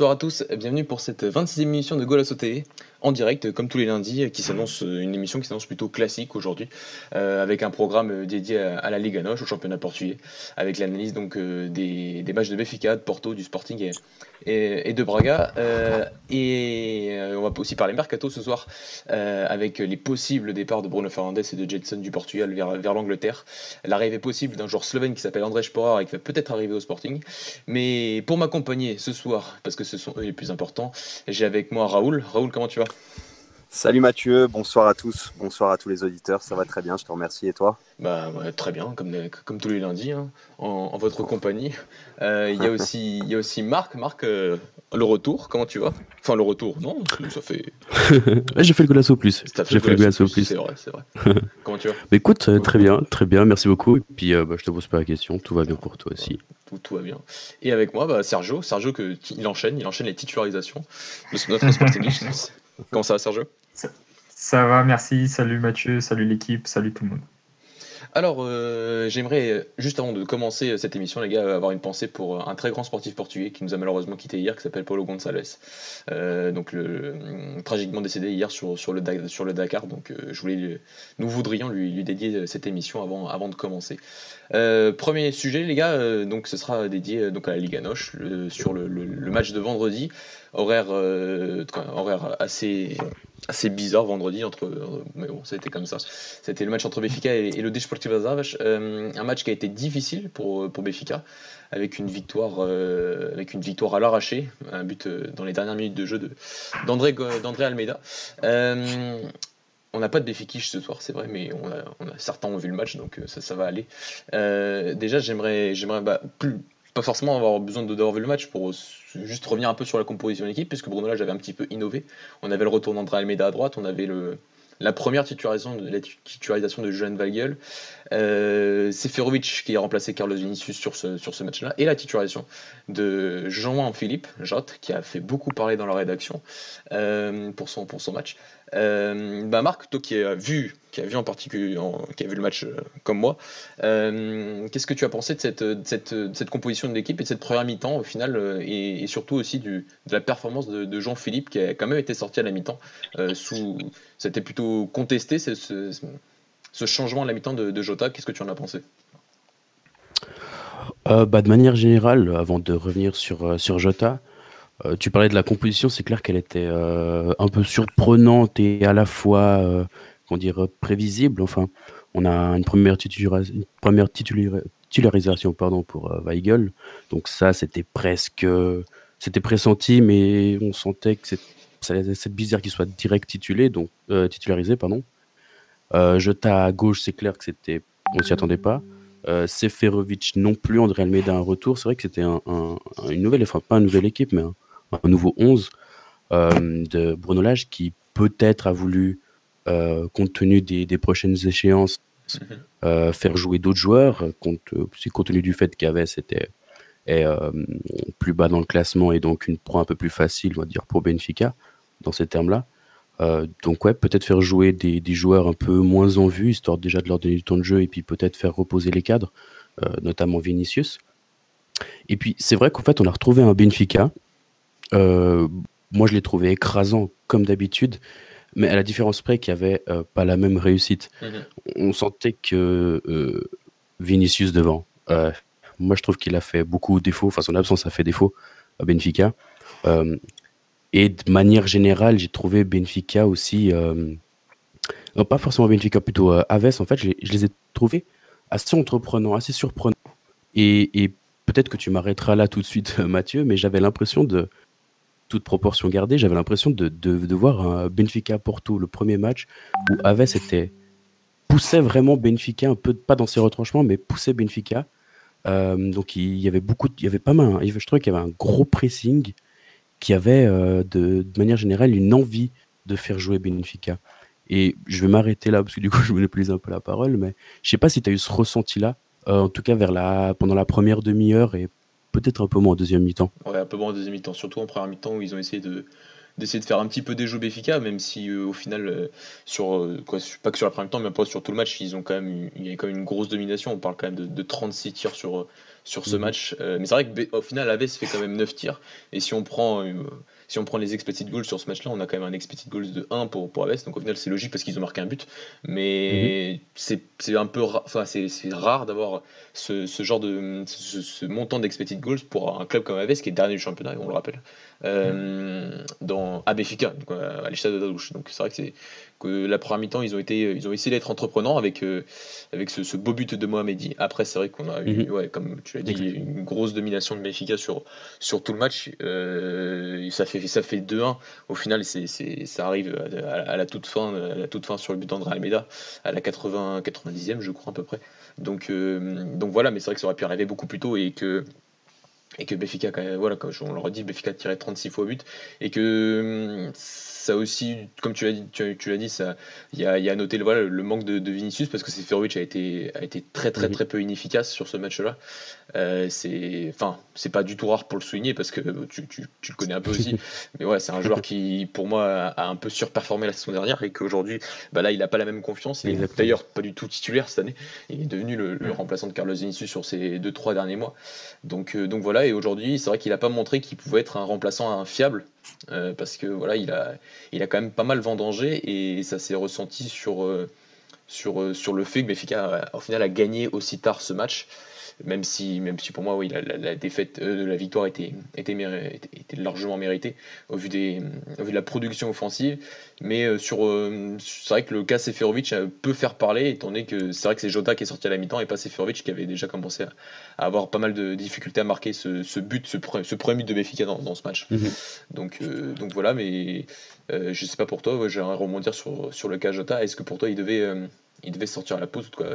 Bonsoir à tous, bienvenue pour cette 26e émission de Goal à sauter en direct, comme tous les lundis, qui s'annonce une émission qui s'annonce plutôt classique aujourd'hui, euh, avec un programme dédié à, la Liga Noche, au championnat portugais, avec l'analyse donc euh, des, matchs de Benfica, de Porto, du Sporting et, de Braga. Euh, et on va aussi parler mercato ce soir, avec les possibles départs de Bruno Fernandes et de Jetson du Portugal vers, vers l'Angleterre, l'arrivée possible d'un joueur slovène qui s'appelle André Sporar et qui va peut-être arriver au Sporting. Mais pour m'accompagner ce soir, parce que ce sont eux les plus importants, j'ai avec moi Raoul. Raoul, comment tu vas? Salut Mathieu, bonsoir à tous, bonsoir à tous les auditeurs, ça va très bien, je te remercie et toi? Bah, Très bien, comme, comme tous les lundis, hein, en, votre compagnie. Euh, il y, a aussi, y a aussi Marc, Marc, euh, le retour, comment tu vas? Enfin le retour, non Ça fait... j'ai fait le golasso plus, j'ai fait le golasso plus. C'est vrai, c'est vrai. comment tu vas? Bah, Écoute, euh, très bien, très bien, merci beaucoup. Et puis bah, je te pose pas la question, tout va bien pour toi aussi. Tout, tout va bien. Et avec moi, bah, Sergio, Sergio que, il enchaîne, il enchaîne les titularisations de notre Sporting Comment ça va Sergio? Ça, va, merci. Salut Mathieu, salut l'équipe, salut tout le monde. Alors, euh, j'aimerais, juste avant de commencer cette émission, les gars, avoir une pensée pour un très grand sportif portugais qui nous a malheureusement quitté hier, qui s'appelle Paulo Gonçalves. Euh, donc, le, tragiquement décédé hier sur, sur, le, sur le Dakar. Donc, euh, je voulais, nous voudrions lui, lui, dédier cette émission avant, avant de commencer. premier sujet, les gars, donc ce sera dédié donc à la Liga Noche sur le, le, match de vendredi horaire, euh, horaire assez, assez bizarre vendredi entre euh, mais bon c'était comme ça c'était le match entre Béfica et, le Desportivo Aves euh, un match qui a été difficile pour, pour Béfica avec une victoire avec une victoire à l'arraché un but dans les dernières minutes de jeu d'André Almeida on n'a pas de Béfiquiche ce soir, c'est vrai, mais on a, certains ont vu le match, donc ça, ça va aller. déjà, j'aimerais, j'aimerais bah, plus, pas forcément avoir besoin d'avoir vu le match pour juste revenir un peu sur la composition de l'équipe, puisque Bruno là j'avais un petit peu innové. On avait le retour d'André Almeida à droite, on avait la première titularisation de, la titularisation de euh, Seferovic qui a remplacé Carlos Vinicius sur ce, match-là, et la titularisation de Jean-Philippe Jotte, qui a fait beaucoup parler dans la rédaction euh, pour, son, match. Euh, bah Marc, toi qui as vu, qui a vu en particulier, qui a vu le match comme moi, qu'est-ce que tu as pensé de cette, composition de l'équipe et de cette première mi-temps au final, et, surtout aussi de la performance de, Jean-Philippe qui a quand même été sorti à la mi-temps c'était plutôt contesté changement à la mi-temps de, Jota. Qu'est-ce que tu en as pensé? Bah, de manière générale, avant de revenir sur, sur Jota, euh, tu parlais de la composition, c'est clair qu'elle était euh, un peu surprenante et à la fois, euh, comment dire, prévisible. Enfin, on a une première, une première titularisation pardon, pour Weigel. Donc ça, c'était presque, c'était pressenti, mais on sentait que c'est bizarre qu'il soit direct titulé, donc titularisé, pardon. Jeta à gauche, c'est clair que c'était, on s'y attendait pas. Seferovic non plus, André Almeida un retour. C'est vrai que c'était un, une nouvelle, enfin pas une nouvelle équipe, mais un, un nouveau 11 euh, de Bruno Lage qui peut-être a voulu, euh, compte tenu des, prochaines échéances, mhm. euh, faire jouer d'autres joueurs, compte, compte tenu du fait qu'Aves était est, plus bas dans le classement et donc une proie un peu plus facile, on va dire, pour Benfica, dans ces termes-là. Donc ouais, peut-être faire jouer des, joueurs un peu moins en vue, histoire déjà de leur donner du temps de jeu et puis peut-être faire reposer les cadres, notamment Vinicius. Et puis c'est vrai qu'en fait on a retrouvé un Benfica euh, moi, je l'ai trouvé écrasant comme d'habitude, mais à la différence près qu'il n'y avait euh, pas la même réussite. Mhm. On sentait que euh, Vinicius devant, moi je trouve qu'il a fait beaucoup de défauts, enfin son absence a fait défaut à Benfica. Et de manière générale, j'ai trouvé Benfica aussi, pas forcément Benfica, plutôt Aves, en fait, je les, ai trouvés assez entreprenants, assez surprenants. Et, peut-être que tu m'arrêteras là tout de suite, Mathieu, mais j'avais l'impression de, toute proportion gardée, j'avais l'impression de, de, voir un Benfica Porto, le premier match, où Aves était, poussait vraiment Benfica, un peu, pas dans ses retranchements, mais poussait Benfica. Euh, donc il y avait beaucoup, il y avait pas mal, je trouvais qu'il y avait un gros pressing, qui avait euh, de, manière générale une envie de faire jouer Benfica. Et je vais m'arrêter là, parce que du coup je monopolise un peu la parole, mais je sais pas si tu as eu ce ressenti-là, euh, en tout cas vers la, pendant la première demi-heure et peut-être un peu moins en deuxième mi-temps. Ouais, un peu moins en deuxième mi-temps, surtout en première mi-temps où ils ont essayé de, d'essayer de faire un petit peu des jeux Béfica, même si au final, sur, pas que sur la première temps, mais pas sur tout le match, ils ont quand même il y a quand même une grosse domination. On parle quand même de 36 tirs sur, sur ce mhm. match. mais c'est vrai qu'au final, Aves fait quand même 9 tirs. Et si on prend si on prend les expected goals sur ce match-là, on a quand même un expected goals de 1 pour, pour Aves, donc au final c'est logique parce qu'ils ont marqué un but, mais mhm. c'est un peu enfin, c'est rare d'avoir ce, ce, genre de ce, montant d'expected goals pour un club comme Aves qui est dernier du championnat, on le rappelle, euh, dans, à Béfica, à l'échelle de Dadouche. Donc c'est vrai que c'est que la première mi-temps, ils ont été, ils ont essayé d'être entreprenants avec, euh, avec ce, beau but de Mohamedi. Après, c'est vrai qu'on a eu, mhm. ouais, comme tu l'as dit, une grosse domination de Benfica sur, sur tout le match. Euh, ça fait, ça fait 2-1. Au final, c'est, ça arrive à, la toute fin, à la toute fin sur le but d'André Almeida, à la 80, 90e, je crois à peu près. Donc, euh, donc voilà, mais c'est vrai que ça aurait pu arriver beaucoup plus tôt et que et que Benfica, voilà, comme on leur a dit, Benfica tirait 36 fois but et que ça aussi, comme tu l'as dit, tu, l'as dit, ça, il y a, y a à noter le, voilà, le manque de, de Vinicius parce que Seferovic a été, a été très très très peu inefficace sur ce match-là. Euh, c'est, enfin, c'est pas du tout rare pour le souligner parce que tu, tu, tu le connais un peu aussi. Mais ouais, c'est un joueur qui, pour moi, a, un peu surperformé la saison dernière et qu'aujourd'hui, bah là, il a pas la même confiance. Il est d'ailleurs pas du tout titulaire cette année. Il est devenu le, remplaçant de Carlos Vinicius sur ces deux trois derniers mois. Donc, euh, donc voilà. Et aujourd'hui, c'est vrai qu'il a pas montré qu'il pouvait être un remplaçant fiable euh, parce que voilà, il a, quand même pas mal vendangé et ça s'est ressenti sur, euh, euh, le fait que Benfica, au final, a gagné aussi tard ce match même si, même si pour moi, oui, la, défaite, euh, la victoire était, était, était, largement méritée au vu, des, au vu de la production offensive. Mais euh, sur, euh, c'est vrai que le cas Seferovic peut faire parler, étant donné que c'est vrai que c'est Jota qui est sorti à la mi-temps et pas Seferovic qui avait déjà commencé à, avoir pas mal de difficultés à marquer ce, ce but, ce, ce, premier but de Béfica dans, dans ce match. Mhm. Donc, donc voilà, mais je sais pas pour toi, j'aimerais rebondir sur, sur le cas Jota. Est-ce que pour toi il devait, il devait sortir à la pause quoi?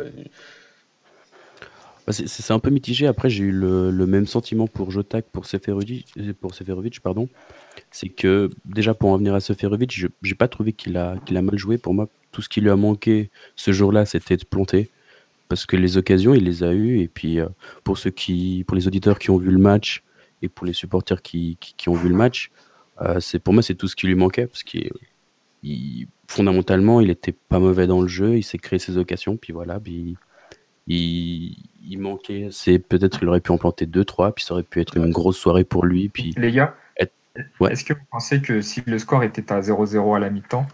Bah, c'est un peu mitigé. Après, j'ai eu le, même sentiment pour Jotak, pour Seferovic, pardon. C'est que déjà pour en venir à Seferovic, je n'ai pas trouvé qu'il a, mal joué. Pour moi, tout ce qui lui a manqué ce jour-là, c'était de planter. Parce que les occasions, il les a eues. Et puis, euh, pour ceux qui, pour les auditeurs qui ont vu le match et pour les supporters qui, ont vu le match, euh, pour moi, c'est tout ce qui lui manquait. Parce qu'il fondamentalement, il était pas mauvais dans le jeu. Il s'est créé ses occasions. Puis voilà, il, il manquait, c'est peut-être qu'il aurait pu en planter 2-3, puis ça aurait pu être une grosse soirée pour lui. Puis Les gars, est-ce que vous pensez que si le score était à 0-0 à la mi-temps,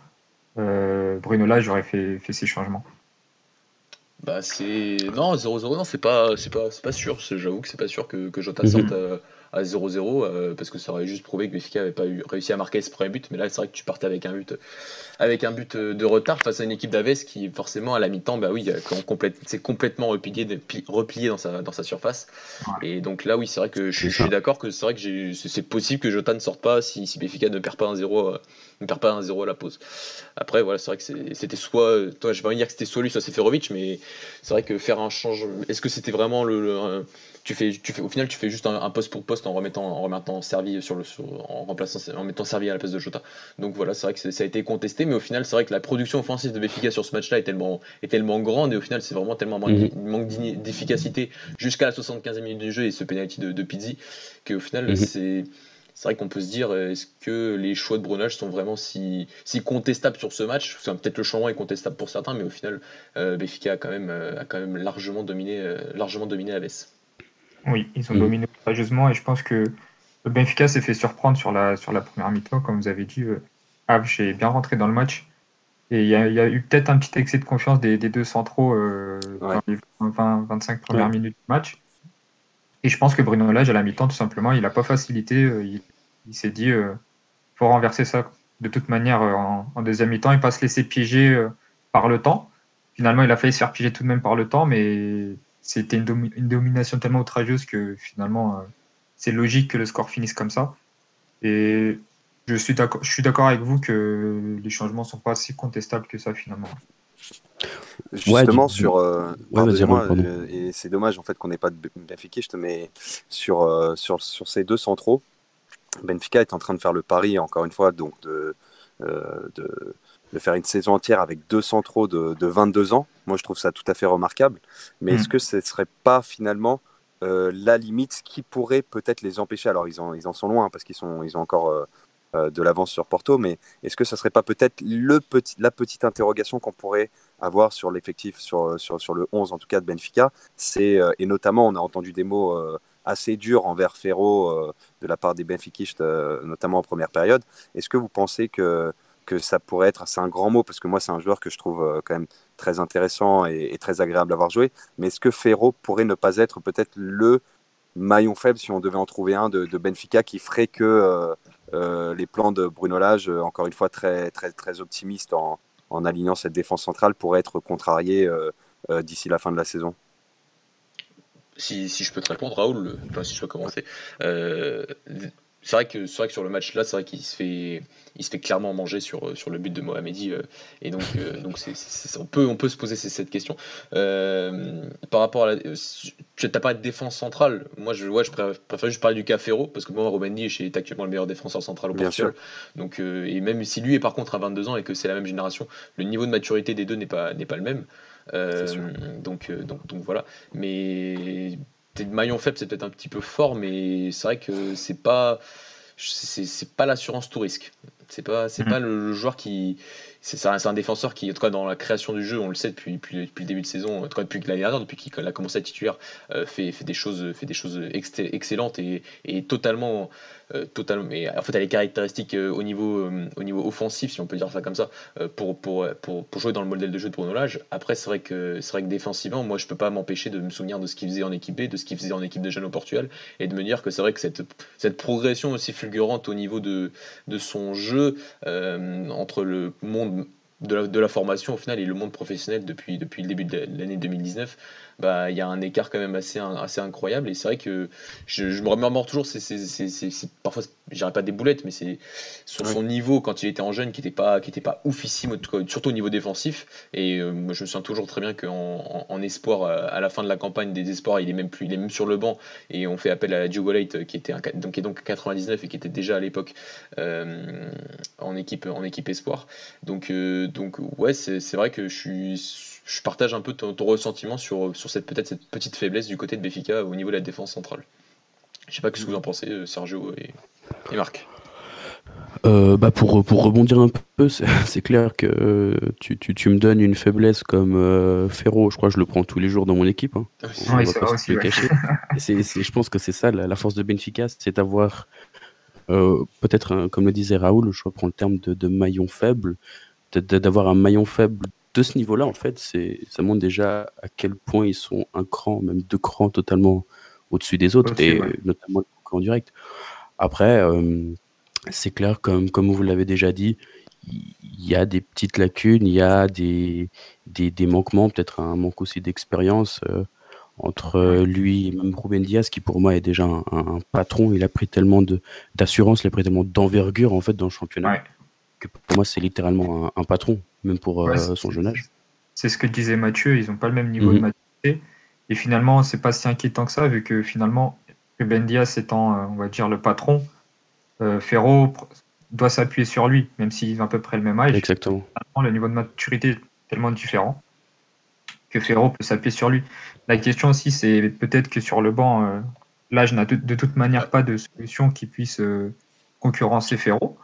euh, Bruno Lage aurait fait, fait ses changements? Bah c'est non 0-0 non c'est pas c'est pas c'est pas sûr j'avoue que c'est pas sûr que, que Jota mhm. sorte euh, à 0-0 euh, parce que ça aurait juste prouvé que Benfica n'avait pas eu, réussi à marquer ce premier but. Mais là, c'est vrai que tu partais avec un but, avec un but euh, de retard face à une équipe d'Aves qui, forcément, à la mi-temps, bah oui, c'est complètement replié, replié dans, sa, dans sa surface. Et donc là, oui, c'est vrai que je, suis d'accord que c'est vrai que c'est possible que Jota ne sorte pas si, si Benfica ne perd pas un 0 euh, ne perd pas un 0 à la pause. Après, voilà, c'est vrai que c'était soit, toi, je vais pas dire que c'était soit lui, soit Seferovic, mais c'est vrai que faire un changement, est-ce que c'était vraiment le tu fais, tu fais, au final, tu fais juste un, poste pour poste en remettant, en remettant Servi sur le, en remplaçant, en mettant Servi à la place de Jota. Donc voilà, c'est vrai que ça a été contesté, mais au final, c'est vrai que la production offensive de Benfica sur ce match-là est tellement, est tellement grande et au final, c'est vraiment tellement manque, mhm. manque d'efficacité jusqu'à la 75e minute du jeu et ce penalty de, de Pizzi qu'au final, mhm. c'est c'est vrai qu'on peut se dire est-ce que les choix de Brunage sont vraiment si, si contestables sur ce match? Peut-être le changement est contestable pour certains, mais au final, euh, Benfica a quand même, euh, a quand même largement dominé, euh, largement dominé baisse. Oui, ils ont mm. dominé courageusement et je pense que Benfica s'est fait surprendre sur la, sur la première mi-temps, comme vous avez dit. Euh, est bien rentré dans le match. Et il y, a eu peut-être un petit excès de confiance des, deux centraux euh, dans les 20, 25 premières minutes du match. Et je pense que Bruno Lage, à la mi-temps, tout simplement, il n'a pas facilité. Euh, il, s'est dit, euh, faut renverser ça de toute manière en, en, deuxième mi-temps et pas se laisser piéger par le temps. Finalement, il a failli se faire piéger tout de même par le temps, mais c'était une, domination tellement outrageuse que finalement, euh, c'est logique que le score finisse comme ça. Et je suis d'accord avec vous que les changements sont pas si contestables que ça finalement. Justement sur euh, euh, et c'est dommage en fait qu'on n'ait pas de Benfica je te mets sur, sur sur ces deux centraux Benfica est en train de faire le pari encore une fois donc de de de faire une saison entière avec deux centraux de, de 22 ans, moi je trouve ça tout à fait remarquable. Mais est-ce mm. que ce ne serait pas finalement euh, la limite qui pourrait peut-être les empêcher? Alors ils en, ils en sont loin parce qu'ils sont, ils ont encore, euh, de l'avance sur Porto. Mais est-ce que ça serait pas peut-être le petit, la petite interrogation qu'on pourrait avoir sur l'effectif, sur, sur, sur, le 11 en tout cas de Benfica? C'est Et notamment, on a entendu des mots assez durs envers Ferro de la part des Benfiquistes, notamment en première période. Est-ce que vous pensez que que ça pourrait être, c'est un grand mot parce que moi c'est un joueur que je trouve euh, quand même très intéressant et, très agréable à avoir joué, mais est-ce que Ferro pourrait ne pas être peut-être le maillon faible si on devait en trouver un de, Benfica qui ferait que euh, euh, les plans de Bruno Lage, encore une fois très, très, très optimistes en, en alignant cette défense centrale, pourraient être contrariés d'ici la fin de la saison? Si, si, je peux te répondre, Raoul, si je peux commencer c'est vrai que c'est vrai que sur le match là, c'est vrai qu'il se fait il se fait clairement manger sur, sur le but de Mohamedi euh, et donc euh, donc c'est, on peut on peut se poser cette question. Euh, par rapport à la, tu as parlé de défense centrale. Moi je ouais, je préfère, juste parler du cas Ferro parce que moi Romain est actuellement le meilleur défenseur central au Portugal. Donc et même si lui est par contre à 22 ans et que c'est la même génération, le niveau de maturité des deux n'est pas n'est pas le même. Donc, donc donc voilà. Mais de maillon faible, c'est peut-être un petit peu fort, mais c'est vrai que c'est pas c'est pas l'assurance tout risque. C'est pas c'est mm. pas le, joueur qui c'est un, un, défenseur qui en tout cas dans la création du jeu, on le sait depuis depuis, le début de saison, en tout cas depuis l'année dernière, depuis qu'il a commencé à titulaire, euh, fait, fait des choses fait des choses excellentes et, et totalement euh, totalement, mais en fait elle est caractéristique euh, au niveau au niveau offensif si on peut dire ça comme ça pour, pour, pour, pour jouer dans le modèle de jeu de Bruno Lage. Après c'est vrai que c'est vrai que défensivement moi je peux pas m'empêcher de me souvenir de ce qu'il faisait en équipe B, de ce qu'il faisait en équipe de jeunes au Portugal et de me dire que c'est vrai que cette cette progression aussi fulgurante au niveau de de son jeu entre le monde de la, formation au final et le monde professionnel depuis le début de l'année 2019 bah il y a un écart quand même assez, assez incroyable. Et c'est vrai que je, me remémore toujours c'est, parfois je dirais pas des boulettes mais c'est sur son niveau quand il était en jeune qui était pas qui était pas oufissime surtout au niveau défensif. Et euh, moi je me souviens toujours très bien qu'en en, espoir à la fin de la campagne des espoirs il est même plus il est même sur le banc. Et on fait appel à Diogo Leite qui était un, donc qui est donc 99 et qui était déjà à l'époque euh, en équipe en équipe espoir. Donc euh, donc ouais c'est, vrai que je suis je partage un peu ton, ressentiment sur, sur cette peut-être cette petite faiblesse du côté de Béfica au niveau de la défense centrale. Je sais pas ce que vous en pensez, euh, Sergio et, Marc? Euh, bah pour, pour rebondir un peu, c'est clair que euh, tu, tu, tu, me donnes une faiblesse comme euh, Ferro, je crois que je le prends tous les jours dans mon équipe. Hein. Oui, c'est aussi, je pense que c'est ça la, force de Benfica, c'est d'avoir peut-être, comme le disait Raoul, je reprends le terme de, de maillon faible, d'avoir un maillon faible de ce niveau-là, en fait, c'est, ça montre déjà à quel point ils sont un cran, même deux crans totalement au-dessus des autres, et notamment en direct. Après, euh, c'est clair, comme, comme vous l'avez déjà dit, il y a des petites lacunes, il y a des, des, des manquements, peut-être un manque aussi d'expérience euh, entre lui et même Ruben Diaz, qui pour moi est déjà un, patron. Il a pris tellement de, d'assurance, il a pris tellement d'envergure en fait dans le championnat que pour moi c'est littéralement un patron même pour euh, son jeune âge. C'est ce que disait Mathieu, ils n'ont pas le même niveau de mhm. maturité. Et finalement, c'est pas si inquiétant que ça, vu que finalement, Ben Diaz étant, euh, on va dire, le patron, euh, Ferro doit s'appuyer sur lui, même s'ils ont à peu près le même âge. Exactement. Le niveau de maturité est tellement différent que Ferro peut s'appuyer sur lui. La question aussi, c'est peut-être que sur le banc, l'âge n'a de, toute manière pas de solution qui puisse concurrencer Ferro.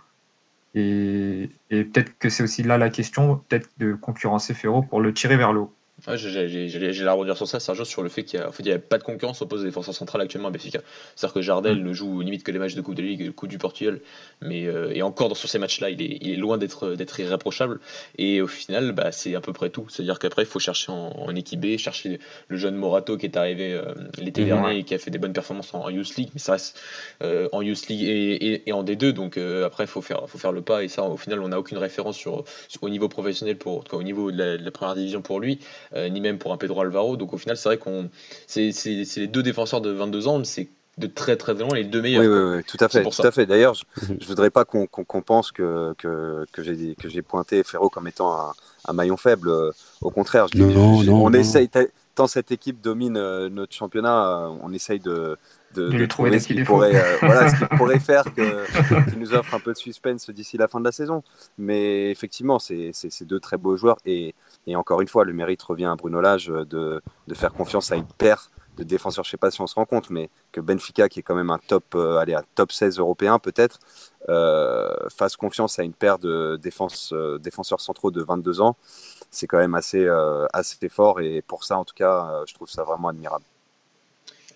Et, peut-être que c'est aussi là la question, peut-être de concurrencer Ferro pour le tirer vers le haut. J'ai la redire sur ça, Sergio, sur le fait qu'il n'y a, pas de concurrence au poste de défenseur central actuellement à Benfica. C'est-à-dire que Jardel mm. ne joue limite que les matchs de Coupe de Ligue, le coup du Portugal, mais euh, et encore sur ces matchs-là, il est, loin d'être irréprochable. Et au final, bah, c'est à peu près tout. C'est-à-dire qu'après, il faut chercher en, équipe B, chercher le jeune Morato qui est arrivé euh, l'été mm, dernier et qui a fait des bonnes performances en, Youth League, mais ça reste euh, en Youth League et, en D2, donc après, il faut faire, faut faire le pas. Et ça, au final, on n'a aucune référence sur, au niveau professionnel, pour, au niveau de la, de la première division pour lui. Euh, ni même pour un Pedro Alvaro. Donc au final, c'est vrai qu'on c'est les deux défenseurs de 22 ans, c'est de très très loin les deux meilleurs. Oui, oui, tout à fait. Tout à fait. D'ailleurs, je, ne voudrais pas qu'on pense que, que, que j'ai pointé Ferro comme étant un, un maillon faible. Au contraire, je, on essaye, tant cette équipe domine euh, notre championnat, euh, on essaye de, de, trouver ce qu'il pourrait, voilà, ce pourrait faire que, qui nous offre un peu de suspense d'ici la fin de la saison. Mais effectivement, c'est deux très beaux joueurs et et encore une fois, le mérite revient à Bruno Lage de, de faire confiance à une paire défenseurs. Je sais pas si on se rend compte, mais que Benfica, qui est quand même un top, euh, allez, un top 16 européen peut-être, euh, fasse confiance à une paire de défense, défenseurs centraux de 22 ans, c'est quand même assez, assez fort. Et pour ça, en tout cas, je trouve ça vraiment admirable.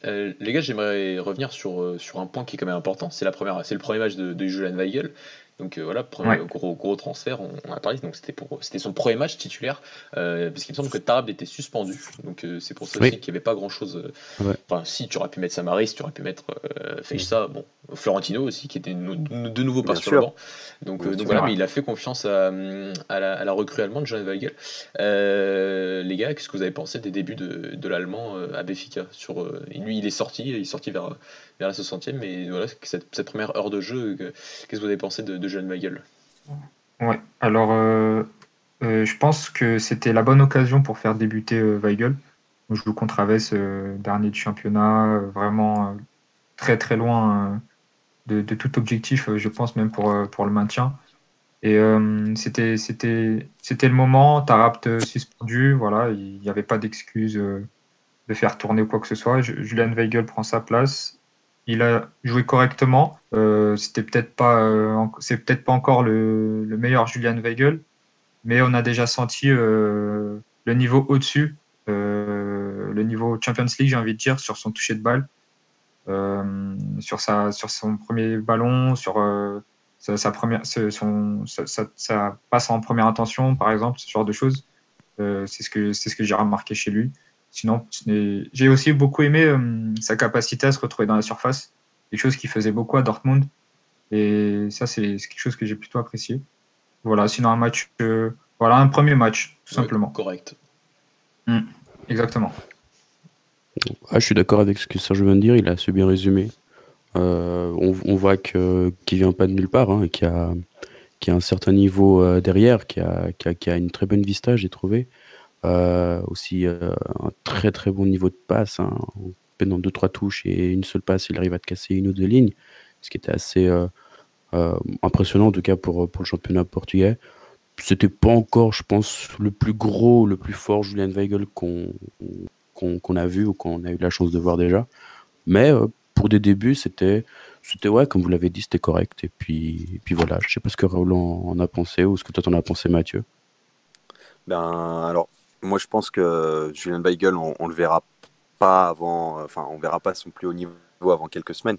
Les gars, j'aimerais revenir sur, sur un point qui est quand même important. C'est c'est le premier match de, de Julian Weigel. Donc euh, voilà, premier gros, gros transfert, on, a parlé, donc c'était pour c'était son premier match titulaire, euh, parce qu'il me semble que Tarab était suspendu, donc euh, c'est pour ça aussi qu'il n'y avait pas grand chose. Enfin, si tu aurais pu mettre Samaris, tu aurais pu mettre Feixa, bon, Florentino aussi, qui était de nouveau pas sur le banc. Donc, donc voilà, mais il a fait confiance à, à, la, recrue allemande, John Weigel. les gars, qu'est-ce que vous avez pensé des débuts de, de l'allemand à Béfica sur, Lui, il est sorti, il est sorti vers, vers la 60e, mais voilà, cette, cette première heure de jeu, qu'est-ce que vous avez pensé de, de jeune Weigel. Ouais, alors euh, euh, je pense que c'était la bonne occasion pour faire débuter euh, Weigel. On joue contre Aves, dernier du championnat, vraiment très très loin de, tout objectif, je pense même pour, pour le maintien. Et c'était le moment, Tarapt suspendu, voilà, il n'y avait pas d'excuse de faire tourner ou quoi que ce soit. Julian Weigel prend sa place il a joué correctement. Euh, c'était peut-être pas, euh, c'est peut-être pas encore le, meilleur Julian Weigel, mais on a déjà senti euh, le niveau au-dessus, le niveau Champions League, j'ai envie de dire, sur son toucher de balle, sur sa, sur son premier ballon, sur sa, première, son, sa, passe en première intention, par exemple, ce genre de choses. c'est ce que c'est ce que j'ai remarqué chez lui. Sinon, j'ai aussi beaucoup aimé euh, sa capacité à se retrouver dans la surface, quelque chose qui faisait beaucoup à Dortmund. Et ça, c'est quelque chose que j'ai plutôt apprécié. Voilà, sinon un match, euh, voilà, un premier match, tout simplement. Correct. Hmm, exactement. Ah, je suis d'accord avec ce que Serge vient de dire, il a assez bien résumé. Euh, on, voit qu'il ne vient pas de nulle part, hein, qu'il a, a, un certain niveau derrière, qui a, a, a, une très bonne vista, j'ai trouvé. Euh, aussi euh, un très très bon niveau de passe. Hein. Dans deux trois touches et une seule passe, il arrive à te casser une ou deux lignes, ce qui était assez euh, impressionnant en tout cas pour, pour le championnat portugais. C'était pas encore, je pense, le plus gros, le plus fort Julian Weigel qu'on qu'on a vu ou qu'on a eu la chance de voir déjà. Mais pour des débuts, c'était, c'était ouais, comme vous l'avez dit, c'était correct. Et puis, puis voilà, je sais pas ce que Roland en a pensé ou ce que toi t'en as pensé, Mathieu. Ben, alors, moi, je pense que Julien Weigel, on, on le verra pas avant, enfin, on verra pas son plus haut niveau avant quelques semaines,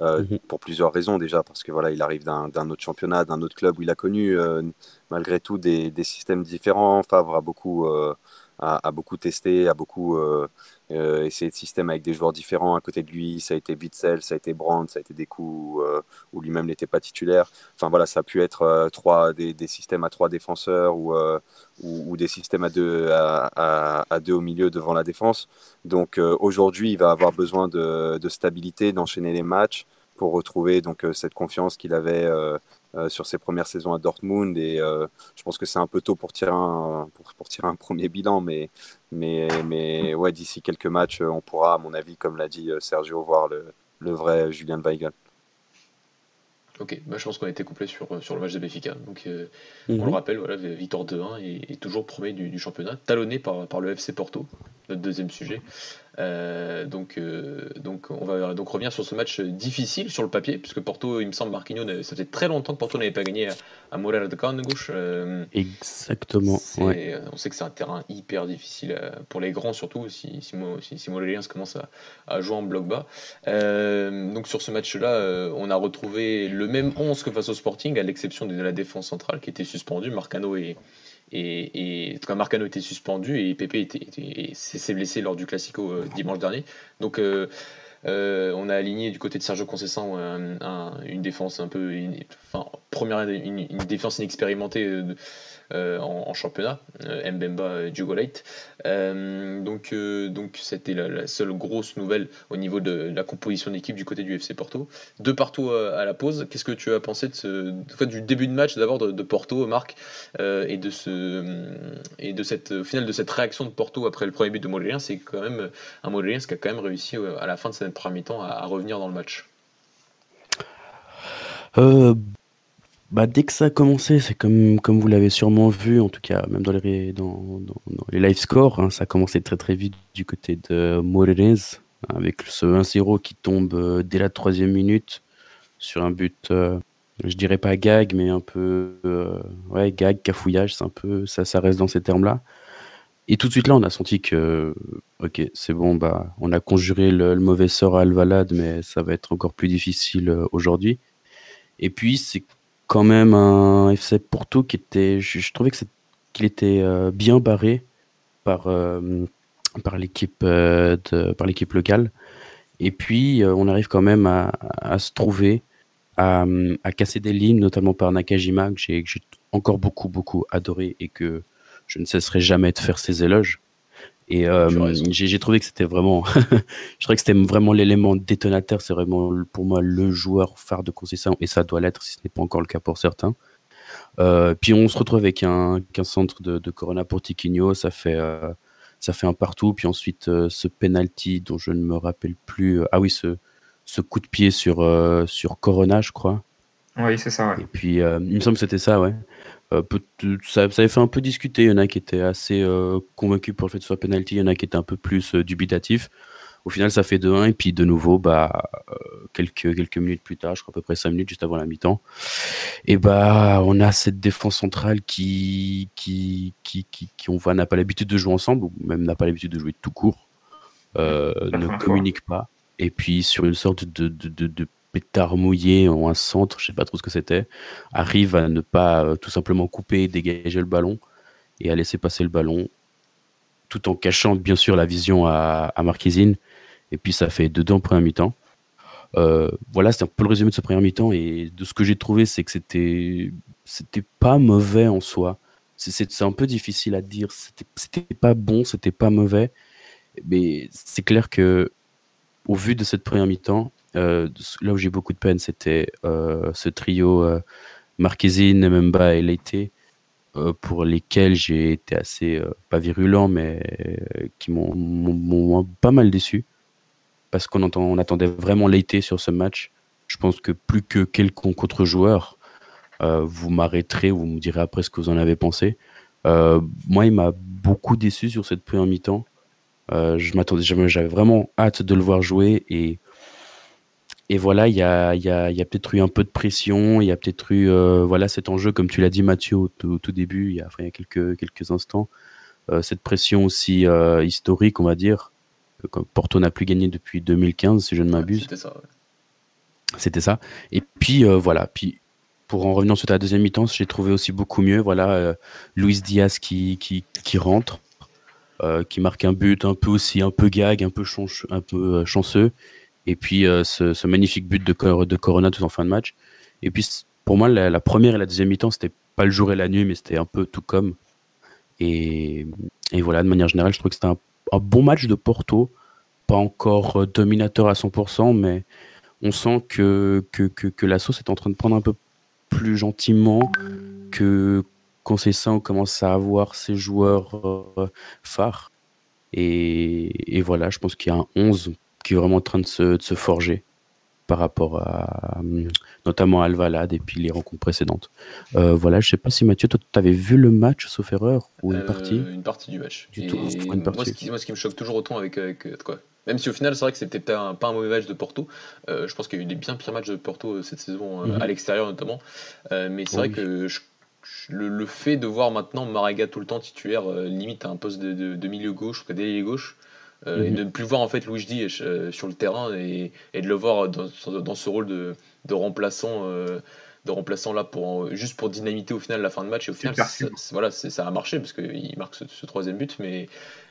euh, mhm. pour plusieurs raisons déjà, parce que voilà, il arrive d'un autre championnat, d'un autre club où il a connu euh, malgré tout des, des, systèmes différents. Favre a beaucoup, euh, a, beaucoup testé, a beaucoup euh, euh, essayé de système avec des joueurs différents à côté de lui. Ça a été Witzel, ça a été Brandt, ça a été des coups euh, où lui-même n'était pas titulaire. Enfin voilà, ça a pu être trois, des, des, systèmes à trois défenseurs ou, ou, des systèmes à deux, à, à, deux au milieu devant la défense. Donc aujourd'hui, il va avoir besoin de, de stabilité, d'enchaîner les matchs pour retrouver donc cette confiance qu'il avait euh, sur ses premières saisons à Dortmund. Et euh, je pense que c'est un peu tôt pour tirer un, pour, pour tirer un premier bilan, mais, mais, mais ouais, d'ici quelques matchs, on pourra, à mon avis, comme l'a dit euh, Sergio, voir le, le vrai Julien Weigel. Ok, bah, je pense qu'on a été complet sur, sur le match de Béfica. Donc, on le mhm. rappelle, voilà, Victor 2-1 est, toujours premier du, du, championnat, talonné par, par le FC Porto, notre deuxième sujet. Euh, donc, euh, donc, on va donc revenir sur ce match difficile sur le papier, puisque Porto, il me semble, Marquinhos, ça faisait très longtemps que Porto n'avait pas gagné à, Moreira de Carnegouche. Euh, Exactement. On sait que c'est un terrain hyper difficile pour les grands, surtout si, si, si, si commence à, à, jouer en bloc bas. donc, sur ce match-là, on a retrouvé le même 11 que face au Sporting, à l'exception de la défense centrale qui était suspendue. Marcano et et, en tout cas, Marcano était suspendu et Pepe était, s'est blessé lors du Classico euh, dimanche dernier. Donc, euh, euh, on a aligné du côté de Sergio Conceição une défense un peu, enfin, première, une défense inexpérimentée euh, en, championnat, euh, Mbemba Diogo euh, donc donc c'était la, seule grosse nouvelle au niveau de, la composition d'équipe du côté du FC Porto. De partout à la pause, qu'est-ce que tu as pensé du début de match d'abord de, Porto, Marc, et de ce et de cette au final de cette réaction de Porto après le premier but de Molérien, c'est quand même un Molérien qui a quand même réussi à la fin de cette première mi-temps à, revenir dans le match. Bah, dès que ça a commencé, c'est comme, comme vous l'avez sûrement vu, en tout cas, même dans les, dans, les live scores, hein, ça a commencé très très vite du côté de Morenes. avec ce 1-0 qui tombe dès la troisième minute sur un but, je dirais pas gag, mais un peu, ouais, gag, cafouillage, c'est un peu, ça, ça reste dans ces termes-là. Et tout de suite là, on a senti que, ok, c'est bon, bah, on a conjuré le, mauvais sort à Alvalade, mais ça va être encore plus difficile euh, aujourd'hui. Et puis, c'est quand même un FC Porto qui était, je, trouvais que qu'il était euh, bien barré par, euh, par l'équipe l'équipe locale. Et puis, on arrive quand même à, se trouver, à, à, casser des lignes, notamment par Nakajima, que j'ai encore beaucoup, beaucoup adoré et que je ne cesserai jamais de faire ces éloges. Et euh, j'ai trouvé que c'était vraiment, je trouvais que c'était vraiment l'élément détonateur. C'est vraiment pour moi le joueur phare de Concession et ça doit l'être si ce n'est pas encore le cas pour certains. Euh, puis on se retrouve avec un, centre de, Corona pour Tiquinho, ça fait euh, ça fait un partout. Puis ensuite ce penalty dont je ne me rappelle plus. ah oui, ce, ce coup de pied sur sur Corona, je crois. Oui, c'est ça. Et puis il me semble que c'était ça, ouais. Euh, ça, ça, avait fait un peu discuter. Il y en a qui étaient assez euh, convaincus pour le fait que ce soit penalty, il y en a qui étaient un peu plus euh, dubitatifs. Au final, ça fait 2-1 et puis de nouveau, bah, quelques, quelques minutes plus tard, je crois à peu près 5 minutes juste avant la mi-temps, et bah, on a cette défense centrale qui, qui, qui, qui, on voit n'a pas l'habitude de jouer ensemble, ou même n'a pas l'habitude de jouer tout court, ne communique pas. Et puis sur une sorte de, de, de, de pétard mouillé ou un centre, je sais pas trop ce que c'était, arrive à ne pas euh, tout simplement couper, dégager le ballon et à laisser passer le ballon, tout en cachant bien sûr la vision à, à. Et puis ça fait dedans premier mi-temps. Euh, voilà, c'est un peu le résumé de ce premier mi-temps. Et de ce que j'ai trouvé, c'est que c'était c'était pas mauvais en soi. C'est un peu difficile à dire. C'était pas bon, c'était pas mauvais. Mais c'est clair que, au vu de cette première mi-temps, là où j'ai beaucoup de peine, c'était euh, ce trio euh, Marquezine, Memba et Leite, pour lesquels j'ai été assez, pas virulent, mais qui m'ont pas mal déçu. Parce qu'on on attendait vraiment Leite sur ce match. Je pense que plus que quelconque autre joueur, vous m'arrêterez, vous me direz après ce que vous en avez pensé. moi, il m'a beaucoup déçu sur cette première mi-temps. je m'attendais, j'avais vraiment hâte de le voir jouer et et voilà, il y a, y a, y a peut-être eu un peu de pression, il y a peut-être eu euh, voilà, cet enjeu, comme tu l'as dit Mathieu au tout, début, il y a, il y a quelques, quelques instants, euh, cette pression aussi euh, historique, on va dire. Que Porto n'a plus gagné depuis 2015, si je ne m'abuse. C'était ça. C'était ça. Et puis voilà, puis pour en revenir sur ta deuxième mi-temps, j'ai trouvé aussi beaucoup mieux. Voilà, Luis Diaz qui, qui, qui rentre, qui marque un but un peu aussi, un peu gag, un peu, un peu chanceux. Et puis euh, ce, magnifique but de, Corona tout en fin de match. Et puis pour moi, la, première et la deuxième mi-temps, c'était pas le jour et la nuit, mais c'était un peu tout comme. Et, voilà, de manière générale, je trouve que c'était un, bon match de Porto. Pas encore euh, dominateur à 100%, mais on sent que, que, que, la sauce est en train de prendre un peu plus gentiment, que Concession commence à avoir ses joueurs euh, phares. Et, voilà, je pense qu'il y a un 11 qui est vraiment en train de se, forger par rapport à notamment à Alvalade et puis les rencontres précédentes. Euh, voilà, je sais pas si Mathieu, toi, tu avais vu le match, sauf erreur, ou une euh, partie? Une partie du match. Du tout, une partie. Moi, ce qui, moi, ce qui, me choque toujours autant avec, quoi même si au final, c'est vrai que c'était pas un, pas un mauvais match de Porto. Euh, je pense qu'il y a eu des bien pires matchs de Porto cette saison, mhm. à l'extérieur notamment. mais c'est vrai que le, fait de voir maintenant Marega tout le temps titulaire, limite à un poste de, de, milieu gauche, d'ailier gauche, euh, et mhm. de ne plus voir en fait Luigi euh, sur le terrain et, et, de le voir dans, dans ce rôle de, de remplaçant euh, de remplaçant là pour juste pour dynamiter au final la fin de match et au final ça, voilà ça a marché parce qu'il marque ce, troisième but mais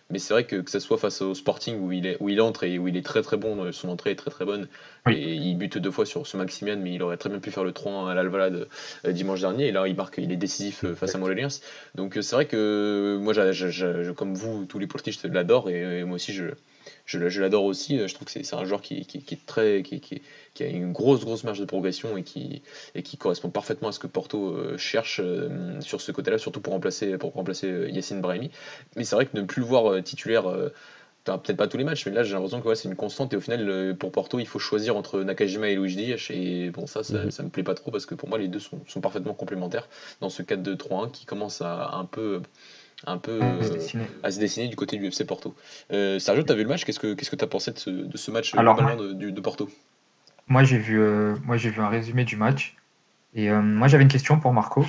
mais c'est vrai que que ce soit face au Sporting où il est où il entre et où il est très très bon son entrée est très très bonne et il bute deux fois sur ce Maximian mais il aurait très bien pu faire le 3 à l'Alvalade dimanche dernier et là il marque il est décisif face à Montpellier. Donc c'est vrai que moi comme vous tous les politiques je l'adore et moi aussi je je, l'adore aussi. Je trouve que c'est un joueur qui, est très, qui, a une grosse, grosse marge de progression et qui, et qui correspond parfaitement à ce que Porto euh, cherche euh, sur ce côté-là, surtout pour remplacer, pour remplacer euh, Yacine Brahimi. Mais c'est vrai que ne plus le voir titulaire peut-être pas tous les matchs, mais là j'ai l'impression que c'est une constante et au final pour Porto il faut choisir entre Nakajima et Luigi Diaz et bon ça ça, mm-hmm. me plaît pas trop parce que pour moi les deux sont, parfaitement complémentaires dans ce 4-2-3-1 qui commence à un peu un peu à se dessiner du côté du FC Porto. Sergio, tu as vu le match? Qu'est-ce que tu as pensé de ce, de ce match de, de, Porto? Moi, j'ai vu, moi, vu un résumé du match. Et moi, j'avais une question pour Marco.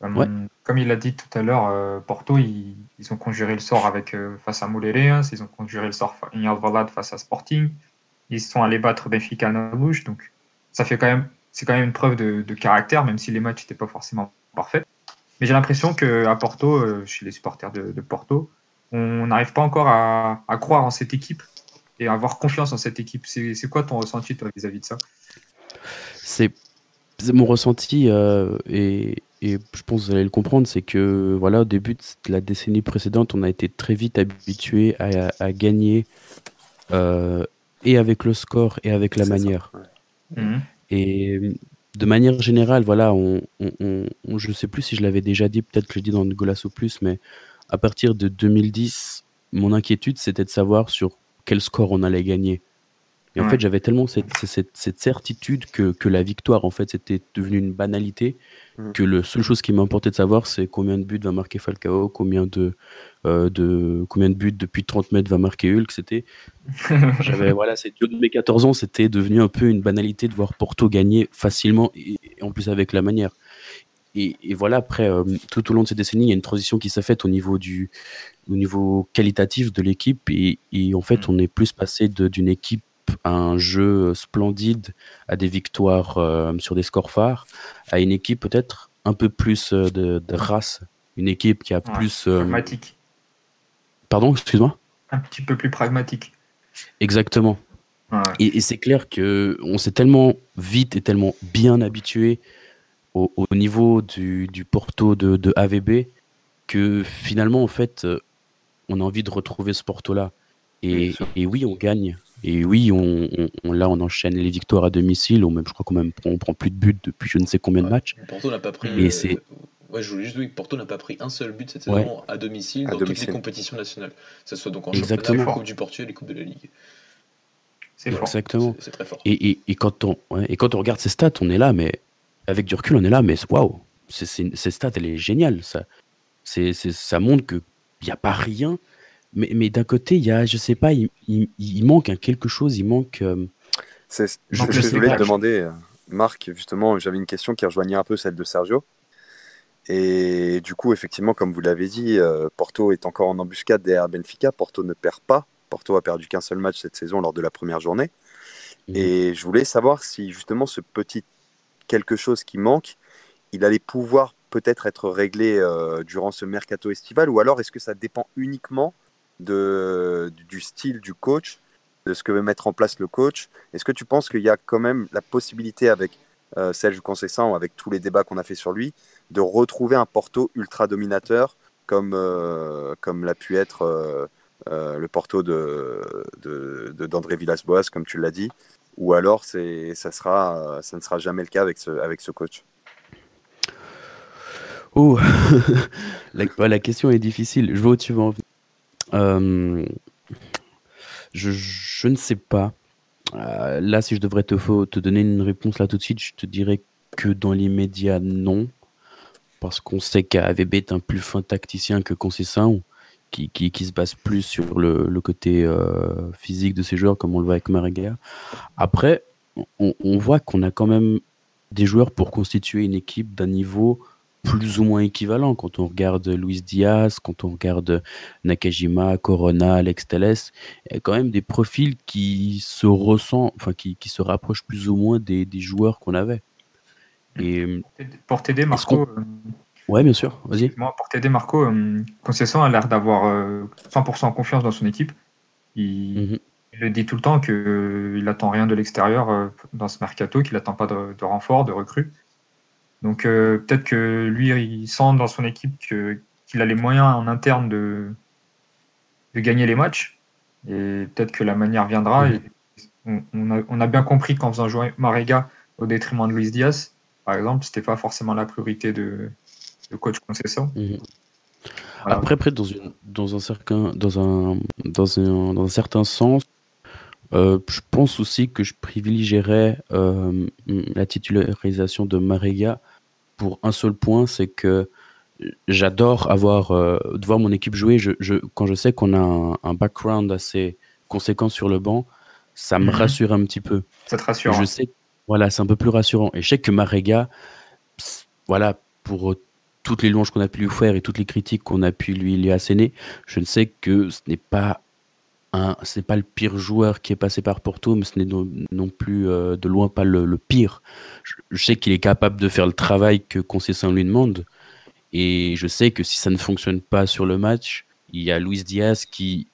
Comme il l'a dit tout à l'heure, Porto, ils, ont conjuré le sort avec, face à Moulere, ils ont conjuré le sort face à Sporting, ils sont allés battre Benfica à bouche, donc ça fait quand même, c'est quand même une preuve de, caractère, même si les matchs n'étaient pas forcément parfaits. Mais j'ai l'impression qu'à Porto, euh, chez les supporters de, Porto, on n'arrive pas encore à, croire en cette équipe et à avoir confiance en cette équipe. C'est quoi ton ressenti toi vis-à-vis de ça? C'est mon ressenti euh, et, je pense que vous allez le comprendre, c'est que voilà, au début de la décennie précédente, on a été très vite habitué à, gagner euh, et avec le score et avec la manière. Mhm. Et de manière générale, voilà, je ne sais plus si je l'avais déjà dit, peut-être que je l'ai dit dans Golasso Plus, mais à partir de 2010, mon inquiétude, c'était de savoir sur quel score on allait gagner. Et en fait, j'avais tellement cette, cette, certitude que, que, la victoire, en fait, c'était devenu une banalité, mmh. que la seule chose qui m'importait de savoir, c'est combien de buts va marquer Falcao, combien de, euh, de, combien de buts depuis 30 mètres va marquer Hulk. C'était, j'avais, voilà, c'est de mes 14 ans, c'était devenu un peu une banalité de voir Porto gagner facilement, et, en plus avec la manière. Et, et voilà, après, euh, tout au long de ces décennies, il y a une transition qui s'est faite au niveau du, au niveau qualitatif de l'équipe, et, et en fait, mmh. on est plus passé d'une équipe un jeu splendide, à des victoires euh, sur des scores phares, à une équipe peut-être un peu plus euh, de, race, une équipe qui a plus... Euh, pragmatique. Pardon, excuse-moi Un petit peu plus pragmatique. Exactement. Et, c'est clair que on s'est tellement vite et tellement bien habitué au, niveau du, Porto de, de, AVB que finalement, en fait, on a envie de retrouver ce Porto-là. Et, et, oui, on gagne. Et oui, on, on, là, on enchaîne les victoires à domicile. Ou même, je crois qu'on même, on prend plus de buts depuis je ne sais combien de matchs. Porto n'a pas pris. Et c'est... Ouais, je voulais juste dire que Porto n'a pas pris un seul but cette saison à domicile dans toutes les compétitions nationales. Que ce soit donc en Exactement. championnat, Coupe du Portugal et Coupe de la Ligue. C'est fort. Exactement. C'est, très fort. Et, et, et, quand on, et quand on regarde ces stats, on est là, mais avec du recul, on est là, mais waouh, ces stats, elle est géniale. Ça, c'est, ça montre qu'il n'y a pas rien mais, mais d'un côté, il y a, je sais pas, il, il, manque quelque chose, il manque. Euh, c'est ce que je voulais te demander, euh, Marc. Justement, j'avais une question qui rejoignait un peu celle de Sergio. Et du coup, effectivement, comme vous l'avez dit, euh, Porto est encore en embuscade derrière Benfica. Porto ne perd pas. Porto a perdu qu'un seul match cette saison lors de la première journée. Mhm. Et je voulais savoir si justement ce petit quelque chose qui manque, il allait pouvoir peut-être être réglé durant ce mercato estival, ou alors est-ce que ça dépend uniquement de, du style du coach, de ce que veut mettre en place le coach. Est-ce que tu penses qu'il y a quand même la possibilité avec euh, Serge avec tous les débats qu'on a fait sur lui, de retrouver un Porto ultra dominateur comme, euh, comme l'a pu être euh, euh, le Porto de, d'André Villas-Boas, comme tu l'as dit, ou alors ça, sera, ça ne sera jamais le cas avec ce, avec ce coach? Oh, la, la, question est difficile. Je vois où tu vas en venir? Euh, je, ne sais pas. Euh, là, si je devrais te, donner une réponse là tout de suite, je te dirais que dans l'immédiat, non. Parce qu'on sait qu'AVB est un plus fin tacticien que Concessin, qui, qui, se base plus sur le, côté euh, physique de ses joueurs, comme on le voit avec Marega. Après, on voit qu'on a quand même des joueurs pour constituer une équipe d'un niveau plus ou moins équivalent quand on regarde Luis Diaz, quand on regarde Nakajima, Corona, Alex Telles, il y a quand même des profils qui se ressentent, enfin qui, qui se rapprochent plus ou moins des, des joueurs qu'on avait. Et, pour t'aider, Marco. Euh, ouais, bien sûr, vas-y. Pour t'aider, Marco, euh, Concession a l'air d'avoir 100% euh, confiance dans son équipe. Il, mhm. il, le dit tout le temps qu'il n'attend rien de l'extérieur dans ce mercato, qu'il n'attend pas de, de renfort, de recrues. Donc euh, peut-être que lui, il sent dans son équipe qu'il a les moyens en interne de, de gagner les matchs. Et peut-être que la manière viendra. Et on, a, bien compris qu'en faisant jouer Marega au détriment de Luis Diaz, par exemple, c'était pas forcément la priorité de, coach concession. Mhm. Après, après dans, une, dans, un certain, dans, un, dans, un, dans un certain sens, euh, je pense aussi que je privilégierais euh, la titularisation de Marega pour un seul point, c'est que j'adore avoir de voir mon équipe jouer. Je, quand je sais qu'on a un, background assez conséquent sur le banc, ça me mhm. rassure un petit peu. Ça te rassure. Je sais, voilà, c'est un peu plus rassurant. Et je sais que Marega, voilà, pour toutes les louanges qu'on a pu lui faire et toutes les critiques qu'on a pu lui, lui asséner, je ne sais que ce n'est pas un, ce n'est pas le pire joueur qui est passé par Porto, mais ce n'est non, plus euh, de loin pas le, pire. Je, sais qu'il est capable de faire le travail que Concession lui demande, et je sais que si ça ne fonctionne pas sur le match, il y a Luis Diaz qui,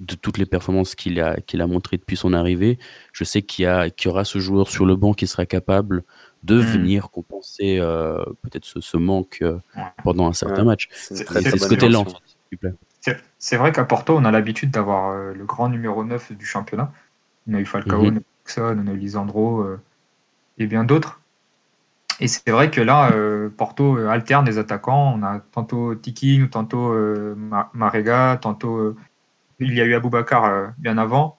de toutes les performances qu'il a, qu'il a montrées depuis son arrivée, je sais qu'il y, y aura ce joueur sur le banc qui sera capable de hmm. venir compenser euh, peut-être ce, manque euh, pendant un certain match. C'est ce côté lent, s'il plaît. C'est vrai qu'à Porto, on a l'habitude d'avoir euh, le grand numéro 9 du championnat. On a eu Falcao, mhm. on a eu on a eu Lisandro et bien d'autres. Et c'est vrai que là, Porto alterne les attaquants. On a tantôt Tiki, tantôt Marega, tantôt il y a eu Aboubacar bien avant.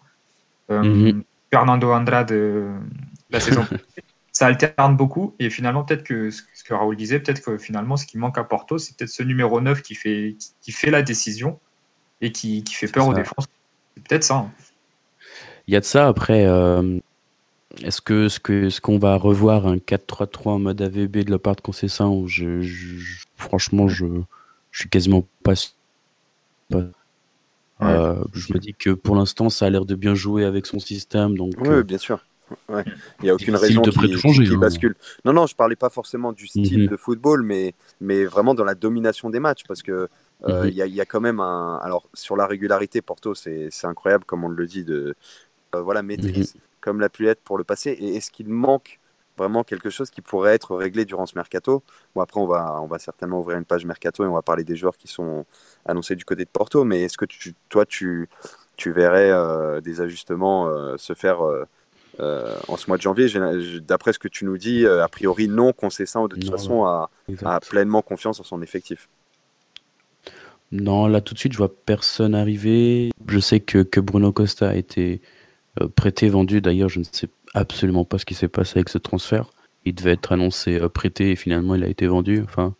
Mhm. Fernando Andrade la saison ça alterne beaucoup. Et finalement, peut-être que ce que Raoul disait, peut-être que finalement, ce qui manque à Porto, c'est peut-être ce numéro 9 qui fait, qui, fait la décision et qui, qui fait peur aux défenses. C'est peut-être ça. Hein. Il y a de ça. Après, euh, est-ce que ce que ce qu'on va revoir un 4-3-3 en mode AVB de la part de Concession je, je, Franchement, je, je suis quasiment pas. Euh, je me dis que pour l'instant, ça a l'air de bien jouer avec son système. Donc, oui, bien sûr. Ouais. Il n'y a aucune raison qui, changer, hein. bascule. Non, non, je parlais pas forcément du style mhm. de football, mais, mais vraiment dans la domination des matchs, parce que euh, mhm. il y, a quand même un. Alors sur la régularité, Porto, c'est incroyable, comme on le dit, de euh, voilà maîtrise, comme la pu être pour le passé. Et est-ce qu'il manque vraiment quelque chose qui pourrait être réglé durant ce mercato? Bon, après, on va, on va certainement ouvrir une page mercato et on va parler des joueurs qui sont annoncés du côté de Porto. Mais est-ce que tu, toi, tu, tu verrais euh, des ajustements se faire euh, en ce mois de janvier. D'après ce que tu nous dis, euh, a priori, non, Concessant de toute façon a, pleinement confiance en son effectif. Non, là tout de suite, je vois personne arriver. Je sais que, que Bruno Costa a été euh, prêté, vendu. D'ailleurs, je ne sais absolument pas ce qui s'est passé avec ce transfert. Il devait être annoncé prêté et finalement il a été vendu. Enfin,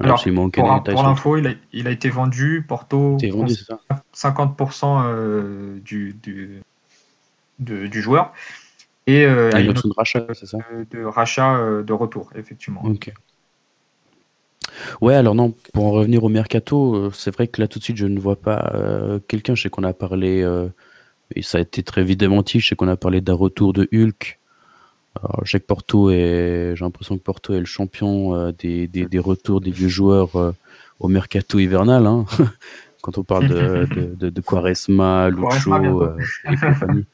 Alors, pour, l'info, il a, il a, été vendu. Porto, vendu, 50% du, du, du joueur. Et euh, ah, une option de rachat, c'est ça de, rachat euh, de retour, effectivement. Ok. Ouais, alors non, pour en revenir au mercato, euh, c'est vrai que là tout de suite je ne vois pas quelqu'un. Je sais qu'on a parlé, et ça a été très vite démenti, je sais qu'on a parlé d'un retour de Hulk. Alors, je sais que Porto est, j'ai l'impression que Porto est le champion des, des, des, retours des vieux joueurs au mercato hivernal. Hein. Quand on parle de, de, de, Quaresma, Lucho et compagnie.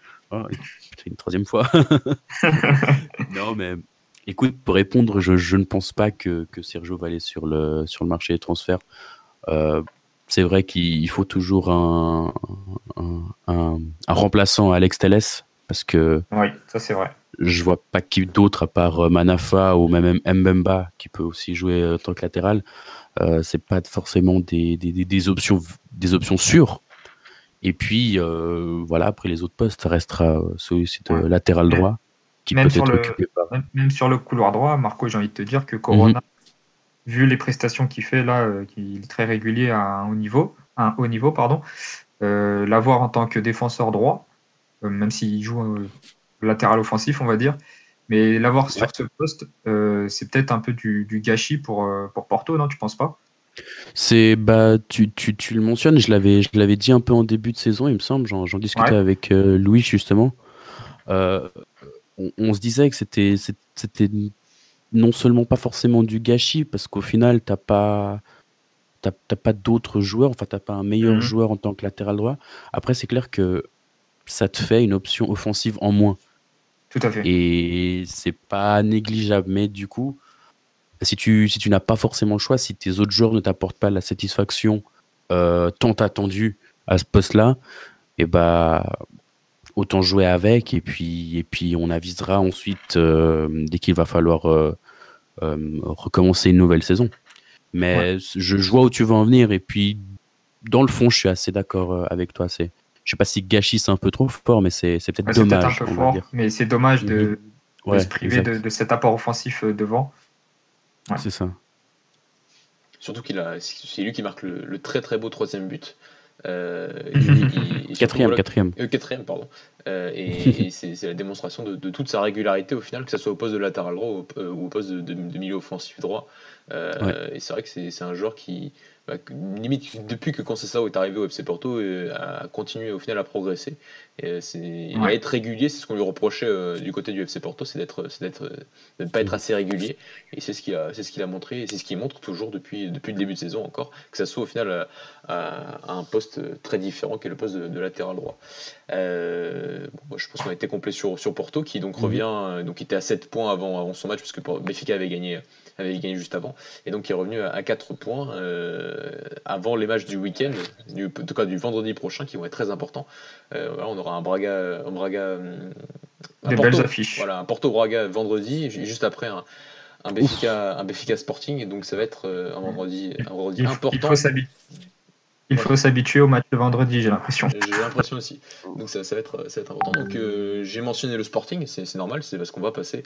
Une troisième fois. non, mais écoute, pour répondre, je, ne pense pas que, Sergio va aller sur le, sur le marché des transferts. Euh, c'est vrai qu'il faut toujours un, un, remplaçant à Alex Telles parce que. Oui, ça c'est vrai. Je vois pas qui d'autre à part euh, Manafa ou même Mbemba qui peut aussi jouer en tant que latéral. Euh, c'est pas forcément des, des, options, des options sûres. Et puis, euh, voilà, après les autres postes, restera euh, celui de latéral droit, qui même peut sur être le, occupé par... Même sur le couloir droit, Marco, j'ai envie de te dire que Corona, mhm. vu les prestations qu'il fait là, euh, qu'il est très régulier à un haut niveau, un haut niveau pardon, l'avoir en tant que défenseur droit, même s'il joue latéral offensif, on va dire, mais l'avoir sur ce poste, c'est peut-être un peu du, du gâchis pour, pour Porto, non Tu penses pas? C'est bah tu, tu, tu, le mentionnes, je l'avais je l'avais dit un peu en début de saison, il me semble, j'en discutais avec euh, Louis justement. Euh, on, se disait que c'était c'était non seulement pas forcément du gâchis parce qu'au final t'as pas t'as pas d'autres joueurs, enfin t'as pas un meilleur mhm. joueur en tant que latéral droit. Après c'est clair que ça te fait une option offensive en moins. Tout à fait. Et c'est pas négligeable, mais du coup si tu, si tu n'as pas forcément le choix, si tes autres joueurs ne t'apportent pas la satisfaction euh, tant attendue à ce poste-là, et eh bah autant jouer avec et puis et puis on avisera ensuite euh, dès qu'il va falloir euh, recommencer une nouvelle saison. Mais je, vois où tu veux en venir et puis dans le fond je suis assez d'accord avec toi. C'est je sais pas si gâchis c'est un peu trop fort, mais c'est peut-être dommage. mais c'est dommage de, se priver de, de, cet apport offensif devant. C'est ça. surtout qu'il a, c'est lui qui marque le, très très beau troisième but. quatrième, quatrième. quatrième, pardon. et, c'est la démonstration de, toute sa régularité au final, que ce soit au poste de latéral droit ou, au poste de, milieu offensif droit. Et c'est vrai que c'est un joueur qui, limite depuis que Conceição est arrivé au FC Porto, euh, a continué au final à progresser. Et euh, il va être régulier, c'est ce qu'on lui reprochait euh, du côté du FC Porto, c'est d'être, d'être, de ne pas être assez régulier. Et c'est ce qu'il a, c'est ce qu'il a montré, et c'est ce qu'il montre toujours depuis, depuis le début de saison encore, que ça soit au final à, un poste très différent qui est le poste de, latéral droit. je pense qu'on a été complet sur, sur Porto, qui donc mhm. revient, donc était à 7 points avant, avant son match, parce que Benfica avait gagné avait gagné juste avant, et donc il est revenu à, 4 points euh, avant les matchs du week-end, du, en tout cas du vendredi prochain, qui vont être très importants. Euh, on aura un Braga, un Braga, des belles affiches. Voilà, un Porto Braga vendredi, juste après un, un Benfica, Sporting, et donc ça va être euh, un vendredi, un vendredi important. Il faut s'habituer au match de vendredi, j'ai l'impression. J'ai l'impression aussi. Donc ça, ça, va être, ça, va être, important. Donc euh, j'ai mentionné le Sporting, c'est normal, c'est parce qu'on va passer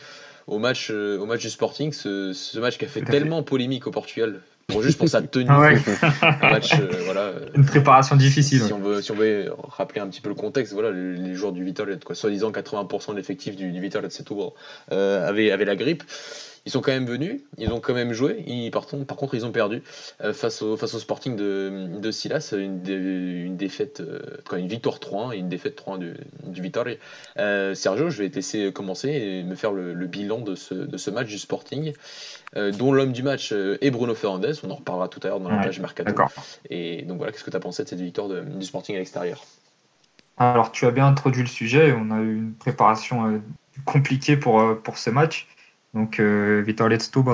au match, euh, au match du Sporting, ce, ce match qui a fait tellement polémique au Portugal, juste pour sa tenue. Ah un match, euh, voilà, Une préparation difficile. Si, on veut, si on veut rappeler un petit peu le contexte, voilà, les, joueurs du Vital, soi-disant 80% de l'effectif du, du Vital, avaient, avaient la grippe. Ils sont quand même venus, ils ont quand même joué. Ils, par, contre, par contre, ils ont perdu euh, face, au, face au Sporting de, de Silas, une, une défaite, euh, une victoire 3 et une défaite 3 du, du. Euh, Sergio, je vais te laisser commencer et me faire le, bilan de ce, de ce, match du Sporting, dont l'homme du match est Bruno Fernandez. On en reparlera tout à l'heure dans la page Mercato. Et donc voilà, qu'est-ce que tu as pensé de cette victoire du Sporting à l'extérieur? Alors, tu as bien introduit le sujet. On a eu une préparation compliquée pour, pour ce match. Donc euh, Vitor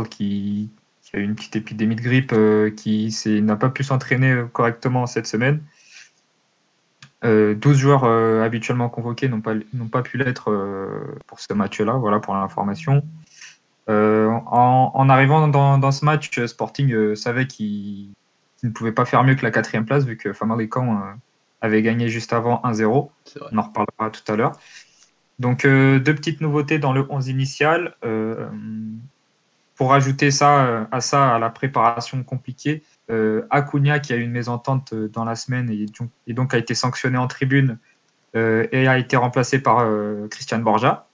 qui, qui, a eu une petite épidémie de grippe euh, qui n'a pas pu s'entraîner euh, correctement cette semaine. 12 joueurs habituellement convoqués n'ont pas, pas pu l'être pour ce match-là, voilà pour l'information. En, arrivant dans, ce match, Sporting savait qu'il ne pouvait pas faire mieux que la quatrième place vu que Famalicão avait gagné juste avant 1-0. On en reparlera tout à l'heure. Donc, euh, deux petites nouveautés dans le 11 initial. Euh, pour ajouter ça euh, à ça, à la préparation compliquée, Acuna, qui a eu une mésentente dans la semaine et, donc a été sanctionné en tribune et a été remplacé par Christian Borja,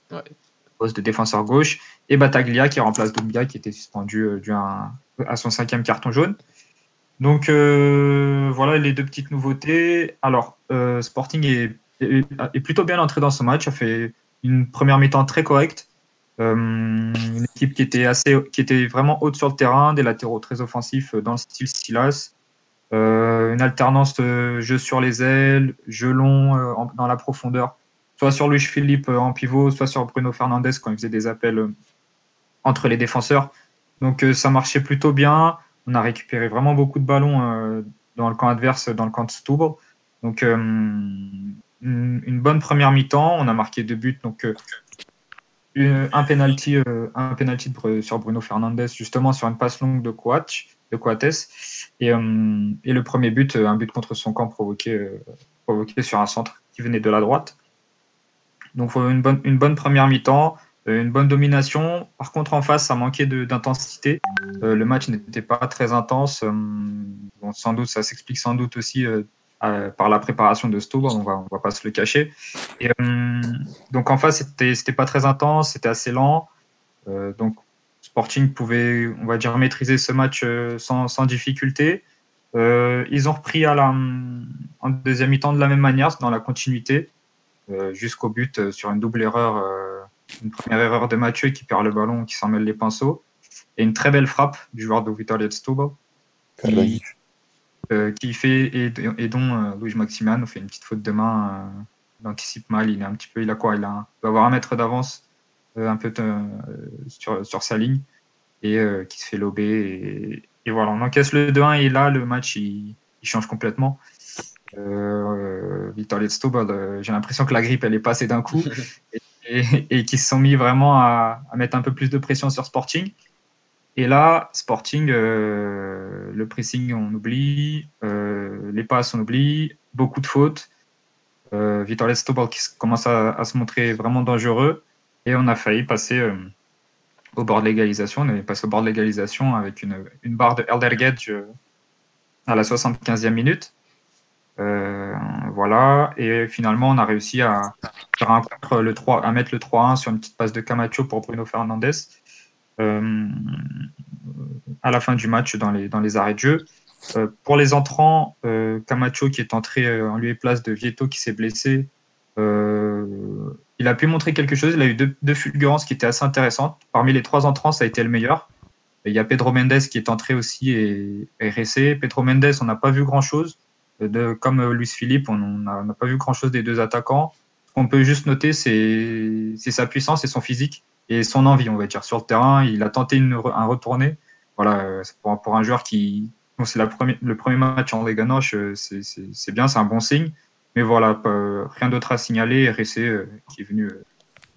poste de défenseur gauche, et Bataglia, qui remplace Doumbia, qui était suspendu dû à, à, son cinquième carton jaune. Donc, voilà les deux petites nouveautés. Alors, Sporting est est, plutôt bien entré dans ce match, a fait une première mi-temps très correcte. Euh, une équipe qui était, assez, qui était vraiment haute sur le terrain, des latéraux très offensifs dans le style Silas. Euh, une alternance de jeu sur les ailes, jeu long euh, dans la profondeur, soit sur Luis Philippe en pivot, soit sur Bruno Fernandez quand il faisait des appels entre les défenseurs. Donc ça marchait plutôt bien. On a récupéré vraiment beaucoup de ballons dans le camp adverse, dans le camp de Stubble. Donc une, bonne première mi-temps. On a marqué deux buts, donc euh, un penalty, euh, un penalty sur Bruno Fernandez, justement sur une passe longue de Coates. Et, euh, le premier but, un but contre son camp provoqué, provoqué sur un centre qui venait de la droite. Donc une bonne, une bonne première mi-temps, une bonne domination. Par contre, en face, ça manquait d'intensité. le match n'était pas très intense. Sans doute, ça s'explique sans doute aussi euh, par la préparation de Stowe, on va, on va pas se le cacher. Et, euh, donc en face, c'était, pas très intense, c'était assez lent. Euh, donc Sporting pouvait, on va dire, maîtriser ce match sans, sans difficulté. ils ont repris à la, en deuxième mi-temps de la même manière, dans la continuité, jusqu'au but sur une double erreur, une première erreur de Mathieu qui perd le ballon, qui s'en mêle les pinceaux, et une très belle frappe du joueur de Vitória de qui, euh, qui fait et, dont euh, Louis Maximan fait une petite faute de main, euh, il anticipe mal, il est un petit peu, il a quoi Il a, doit avoir un mètre d'avance un peu sur, sur, sa ligne et qui se fait lober et, voilà, on encaisse le 2-1 et là le match il, change complètement. Victor Letstobal, j'ai l'impression que la grippe elle est passée d'un coup et, et, qu'ils se sont mis vraiment à, à, mettre un peu plus de pression sur Sporting. Et là, Sporting, euh, le pressing, on oublie, euh, les passes, on oublie, beaucoup de fautes. Euh, Vitor Lestobal qui commence à, se montrer vraiment dangereux. Et on a failli passer, au bord de l'égalisation. On est passé au bord de l'égalisation avec une, barre de Elder à la 75e minute. voilà, et finalement, on a réussi à, faire un, le 3, à mettre le 3-1 sur une petite passe de Camacho pour Bruno Fernandez à la fin du match dans les, arrêts de jeu. Euh, pour les entrants, euh, Camacho qui est entré euh, en lieu et place de Vieto qui s'est blessé, il a pu montrer quelque chose. Il a eu deux, fulgurances qui étaient assez intéressantes. Parmi les trois entrants, ça a été le meilleur. il y a Pedro Mendes qui est entré aussi et, et resté. Pedro Mendes, on n'a pas vu grand-chose. comme Luis Philippe, on n'a pas vu grand-chose des deux attaquants. Qu'on peut juste noter, c'est sa puissance et son physique et son envie, on va dire. Sur le terrain, il a tenté une, un retourné. Voilà, pour, pour un joueur qui, c'est le premier match en Liga euh, c'est bien, c'est un bon signe. Mais voilà, rien d'autre à signaler. RC euh, qui, est venu, euh,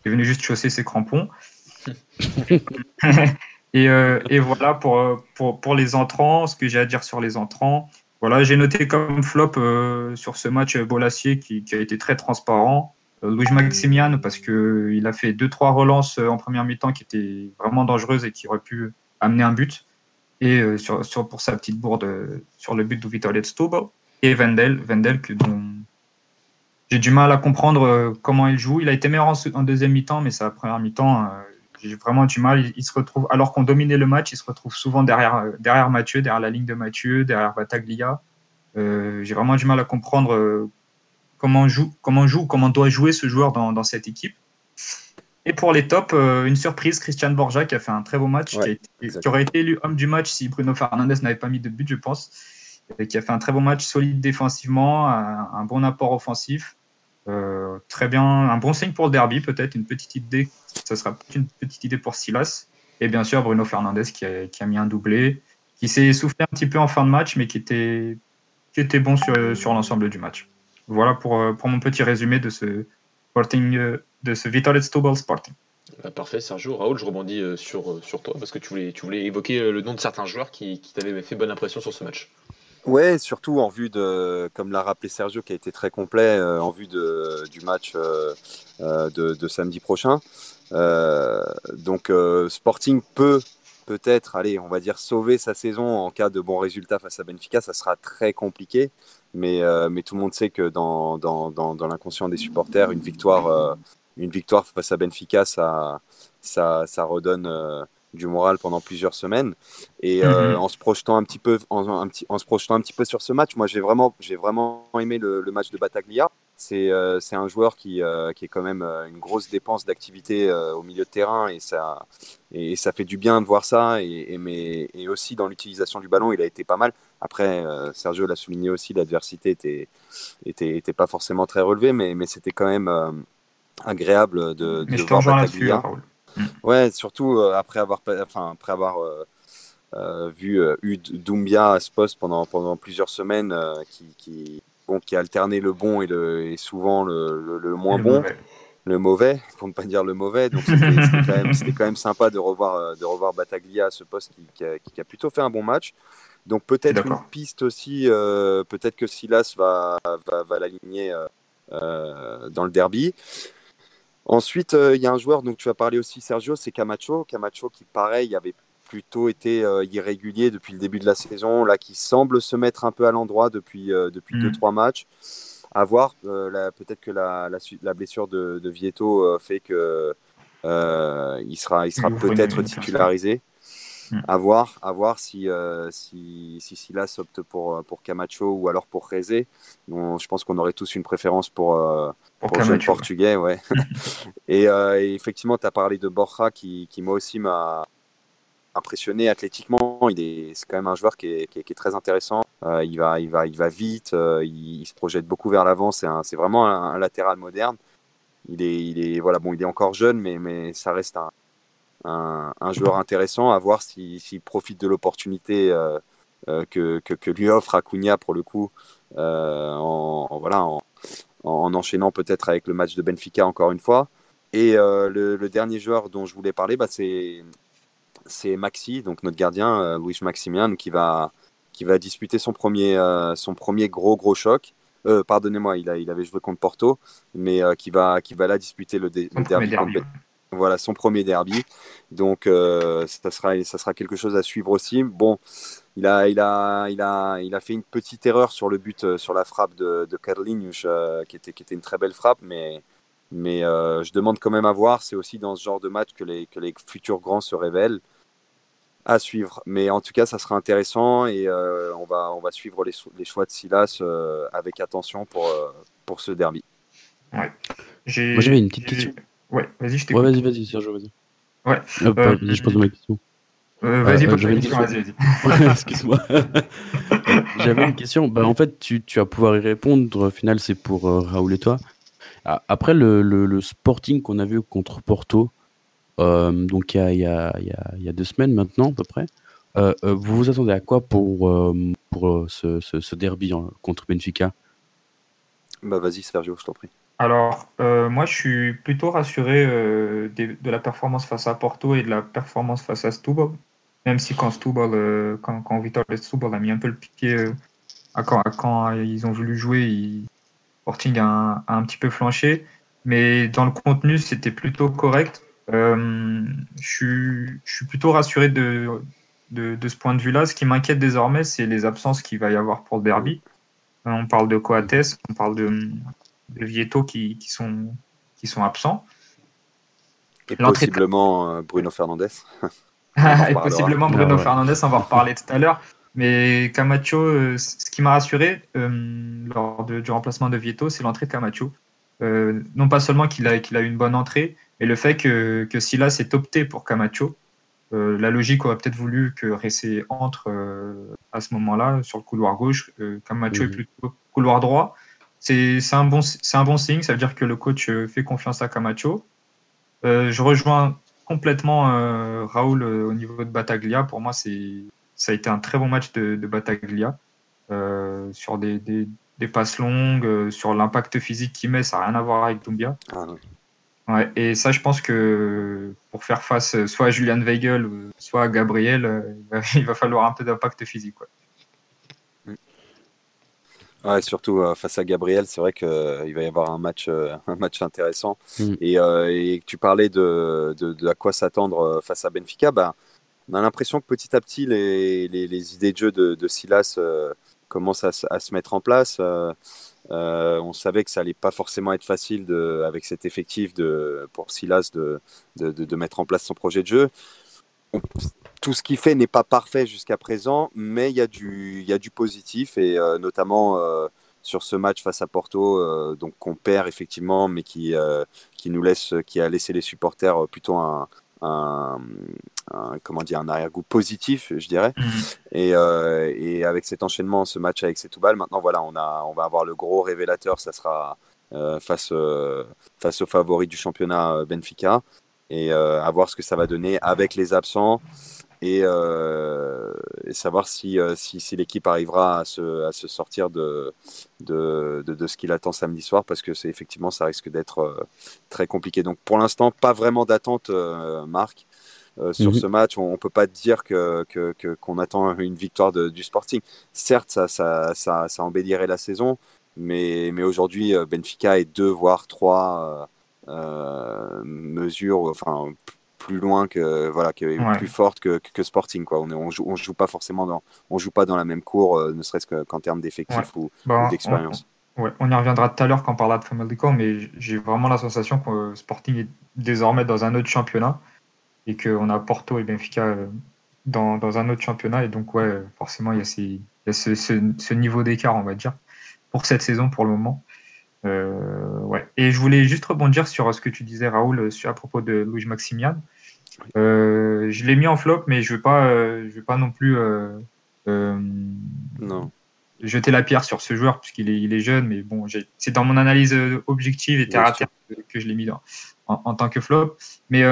est venu juste chausser ses crampons. et, voilà pour, pour, les entrants, ce que j'ai à dire sur les entrants. Voilà, j'ai noté comme flop sur ce match Bolassier qui, qui, a été très transparent. Louis Maximian, parce qu'il a fait deux trois relances en première mi-temps qui étaient vraiment dangereuses et qui auraient pu amener un but et euh, sur, pour sa petite bourde euh, sur le but de Vittorio Stubo. Et Vendel, Vendel que, dont j'ai du mal à comprendre euh, comment il joue. Il a été meilleur en, deuxième mi-temps, mais sa première mi-temps, j'ai vraiment du mal. Il, se retrouve, alors qu'on dominait le match, il se retrouve souvent derrière, derrière Mathieu, derrière la ligne de Mathieu, derrière Bataglia. j'ai vraiment du mal à comprendre comment joue, comment joue, comment doit jouer ce joueur dans, dans cette équipe. Et pour les tops, euh, une surprise, Christian Borja qui a fait un très beau match, qui, aurait été élu homme du match si Bruno Fernandez n'avait pas mis de but, je pense. Et qui a fait un très beau match, solide défensivement, un, bon apport offensif. Euh, très bien, un bon signe pour le derby, peut-être une petite idée. Ce sera une petite idée pour Silas. Et bien sûr, Bruno Fernandez qui a, mis un doublé, qui s'est essoufflé un petit peu en fin de match, mais qui était, qui était bon sur, sur l'ensemble du match. Voilà pour, euh, pour mon petit résumé de ce Sporting de ce Stubble Sporting. Bah, parfait, Sergio. Raoul, je rebondis euh, sur, euh, sur toi parce que tu voulais, tu voulais évoquer euh, le nom de certains joueurs qui, qui t'avaient fait bonne impression sur ce match. Ouais, surtout en vue de, comme l'a rappelé Sergio, qui a été très complet, en vue de, du match de, de, samedi prochain. donc Sporting peut peut-être, allez, on va dire, sauver sa saison en cas de bons résultats face à Benfica. Ça sera très compliqué, mais, mais tout le monde sait que dans, dans, dans, dans l'inconscient des supporters, une victoire une victoire face à Benfica, ça, ça, ça redonne euh, du moral pendant plusieurs semaines. Et euh, mhm. en se projetant un petit peu, en, un petit, en se projetant un petit peu sur ce match, moi j'ai vraiment, j'ai vraiment aimé le, match de Bataglia. C'est euh, c'est un joueur qui, qui est quand même une grosse dépense d'activité au milieu de terrain et ça, et ça fait du bien de voir ça. Et, et mais, et aussi dans l'utilisation du ballon, il a été pas mal. Après, Sergio l'a souligné aussi, l'adversité était, était, était, pas forcément très relevée, mais, mais c'était quand même agréable de, de voir Bataglia. Ouais, surtout euh, après avoir, enfin, après avoir euh, euh, vu Doumbia à ce poste pendant, pendant plusieurs semaines, qui, qui, bon, qui a alterné le bon et, le, et souvent le, le, moins bon. Le mauvais, pour ne pas dire le mauvais. Donc c'était quand, même, quand même sympa de revoir, de revoir Bataglia à ce poste qui, qui, a, qui a plutôt fait un bon match. Donc peut-être une piste aussi, peut-être que Silas va, va, va l'aligner dans le derby. Ensuite, euh, il y a un joueur dont tu as parlé aussi, Sergio, c'est Camacho. Camacho qui, pareil, avait plutôt été euh, irrégulier depuis le début de la saison, là qui semble se mettre un peu à l'endroit depuis, euh, depuis mhm. deux, trois matchs. À voir, peut-être que la, la, blessure de, de Vieto fait que il sera, il sera peut-être titularisé. Mm. À voir, à voir si, euh, si, si Silas opte pour, euh, pour Camacho ou alors pour Rezé. je pense qu'on aurait tous une préférence pour, euh, pour, le jeune portugais. Ouais. et, effectivement, tu as parlé de Borja qui, qui moi aussi m'a impressionné athlétiquement. Il est, c'est quand même un joueur qui est, qui est, très intéressant. il, va, il, va, il va vite, il, se projette beaucoup vers l'avant. C'est, c'est vraiment un, un, latéral moderne. Il est, il est, voilà, bon, il est encore jeune, mais, mais ça reste un, un, joueur intéressant, à voir s'il profite de l'opportunité euh, euh, que, que, lui offre Acuna pour le coup, euh, en, voilà, en, en enchaînant peut-être avec le match de Benfica encore une fois. Et le, dernier joueur dont je voulais parler, bah, c'est Maxi, donc notre gardien, Luis Maximian, qui va, qui va disputer son premier, son premier gros gros choc. Pardonnez-moi, il, a, il avait joué contre Porto, mais qui, va, qui va là disputer le, derby, Voilà, son premier derby. Donc, ça, sera, ça sera quelque chose à suivre aussi. Bon, il a, il a, il a, il a fait une petite erreur sur le but, sur la frappe de, de qui, était, qui était une très belle frappe, mais, mais je demande quand même à voir. C'est aussi dans ce genre de match que les, que les futurs grands se révèlent à suivre. Mais en tout cas, ça sera intéressant et euh, on, va, on va suivre les, les choix de Silas euh, avec attention pour, euh, pour ce derby. Ouais. Moi, j'avais une petite question. Ouais, vas-y, je t'écoute. Ouais, vas-y, vas-y, Sergio, vas-y. Ouais. je pose ma question. vas-y, pose ta question, vas-y, Excuse-moi. J'avais une question. Bah, en fait, tu, tu vas pouvoir y répondre. Au final, c'est pour Raoul et toi. Après le, le, le Sporting qu'on a vu contre Porto, euh, donc il y a, deux semaines maintenant à peu près. Euh, euh, vous vous attendez à quoi pour, pour ce, derby hein, contre Benfica? Bah vas-y Sergio, je t'en prie. Alors, moi, je suis plutôt rassuré de, la performance face à Porto et de la performance face à Stubble. Même si quand Stubble, quand, quand Vitor Stubble a mis un peu le piqué quand, quand, ils ont voulu jouer, il, a un, petit peu flanché. Mais dans le contenu, c'était plutôt correct. Euh, je, suis, plutôt rassuré de, de, ce point de vue-là. Ce qui m'inquiète désormais, c'est les absences qu'il va y avoir pour le derby. On parle de Coates, on parle de, de Vieto qui, qui, sont, qui sont absents. Et possiblement euh, Bruno Fernandez. et possiblement Bruno ah Fernandez, on va en reparler tout à l'heure. Mais Camacho, euh, ce qui m'a rassuré lors du remplacement de Vieto, c'est l'entrée de Camacho. non pas seulement qu'il a, qu'il a eu une bonne entrée, et le fait que, que Silas ait opté pour Camacho, euh, la logique aurait peut-être voulu que Ressé entre euh, à ce moment-là sur le couloir gauche. Euh, Camacho est plutôt couloir droit. C'est un, bon, un bon signe, ça veut dire que le coach fait confiance à Camacho. je rejoins complètement Raoul au niveau de Bataglia. Pour moi, ça a été un très bon match de, de Bataglia. sur des, des, des, passes longues, sur l'impact physique qu'il met, ça n'a rien à voir avec Dumbia. Ah, Ouais, et ça, je pense que pour faire face euh, soit à Julian Weigel, soit à Gabriel, euh, il va falloir un peu d'impact physique. Ouais, surtout euh, face à Gabriel, c'est vrai qu'il va y avoir un match, un match intéressant. Mm. Et, et, tu parlais de, de, à quoi s'attendre face à Benfica. Bah, on a l'impression que petit à petit, les, les, les idées de jeu de, de Silas commencent à, à, se mettre en place. Euh, on savait que ça allait pas forcément être facile de, avec cet effectif de, pour Silas de, de, de, mettre en place son projet de jeu. Tout ce qu'il fait n'est pas parfait jusqu'à présent, mais il y, a du, y a du positif et euh, notamment euh, sur ce match face à Porto, donc qu'on perd effectivement, mais qui, qui nous laisse, qui a laissé les supporters plutôt un, un, comment dire, un arrière-goût positif, je dirais. Mhm. Et, euh, et, avec cet enchaînement, ce match avec Setúbal, maintenant, voilà, on, a, on va avoir le gros révélateur, ça sera euh, face, euh, face aux favoris du championnat Benfica. Et à voir ce que ça va donner avec les absents et, et savoir si, si, si l'équipe arrivera à se, à se sortir de, de, de, de ce qu'il attend samedi soir parce que c'est effectivement ça risque d'être très compliqué. Donc pour l'instant, pas vraiment d'attente, Marc. Euh, sur mhm. ce match. On ne peut pas dire qu'on que, que, qu'on attend une victoire de, du Sporting. Certes, ça, ça, ça, ça, embellirait la saison, mais, mais aujourd'hui, euh, Benfica est deux, voire trois euh, mesures, enfin plus loin que voilà que plus forte que, que, Sporting quoi on, on, joue, on joue pas forcément dans on joue pas dans la même cour ne serait-ce qu'en termes d'effectifs ou, bah, d'expérience on, on, y reviendra tout à l'heure quand on parlera de Family mais j'ai vraiment la sensation que Sporting est désormais dans un autre championnat et qu'on a Porto et Benfica euh, dans, dans, un autre championnat. Et donc, ouais, forcément, il y a, ces, il y a ce, ce, niveau d'écart, on va dire, pour cette saison pour le moment. Euh, ouais. Et je voulais juste rebondir sur ce que tu disais, Raoul, sur, à propos de Louis Maximian. Euh, je l'ai mis en flop, mais je ne vais, pas, je vais pas non plus non. jeter la pierre sur ce joueur, puisqu'il est, il est jeune. Mais bon, c'est dans mon analyse objective et terre à terre que je l'ai mis en, en, tant que flop. Mais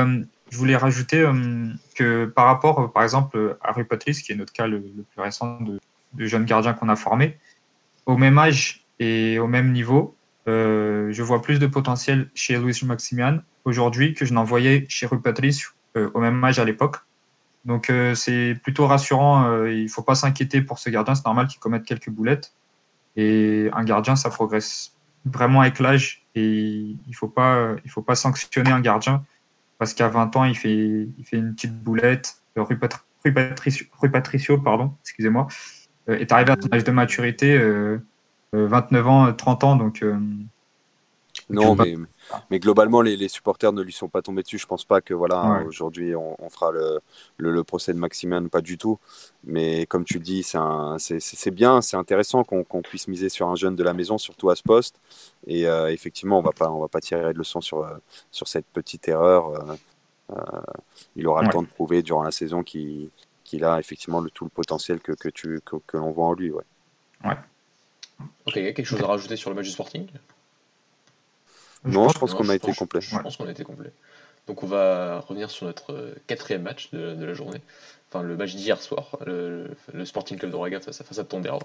je voulais rajouter euh, que par rapport, par exemple, à Rui Patrice, qui est notre cas le, plus récent de, de jeunes gardiens qu'on a formés, au même âge et au même niveau, euh, je vois plus de potentiel chez Luis Maximian aujourd'hui que je n'en voyais chez Rui Patrice euh, au même âge à l'époque. Donc c'est plutôt rassurant. il ne faut pas s'inquiéter pour ce gardien. C'est normal qu'il commette quelques boulettes. Et un gardien, ça progresse vraiment avec l'âge. Et il ne faut, pas, faut pas sanctionner un gardien parce qu'à 20 ans, il fait, il fait une petite boulette. Rue, Patricio, pardon, excusez-moi, est arrivé à son âge de maturité, 29 ans, 30 ans, donc. non, mais, mais globalement, les, supporters ne lui sont pas tombés dessus. Je pense pas que voilà, aujourd'hui, on, fera le, le, procès de Maximin, pas du tout. Mais comme tu le dis, c'est bien, c'est intéressant qu'on puisse miser sur un jeune de la maison, surtout à ce poste. Et euh, effectivement, on va pas, on va pas tirer de leçon sur, euh, sur cette petite erreur. Euh, il aura le temps de prouver durant la saison qu'il a effectivement le, tout le potentiel que, que, que, que l'on voit en lui. Ouais. ouais. Ok, il y a quelque chose à rajouter sur le match du Sporting? Non, je pense qu'on a été complet. Je pense qu'on a été complet. Donc on va revenir sur notre quatrième match de, la journée. Enfin, le match d'hier soir, le, Sporting Club de Braga face à, face à Tondero.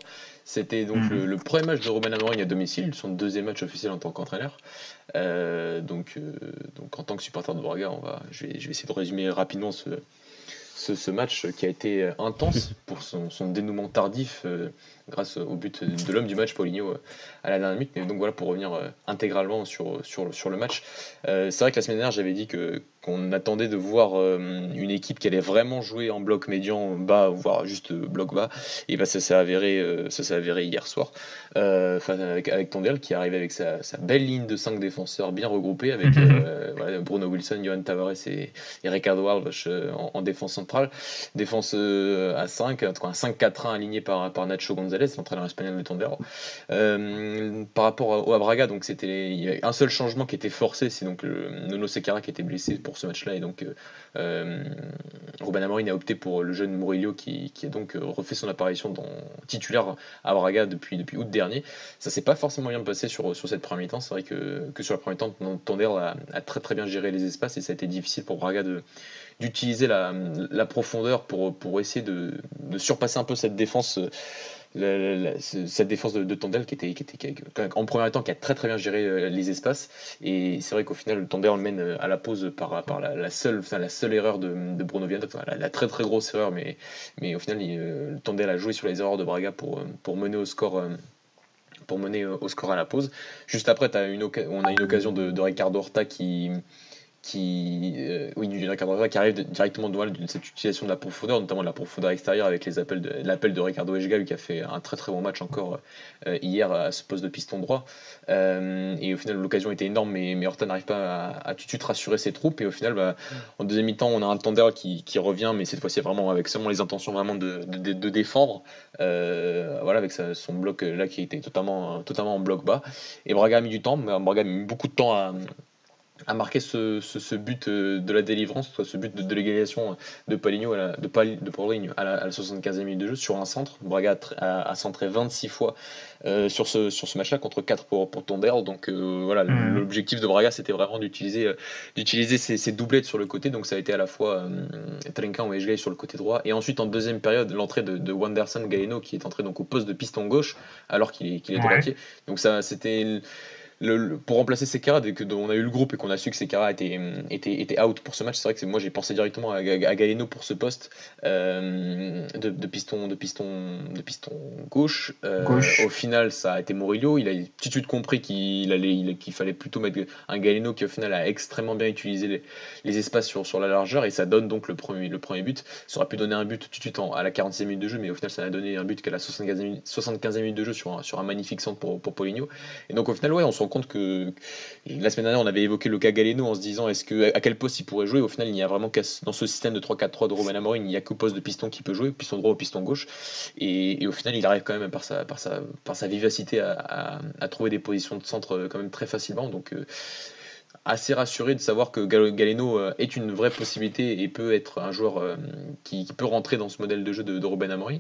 C'était donc mhm. le, premier match de Romain Amorim à domicile, son deuxième match officiel en tant qu'entraîneur. Euh, donc, euh, donc en tant que supporter de Braga, on va, je, vais, je vais essayer de résumer rapidement ce, ce, match qui a été intense pour son, dénouement tardif grâce au but de l'homme du match, Paulinho, à la dernière minute. Mais donc voilà, pour revenir intégralement sur, sur, sur le match, c'est vrai que la semaine dernière, j'avais dit que qu'on attendait de voir une équipe qui allait vraiment jouer en bloc médian bas, voire juste bloc bas. Et bah, ça s'est avéré, ça s'est avéré hier soir avec, avec Tondel qui arrivait avec sa, belle ligne de 5 défenseurs bien regroupés avec Bruno Wilson, Johan Tavares et, Ricardo Alves en, défense centrale. Défense à 5, un 5-4-1 aligné par, par Nacho Gonzalez l'entraîneur espagnol de Tondero. Euh, par rapport au Braga, donc c'était il y a un seul changement qui était forcé, c'est donc le, Nono Secara qui était blessé pour ce match-là et donc euh, euh Ruben Amorim a opté pour le jeune Murillo qui, a donc refait son apparition dans, titulaire à Braga depuis, depuis août dernier. Ça s'est pas forcément bien passé sur, sur cette première mi-temps. C'est vrai que, que sur la première mi-temps, Tondero a, très très bien géré les espaces et ça a été difficile pour Braga de d'utiliser la, la, profondeur pour, pour essayer de, de, surpasser un peu cette défense cette défense de, qui était, qui était en premier temps qui a très très bien géré euh, les espaces. Et c'est vrai qu'au final le mène euh, à la pause par, la, seule enfin, la seule erreur de, de Bruno Viana la, très très grosse erreur mais, mais au final euh, le Tondel a joué sur les erreurs de Braga pour, pour mener au score pour mener au score à la pause. Juste après as une on a une occasion de, de Ricardo Horta qui qui, euh, oui, du Ricardo qui arrive directement de, de, cette utilisation de la profondeur, notamment de la profondeur extérieure avec les appels de, l'appel de Ricardo Ejga qui a fait un très très bon match encore euh, hier à ce poste de piston droit. Euh, et au final, l'occasion était énorme, mais, mais Horta n'arrive pas à, tout de suite rassurer ses troupes. Et au final, bah, en deuxième mi-temps, on a un Tender qui, qui, revient, mais cette fois-ci vraiment avec seulement les intentions vraiment de, de, défendre. voilà, avec son bloc là qui était totalement, totalement en bloc bas. Et Braga a mis du temps, mais Braga a mis beaucoup de temps à a marqué ce, ce, but euh, de la délivrance, ce but de, l'égalisation de Paulinho à la, de, de à la, 75e minute de jeu sur un centre. Braga a, centré 26 fois euh, sur ce, sur ce match-là contre 4 pour, pour. Donc euh, voilà, mmh. l'objectif de Braga c'était vraiment d'utiliser d'utiliser ces, doublettes sur le côté. Donc ça a été à la fois Trencan ou Ejgay sur le côté droit. Et ensuite en deuxième période, l'entrée de, de Wanderson Galeno qui est entré donc au poste de piston gauche alors qu'il est, qu'il est droitier. Donc ça c'était pour remplacer Sekara, dès que on a eu le groupe et qu'on a su que Sekara était, était, était out pour ce match, c'est vrai que moi j'ai pensé directement à, Galeno pour ce poste euh, de, piston, de, piston, de piston gauche. Euh, au final, ça a été Morillo. Il a tout de suite compris qu'il allait, qu'il fallait plutôt mettre un Galeno qui au final a extrêmement bien utilisé les, espaces sur, sur la largeur et ça donne donc le premier, le premier but. Ça aurait pu donner un but tout de suite à la 46e minute de jeu, mais au final ça a donné un but qu'à la 75e minute, 75 minute de jeu sur un, sur un magnifique centre pour, pour Poligno. Et donc au final, ouais, on se compte que la semaine dernière, on avait évoqué le cas Galeno en se disant est-ce que, à quel poste il pourrait jouer? Au final, il n'y a vraiment qu'à dans ce système de 3-4-3 de Romain Amorim, il n'y a que poste de piston qui peut jouer, piston droit ou piston gauche. Et, au final, il arrive quand même par sa, par sa, par sa vivacité à, trouver des positions de centre euh, quand même très facilement. Donc, euh, assez rassuré de savoir que Galeno euh, est une vraie possibilité et peut être un joueur qui, peut rentrer dans ce modèle de jeu de, Robin Amorim.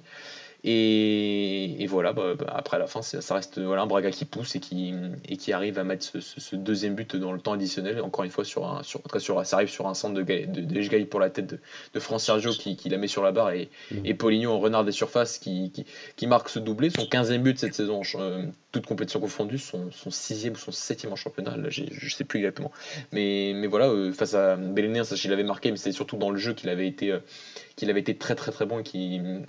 Et, voilà, bah, bah, après à la fin, ça reste voilà, un Braga qui pousse et qui, et qui arrive à mettre ce, deuxième but dans le temps additionnel. Encore une fois, sur un, sur, sur, ça arrive sur un centre de, de, de pour la tête de, de France Sergio qui, qui, la met sur la barre et, mmh. et Poligno en renard des surfaces qui, qui, marque ce doublé, son 15e but cette saison toutes compétitions confondues, son, son sixième ou son septième en championnat, là, je ne sais plus exactement. Mais, mais voilà, face à Belénéen, ça, il avait marqué, mais c'était surtout dans le jeu qu'il avait été qu'il avait été très très très bon et qu'il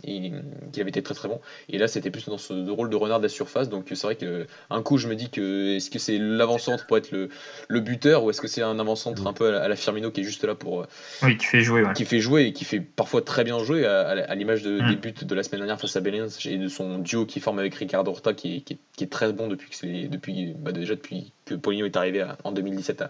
avait été très très bon. Et là, c'était plus dans ce rôle de renard de la surface. Donc c'est vrai qu'un coup, je me dis que est-ce que c'est l'avant-centre pour être le, le buteur ou est-ce que c'est un avant-centre un peu à la, Firmino qui est juste là pour. Oui, qui fait jouer. Qui fait jouer et qui fait parfois très bien jouer à, l'image de, mm. des buts de la semaine dernière face à Bélin et de son duo qui forme avec Ricardo Horta qui est, très bon depuis, que depuis bah, déjà depuis que Poligno est arrivé en 2017 à, euh,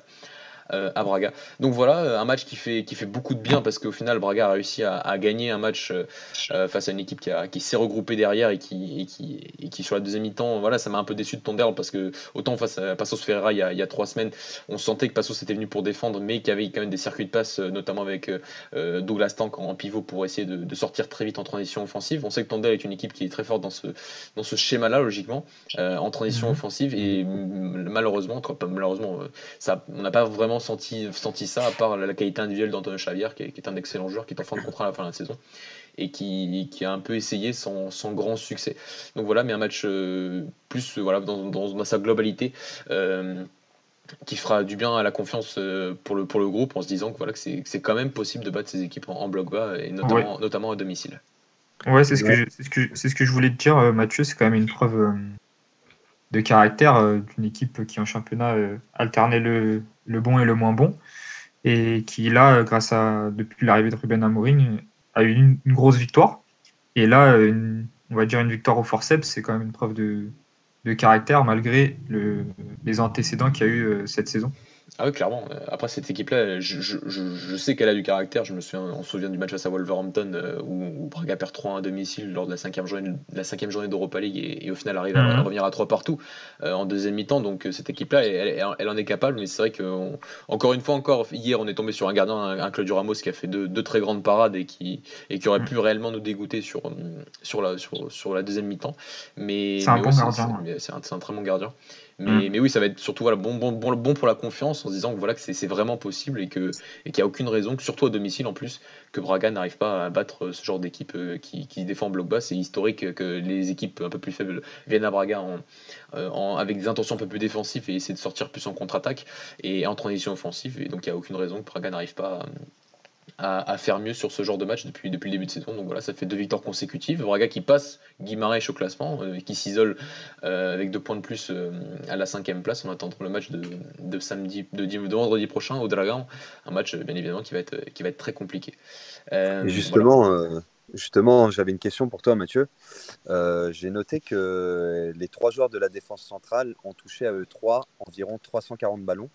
à Braga. Donc voilà, euh, un match qui fait, qui fait beaucoup de bien parce qu'au final, Braga a réussi à, gagner un match euh, face à une équipe qui, qui s'est regroupée derrière et qui, qui, qui, sur la deuxième mi-temps, voilà, ça m'a un peu déçu de Tonderle parce que autant face à Passos Ferreira il y, a, il y a trois semaines, on sentait que Passos était venu pour défendre, mais qu'il y avait quand même des circuits de passe, notamment avec Douglas Tank en pivot pour essayer de, sortir très vite en transition offensive. On sait que Tonderle est une équipe qui est très forte dans ce, dans ce schéma-là, logiquement, en transition mhm. offensive et malheureusement, malheureusement, ça, on n'a pas vraiment senti, senti ça, à part la, qualité individuelle d'Antonio Xavier, qui est, un excellent joueur, qui est en fin de contrat à la fin de la saison, et qui, qui a un peu essayé sans, sans, grand succès. Donc voilà, mais un match euh, plus voilà, dans, dans, sa globalité. Euh, qui fera du bien à la confiance euh, pour le, pour le groupe en se disant que, voilà, que c'est quand même possible de battre ces équipes en, bloc bas et notamment, notamment à domicile. Ouais, c'est ce, que je, ce, que, ce que je voulais te dire, Mathieu. C'est quand même une preuve de caractère euh, d'une équipe qui en championnat euh, alternait le, le, bon et le moins bon et qui là, grâce à depuis l'arrivée de Ruben Amorim, a eu une, grosse victoire. Et là, on va dire une victoire au forceps, c'est quand même une preuve de, caractère malgré le, les antécédents qu'il y a eu euh, cette saison. Ah oui, clairement. Euh, après, cette équipe-là, je, je, je, sais qu'elle a du caractère. Je me souviens, on se souvient du match à Wolverhampton euh, où, Braga perd 3 à domicile lors de la cinquième journée, la cinquième journée d'Europa League et, au final arrive à, mhm. revenir à 3 partout euh, en deuxième mi-temps. Donc cette équipe-là, elle, elle, en est capable. Mais c'est vrai que, encore une fois, encore hier, on est tombé sur un gardien, un, Claudio Ramos qui a fait deux, deux, très grandes parades et qui, et qui aurait mhm. pu réellement nous dégoûter sur, sur, la, sur, sur la deuxième mi-temps. Mais c'est un bon gardien. C'est un, un, très bon gardien. Mm. Mais, oui, ça va être surtout voilà, bon, bon, bon, bon pour la confiance en se disant que, voilà, que c'est vraiment possible et qu'il et n'y a aucune raison, que surtout à domicile en plus, que Braga n'arrive pas à battre ce genre d'équipe euh, qui, qui, défend bloc bas. C'est historique que les équipes un peu plus faibles viennent à Braga en, euh, en, avec des intentions un peu plus défensives et essayer de sortir plus en contre-attaque et en transition offensive. Et donc il n'y a aucune raison que Braga n'arrive pas à à, faire mieux sur ce genre de match depuis, depuis le début de saison. Donc voilà, ça fait deux victoires consécutives. Braga qui passe Guimarães au classement, euh, qui s'isole euh, avec deux points de plus euh, à la cinquième place en attendant le match de, de samedi, de, de, vendredi prochain au Dragon. Un match bien évidemment qui va être, qui va être très compliqué. justement, justement, j'avais une question pour toi, Mathieu. J'ai noté que les trois joueurs de la défense centrale ont touché à eux trois environ 340 ballons.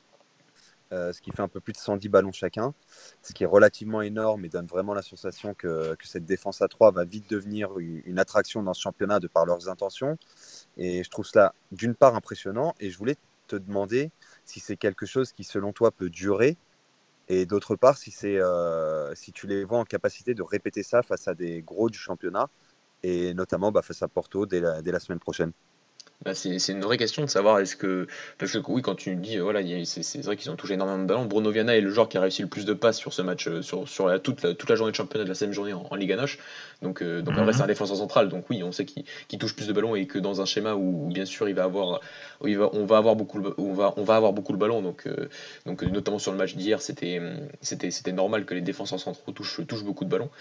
Euh, ce qui fait un peu plus de 110 ballons chacun, ce qui est relativement énorme et donne vraiment la sensation que, cette défense à 3 va vite devenir une, attraction dans ce championnat de par leurs intentions. Et je trouve cela d'une part impressionnant et je voulais te demander si c'est quelque chose qui selon toi peut durer et d'autre part si, euh, si tu les vois en capacité de répéter ça face à des gros du championnat et notamment bah, face à Porto dès la semaine prochaine. Bah, c'est une vraie question de savoir est-ce que. Parce que oui, quand tu dis, euh, voilà, c'est vrai qu'ils ont touché énormément de ballons. Bruno Viana est le joueur qui a réussi le plus de passes sur ce match, euh, sur, sur la, toute, la, toute la journée de championnat de la 7 journée en, Ligue Noche. Donc, euh, donc en vrai, c'est un défenseur central. Donc oui, on sait qu'il touche plus de ballons et que dans un schéma où, bien sûr, il va avoir, il va, on, va avoir beaucoup le, on, va, on va avoir beaucoup le ballon. Donc, donc notamment sur le match d'hier, c'était normal que les défenseurs centraux touchent, touchent beaucoup de ballons.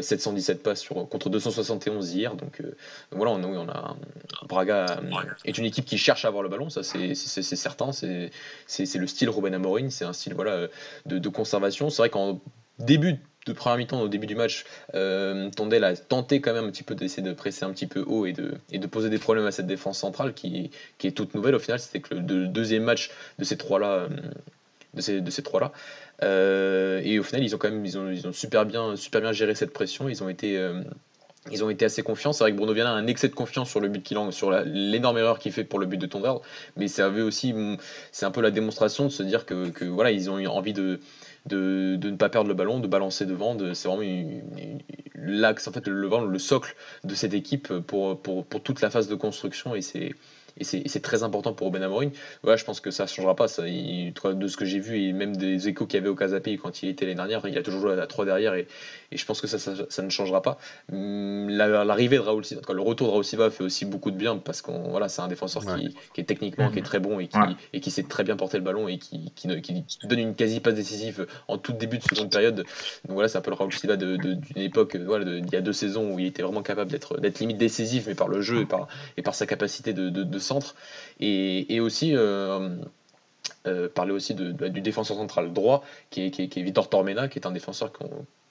717 passes sur, contre 271 hier. Donc, voilà, on, on a. Braga est une équipe qui cherche à avoir le ballon, ça c'est certain. C'est le style Ruben Amorim, c'est un style voilà, de, conservation. C'est vrai qu'en début de première mi-temps, au début du match, euh, Tondel a tenté quand même un petit peu d'essayer de presser un petit peu haut et de, et de poser des problèmes à cette défense centrale qui, qui est toute nouvelle au final. C'était le, deuxième match de ces trois-là. Euh, de ces, de ces trois-là. Euh, et au final, ils ont quand même ils ont, ils ont super, bien, super bien géré cette pression. Ils ont été, euh, ils ont été assez confiants. C'est vrai que Bruno Viana a un excès de confiance sur le but qu'il sur l'énorme erreur qu'il fait pour le but de Tondard, mais ça aussi, c'est un peu la démonstration de se dire que, voilà, ils ont eu envie de, de, ne pas perdre le ballon, de balancer devant. C'est vraiment l'axe, en fait, le, le, le socle de cette équipe pour, pour, pour toute la phase de construction et c'est et c'est très important pour Ruben Amorim. Voilà, je pense que ça ne changera pas. Ça, de ce que j'ai vu, et même des échos qu'il y avait au Casapi quand il était l'année dernière, il a toujours joué à 3 derrière, et, et, je pense que ça, ça, ne changera pas. Hum, l'arrivée de Raoul Silva, le retour de Raoul Silva fait aussi beaucoup de bien, parce que voilà, c'est un défenseur qui, qui, est techniquement qui est très bon et qui, et qui sait très bien porter le ballon et qui, qui, donne une quasi passe décisive en tout début de seconde période. Donc voilà, c'est un peu le Raoul Silva d'une époque, voilà, il y a deux saisons où il était vraiment capable d'être limite décisif, mais par le jeu et par, et par sa capacité de, de, centre. Et, aussi, euh, euh, parler aussi de, du défenseur central droit, qui est, qui est, Vitor Tormena, qui est un défenseur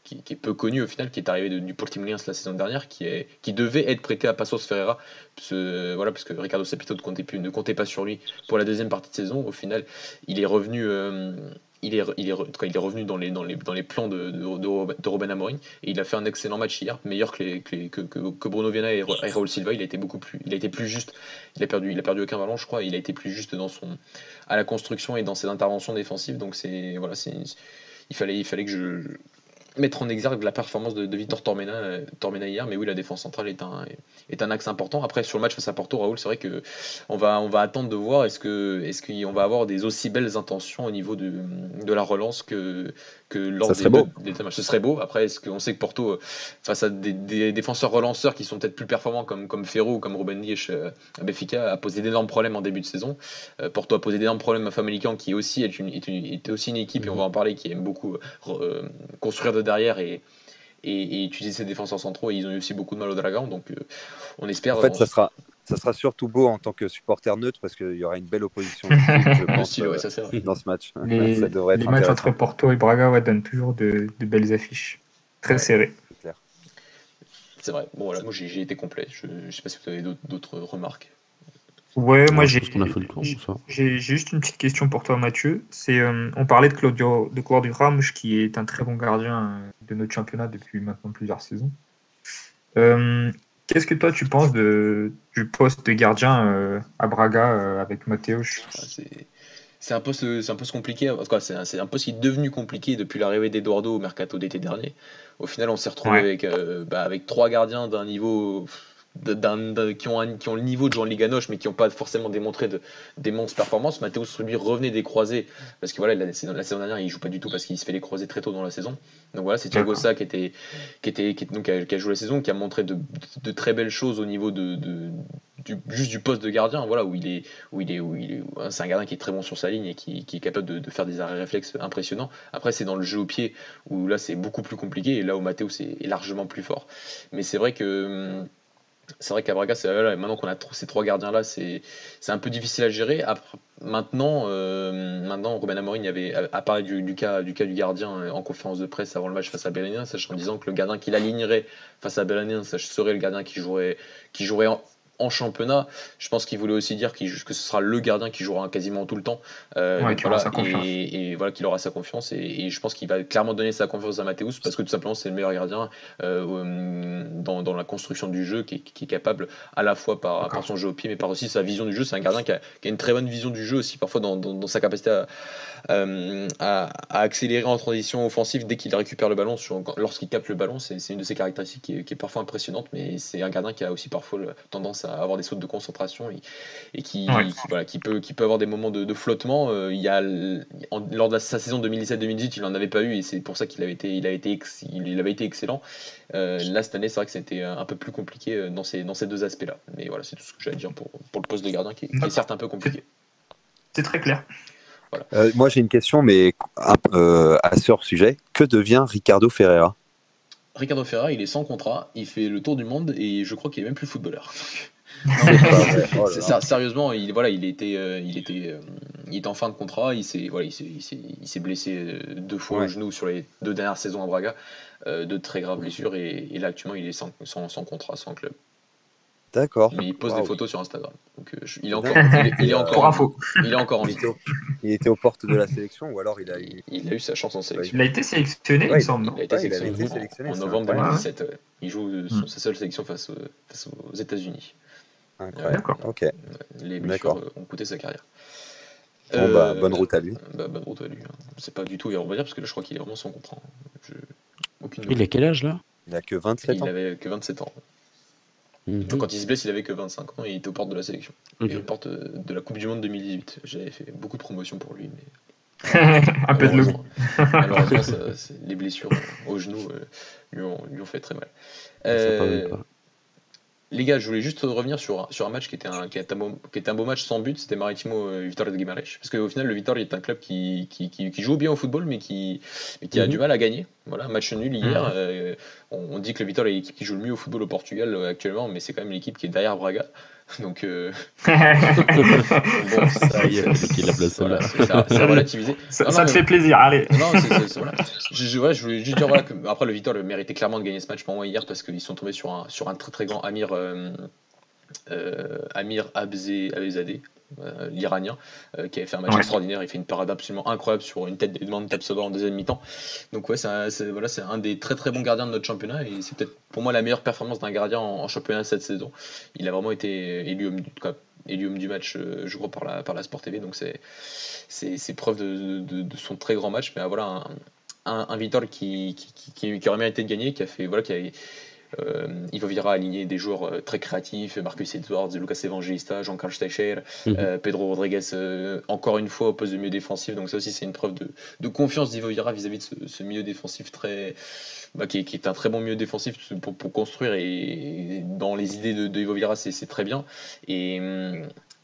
qui, est peu connu au final, qui est arrivé du Portimonense la saison dernière, qui, est, qui devait être prêté à Passos Ferreira, parce, voilà, parce que Ricardo Sapito ne comptait, plus, ne comptait pas sur lui pour la deuxième partie de saison. Au final, il est revenu, euh, il est, il, est, il est revenu dans les, dans les, dans les plans de, de, de, Robin Amorim et il a fait un excellent match hier, meilleur que, que, que, Bruno Viana et, Raúl Silva. Il a été beaucoup plus, il a été plus juste. Il a perdu, il a perdu aucun ballon, je crois. Il a été plus juste dans son, à la construction et dans ses interventions défensives. Donc c'est voilà, c'est, il fallait, il fallait que je, mettre en exergue la performance de, Victor Tormena, euh, Tormena, hier, mais oui, la défense centrale est un, est un axe important. Après, sur le match face à Porto, Raoul, c'est vrai que on va, on va attendre de voir est-ce que est-ce qu'on va avoir des aussi belles intentions au niveau de, de la relance que, que lors des, beau. Ce serait beau. Après, est-ce qu'on sait que Porto, euh, face à des, défenseurs relanceurs qui sont peut-être plus performants comme, comme Ferro ou comme Ruben Dias euh, à Benfica, a posé d'énormes problèmes en début de saison. Euh, Porto a posé d'énormes problèmes à Famalicão, qui aussi est, une, était aussi une équipe, et on va en parler, qui aime beaucoup construire de derrière et, et, utiliser ses défenseurs centraux. Et ils ont eu aussi beaucoup de mal au Dragon. Donc, on espère. En fait, ça sera ça sera surtout beau en tant que supporter neutre parce qu'il y aura une belle opposition je pense, euh, dans ce match. Les, ça devrait les matchs entre Porto et Braga ouais, donnent toujours de, de, belles affiches, très serrées. C'est vrai. Bon, voilà, moi j'ai été complet. Je ne sais pas si vous avez d'autres remarques. Ouais, moi j'ai juste une petite question pour toi, Mathieu. C'est euh, on parlait de Claudio de Claudio Ramos qui est un très bon gardien euh, de notre championnat depuis maintenant plusieurs saisons. Euh, Qu'est-ce que toi tu penses de, du poste de gardien euh, à Braga euh, avec Mathéo ah, C'est un poste, un poste compliqué. C'est un, poste qui est devenu compliqué depuis l'arrivée d'Eduardo au mercato d'été dernier. Au final, on s'est retrouvé avec, euh, bah, avec trois gardiens d'un niveau qui, ont qui ont le niveau de Jean Liganoche, mais qui n'ont pas forcément démontré de, des monstres performances. Mathéus, lui, revenait des croisés, parce que voilà, la, la saison dernière, il joue pas du tout parce qu'il se fait les croisés très tôt dans la saison. Donc voilà, c'est Thiago Sa qui, était, qui, était, qui, donc, qui, a, joué la saison, qui a montré de, de, très belles choses au niveau de, du, juste du poste de gardien, voilà, où il est, où il est, où il est, c'est un gardien qui est très bon sur sa ligne et qui, qui est capable de, faire des arrêts réflexes impressionnants. Après, c'est dans le jeu au pied où là, c'est beaucoup plus compliqué et là où Mathéus est largement plus fort. Mais c'est vrai que hum, c'est vrai qu'à Braga, maintenant qu'on a ces trois gardiens-là, c'est un peu difficile à gérer. maintenant, euh, maintenant, Ruben Amorim avait a parlé du, cas, du cas du gardien euh, en conférence de presse avant le match face à Belenien, en disant que le gardien qu'il alignerait face à Belenien, serait le gardien qui jouerait, qui jouerait en championnat. Je pense qu'il voulait aussi dire que ce sera le gardien qui jouera quasiment tout le temps. Euh, et, voilà qu'il aura sa confiance. Et, je pense qu'il va clairement donner sa confiance à Mathéus parce que tout simplement c'est le meilleur gardien euh, dans, dans, la construction du jeu qui est, capable à la fois par, par, son jeu au pied mais par aussi sa vision du jeu. C'est un gardien qui a, qui a, une très bonne vision du jeu aussi parfois dans, dans, sa capacité à, euh, à, accélérer en transition offensive dès qu'il récupère le ballon lorsqu'il capte le ballon. C'est une de ses caractéristiques qui est, qui est parfois impressionnante mais c'est un gardien qui a aussi parfois tendance à avoir des sautes de concentration et, qui, voilà, qui, peut, qui peut avoir des moments de, flottement. Euh, il y a, lors de sa saison 2017-2018, il n'en avait pas eu et c'est pour ça qu'il avait été, il avait été, il avait été excellent. Euh, là, cette année, c'est vrai que c'était un peu plus compliqué euh, dans ces, dans ces deux aspects-là. Mais voilà, c'est tout ce que j'allais dire pour, pour le poste de gardien qui est, certes un peu compliqué. C'est très clair. moi, j'ai une question, mais à, à ce sujet. Que devient Ricardo Ferreira? Ricardo Ferreira, il est sans contrat, il fait le tour du monde et je crois qu'il est même plus footballeur. Oh sérieusement, il, voilà, il était, euh, il, était, euh, il était en fin de contrat, il s'est voilà, il s'est blessé euh, deux fois au genou sur les deux dernières saisons à Braga, de très graves blessures, et, là actuellement il est sans, sans, contrat, sans club. D'accord. Mais il pose des photos sur Instagram. Donc, il est encore, il, est encore, info. il est encore en il, il était aux portes de la sélection ou alors il a, il, a eu sa chance en sélection. Il a été sélectionné, il me semble. Il a été sélectionné, en, novembre 2017. Il joue mm. sa seule sélection face, face aux États-Unis. D'accord. Ok. Les blessures euh, ont coûté sa carrière. Bon, bah, bonne route à lui. Bah, bonne route à lui. Hein. C'est pas du tout, on va dire, parce que là, je crois qu'il est vraiment sans contrat. il a quel âge là? Il a que 27 ans. Il avait que 27 ans. Mhm. quand il se blesse, il avait que 25 ans et il était aux portes de la sélection. aux portes de la Coupe du Monde 2018. J'avais fait beaucoup de promotions pour lui, mais. un peu de loup. Malheureusement, les blessures au genou lui, ont, lui, ont, fait très mal. Euh, les gars, je voulais juste revenir sur, sur un match qui était un, qui était un, beau, qui était un beau match sans but, c'était Maritimo euh, Vitória de Guimarães. Parce qu'au final, le Vitória est un club qui, qui, qui, joue bien au football, mais qui, qui a mhm. du mal à gagner. Voilà, match nul hier. Mhm. Euh, on, dit que le Vitória est l'équipe qui joue le mieux au football au Portugal euh, actuellement, mais c'est quand même l'équipe qui est derrière Braga. Donc, euh... bon, ça y est, qu'il a placé voilà, C'est relativisé. Ça, ça te fait plaisir, allez. Non, c'est voilà. je, je, je, voulais juste dire voilà, que après le Vitória méritait clairement de gagner ce match pour moi hier parce qu'ils sont tombés sur un, sur un très très grand Amir, euh, euh, Amir Abzadeh, euh, l'Iranien, euh, qui avait fait un match extraordinaire. Il fait une parade absolument incroyable sur une tête de Tapsoba en deuxième mi-temps. Donc ouais, c'est un, voilà, c'est un des très très bons gardiens de notre championnat et c'est peut-être pour moi la meilleure performance d'un gardien en, championnat cette saison. Il a vraiment été élu homme du, élu homme du match, euh, je crois, par la, par la Sport TV. Donc c'est, c'est, preuve de, de, son très grand match. Mais voilà, un, un, Vitor qui, qui, qui, qui, aurait mérité de gagner, qui a fait voilà, qui a, euh, Ivo Vira a aligné des joueurs euh, très créatifs, Marcus Edwards, Lucas Evangelista, Jean-Carl Steicher, mhm. euh, Pedro Rodriguez, encore une fois au poste de milieu défensif. Donc ça aussi c'est une preuve de, confiance d'Ivo Vira vis-à-vis de ce, milieu défensif très, bah, qui, est, un très bon milieu défensif pour, construire et, dans les idées de, de Vira c'est très bien. Et,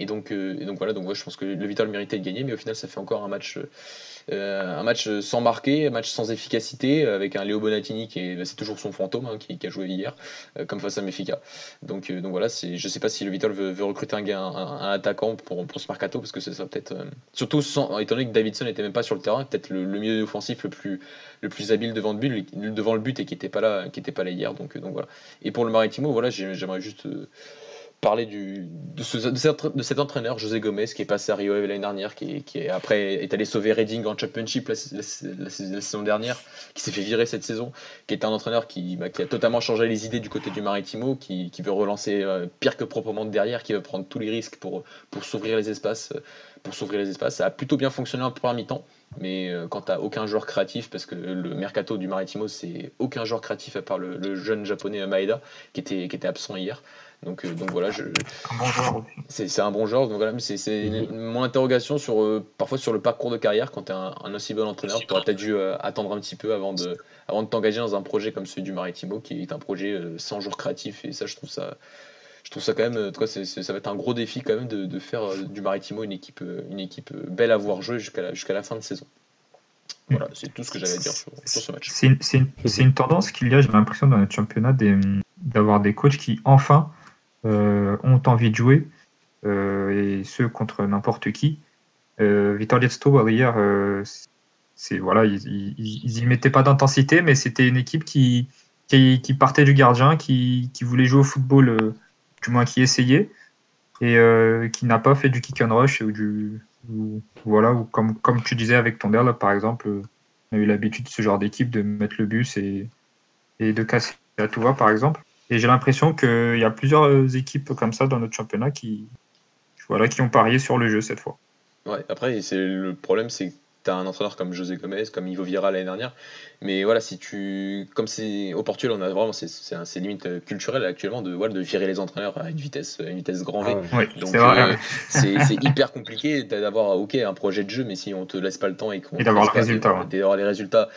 donc, donc voilà, donc je pense que le Vital méritait de gagner, mais au final ça fait encore un match euh, un match sans marquer, un match sans efficacité, avec un Léo Bonatini qui est, bah, c'est toujours son fantôme, hein, qui, a joué hier, euh, comme face à Mefica. Donc, euh, voilà, c'est, je sais pas si le Vital veut, recruter un, attaquant pour, pour ce mercato, parce que ça sera peut-être. surtout sans, étant donné que Davidson n'était même pas sur le terrain, peut-être le, milieu offensif le plus, le plus habile devant le but, devant le but et qui n'était pas là, pas là hier. Donc voilà. Et pour le Maritimo, voilà, j'aimerais juste parler du, de, ce, de, cet, entraîneur, José Gomez, qui est passé à Rio l'année dernière, qui, qui est, après est allé sauver Reading en Championship la, saison dernière, qui s'est fait virer cette saison, qui est un entraîneur qui, bah, qui, a totalement changé les idées du côté du Maritimo, qui, qui veut relancer euh, pire que proprement de derrière, qui veut prendre tous les risques pour, pour s'ouvrir les espaces. Pour s'ouvrir les espaces, ça a plutôt bien fonctionné en premier mi-temps, mais euh, quand tu aucun joueur créatif, parce que le mercato du Maritimo, c'est aucun joueur créatif à part le, le jeune japonais Maeda, qui était, qui était absent hier. Donc, euh, donc voilà, je, c'est un bon genre. Donc voilà, c'est mon interrogation sur euh, parfois sur le parcours de carrière quand tu es un, aussi bon entraîneur. Tu aurais peut-être dû euh, attendre un petit peu avant de, avant de t'engager dans un projet comme celui du Maritimo, qui est un projet 100 jours créatif. Et ça, je trouve ça, je trouve ça quand même, toi, ça va être un gros défi quand même de, de faire du Maritimo une équipe, une équipe belle à voir jouer jusqu'à la, jusqu'à la fin de saison. Voilà, c'est tout ce que j'avais à dire sur, ce match. C'est une, une, tendance qu'il y a, j'ai l'impression, dans notre championnat d'avoir des coachs qui enfin euh, ont envie de jouer, euh, et ce contre n'importe qui. Euh, Vittorio hier, c'est voilà, ils, ils, mettaient pas d'intensité, mais c'était une équipe qui, qui, partait du gardien, qui, qui, voulait jouer au football, du moins qui essayait, et qui n'a pas fait du kick and rush ou du voilà, ou comme, comme tu disais avec Tonder, là, par exemple, on a eu l'habitude de ce genre d'équipe de mettre le bus et, et de casser à tout par exemple. Et j'ai l'impression qu'il y a plusieurs équipes comme ça dans notre championnat qui, voilà, qui ont parié sur le jeu cette fois. Ouais, après, c'est le problème, c'est que tu as un entraîneur comme José Gomez, comme Ivo Vira l'année dernière. Mais voilà, si tu. Comme c'est au Portugal, on a vraiment. C'est limite euh, culturel actuellement de, voilà, de virer les entraîneurs à une vitesse, une vitesse grand V. Ah Donc euh, c'est hyper compliqué d'avoir ok un projet de jeu, mais si on te laisse pas le temps et qu'on. Et d'avoir le résultat. D'avoir les résultats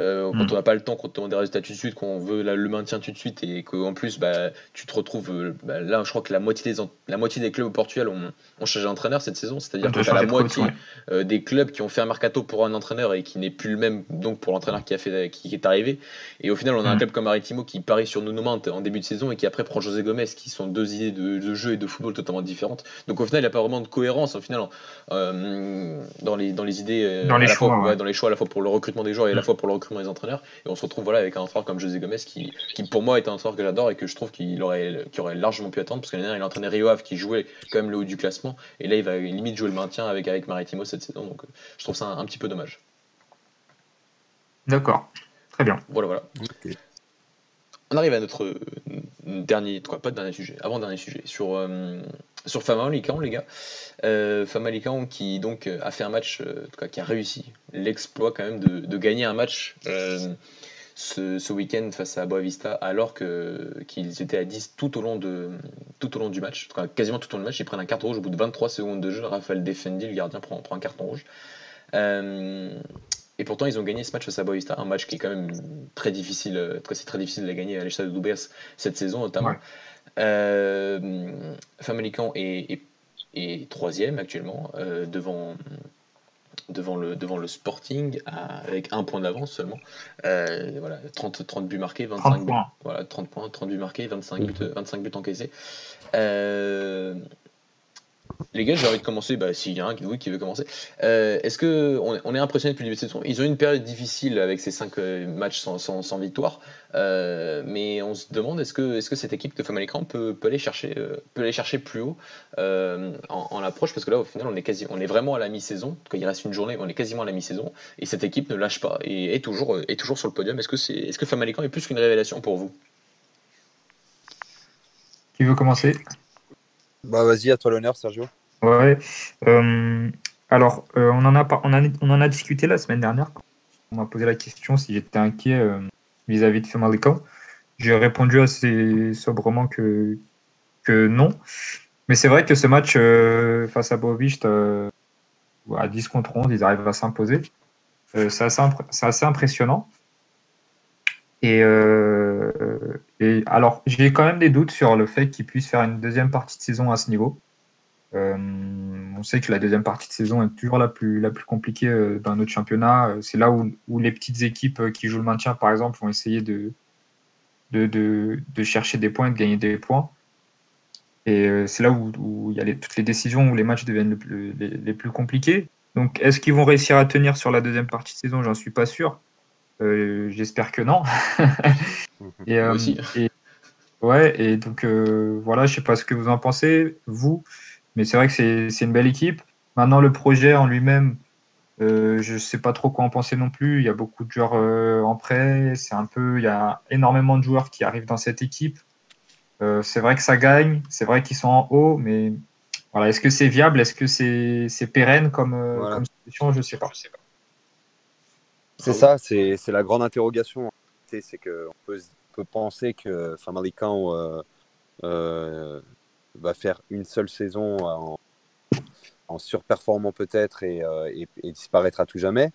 euh, quand mm. on n'a pas le temps, quand on demande des résultats tout de suite, qu'on veut le maintien tout de suite et qu'en plus bah, tu te retrouves euh, bah, là, je crois que la moitié des, la moitié des clubs au Portugal ont, ont changé d'entraîneur cette saison, c'est-à-dire que as la moitié euh, des clubs qui ont fait un mercato pour un entraîneur et qui n'est plus le même donc pour l'entraîneur qui, a fait, qui est arrivé. Et au final, on a un mm. club comme Maritimo qui parie sur Nuno Mante en début de saison et qui après prend José Gomez, qui sont deux idées de, jeu et de football totalement différentes. Donc au final, il n'y a pas vraiment de cohérence au final dans, les, dans les idées, dans, les choix, dans les choix à la fois pour le recrutement des joueurs et à la fois pour le recrutement des entraîneurs. Et on se retrouve voilà, avec un entraîneur comme José Gomez qui, qui pour moi est un entraîneur que j'adore et que je trouve qu'il aurait, aurait largement pu attendre parce que l'année dernière il a entraîné Rio Ave qui jouait quand même le haut du classement et là il va limite jouer le maintien avec, avec Maritimo cette saison donc euh, je trouve ça un, petit peu dommage. D'accord, très bien. Voilà, voilà. On arrive à notre dernier, quoi, pas de dernier sujet, avant dernier sujet, sur, euh, sur Famalicão, les gars. Euh, Famalicão qui donc a fait un match, euh, en tout cas, qui a réussi l'exploit quand même de, de, gagner un match ce, week-end face à Boavista alors qu'ils étaient à 10 tout au long, de, tout au long du match, quasiment tout au long du match. Ils prennent un carton rouge au bout de 23 secondes de jeu. Raphaël Defendi, le gardien, prend, prend un carton rouge. et pourtant, ils ont gagné ce match face à Boavista, un match qui est quand même très difficile. C'est très difficile de gagner à l'échelle de Doubers cette saison notamment. Famalicão est, est, troisième actuellement devant devant le, devant le Sporting avec un point d'avance seulement. Euh, voilà, 30, 30 buts marqués, 25 buts, voilà, 30 points, 30 buts marqués, 25 buts, 25 buts encaissés. Euh, les gars, j'ai envie de commencer. Bah, s'il y a un qui veut commencer, euh, est-ce que on, est impressionné depuis le début de saison? Ils ont une période difficile avec ces 5 matchs sans, victoire, mais on se demande est-ce que, cette équipe de peut aller chercher, peut aller chercher plus haut en, approche? Parce que là, au final, on est est vraiment à la mi-saison. Quand il reste une journée, on est quasiment à la mi-saison, et cette équipe ne lâche pas et est toujours, est sur le podium. Est-ce que c'est, est-ce que Famalicão est plus qu'une révélation pour vous? Qui veut commencer? Bah vas-y, à toi l'honneur, Sergio. Ouais. Euh, alors, euh, on, en a, on, en a discuté la semaine dernière. On m'a posé la question si j'étais inquiet euh, vis-à-vis de Famalicão. J'ai répondu assez sobrement que, que non. Mais c'est vrai que ce match face à Boavist, à 10 contre 11, ils arrivent à s'imposer. c'est assez, impressionnant. Et, et alors, j'ai quand même des doutes sur le fait qu'ils puissent faire une deuxième partie de saison à ce niveau. Euh, on sait que la deuxième partie de saison est toujours la plus, la plus compliquée euh, dans notre championnat. Euh, c'est là où, où, les petites équipes qui jouent le maintien, par exemple, vont essayer de, de, de, chercher des points, de gagner des points. Et c'est là où, il y a toutes les décisions, où les matchs deviennent les, les, plus compliqués. Donc, est-ce qu'ils vont réussir à tenir sur la deuxième partie de saison? J'en suis pas sûr. J'espère que non. et, aussi. et, ouais, et donc voilà, je sais pas ce que vous en pensez, vous. Mais c'est vrai que c'est une belle équipe. Maintenant, le projet en lui-même, euh, je ne sais pas trop quoi en penser non plus. Il y a beaucoup de joueurs euh, en prêt. C'est un peu, il y a énormément de joueurs qui arrivent dans cette équipe. Euh, c'est vrai que ça gagne. C'est vrai qu'ils sont en haut, mais voilà, est-ce que c'est viable? Est-ce que c'est pérenne comme, solution Je ne sais pas. C'est ça, c'est la grande interrogation. C'est qu'on peut, peut, penser que Famalicão va faire une seule saison en, en surperformant peut-être et, euh, et, disparaître à tout jamais.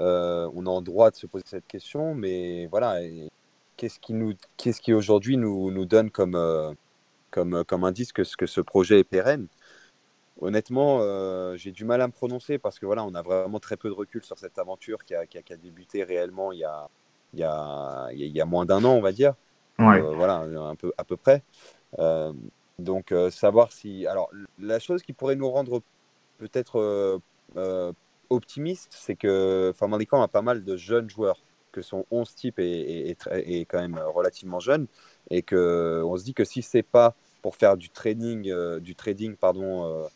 Euh, on a le droit de se poser cette question, mais voilà, qu'est-ce qui, nous, qui aujourd'hui nous, nous donne comme, euh, comme, comme indice que, que ce projet est pérenne? Honnêtement, j'ai du mal à me prononcer parce que voilà, on a vraiment très peu de recul sur cette aventure qui a, qui a, qui a débuté réellement il y a, il y a, il y a moins d'un an, on va dire. voilà, un peu, à peu près. Donc, euh, savoir si. Alors, la chose qui pourrait nous rendre peut-être euh, euh, optimistes, c'est que Famalicão a pas mal de jeunes joueurs, que son 11 type est, est, quand même relativement jeune, et que on se dit que si c'est pas pour faire du trading, du trading pardon,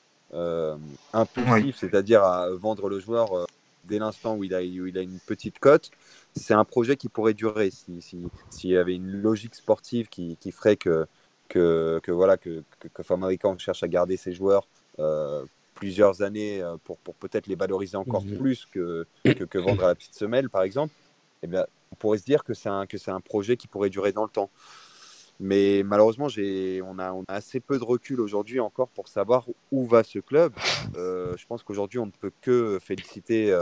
impulsif, c'est-à-dire à vendre le joueur dès l'instant où, il a, il a une petite cote, c'est un projet qui pourrait durer. S'il si, si, y avait une logique sportive qui, qui ferait que que, que voilà que, que, que cherche à garder ses joueurs euh, plusieurs années euh, pour, pour peut-être les valoriser encore plus que, que, vendre à la petite semelle, par exemple, eh bien, on pourrait se dire que c'est un, que c'est un projet qui pourrait durer dans le temps. Mais malheureusement, on, a, on a assez peu de recul aujourd'hui encore pour savoir où va ce club. Euh, je pense qu'aujourd'hui, on ne peut que féliciter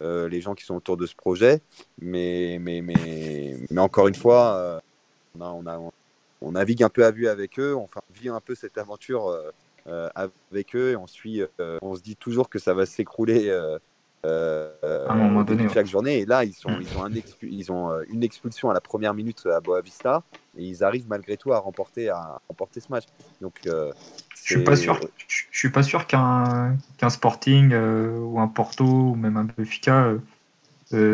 les gens qui sont autour de ce projet. Mais, mais, mais, mais encore une fois, on navigue un peu à vue avec eux, on vit un peu cette aventure euh, euh, avec eux et on suit, euh, on se dit toujours que ça va s'écrouler à un moment donné chaque journée. Et là, ils, sont, mm. ils, ont, un ils ont une expulsion à la première minute à Boavista et ils arrivent malgré tout à remporter, à remporter ce match. Donc, je suis pas sûr. Je suis pas sûr qu'un qu'un Sporting ou un Porto ou même un Benfica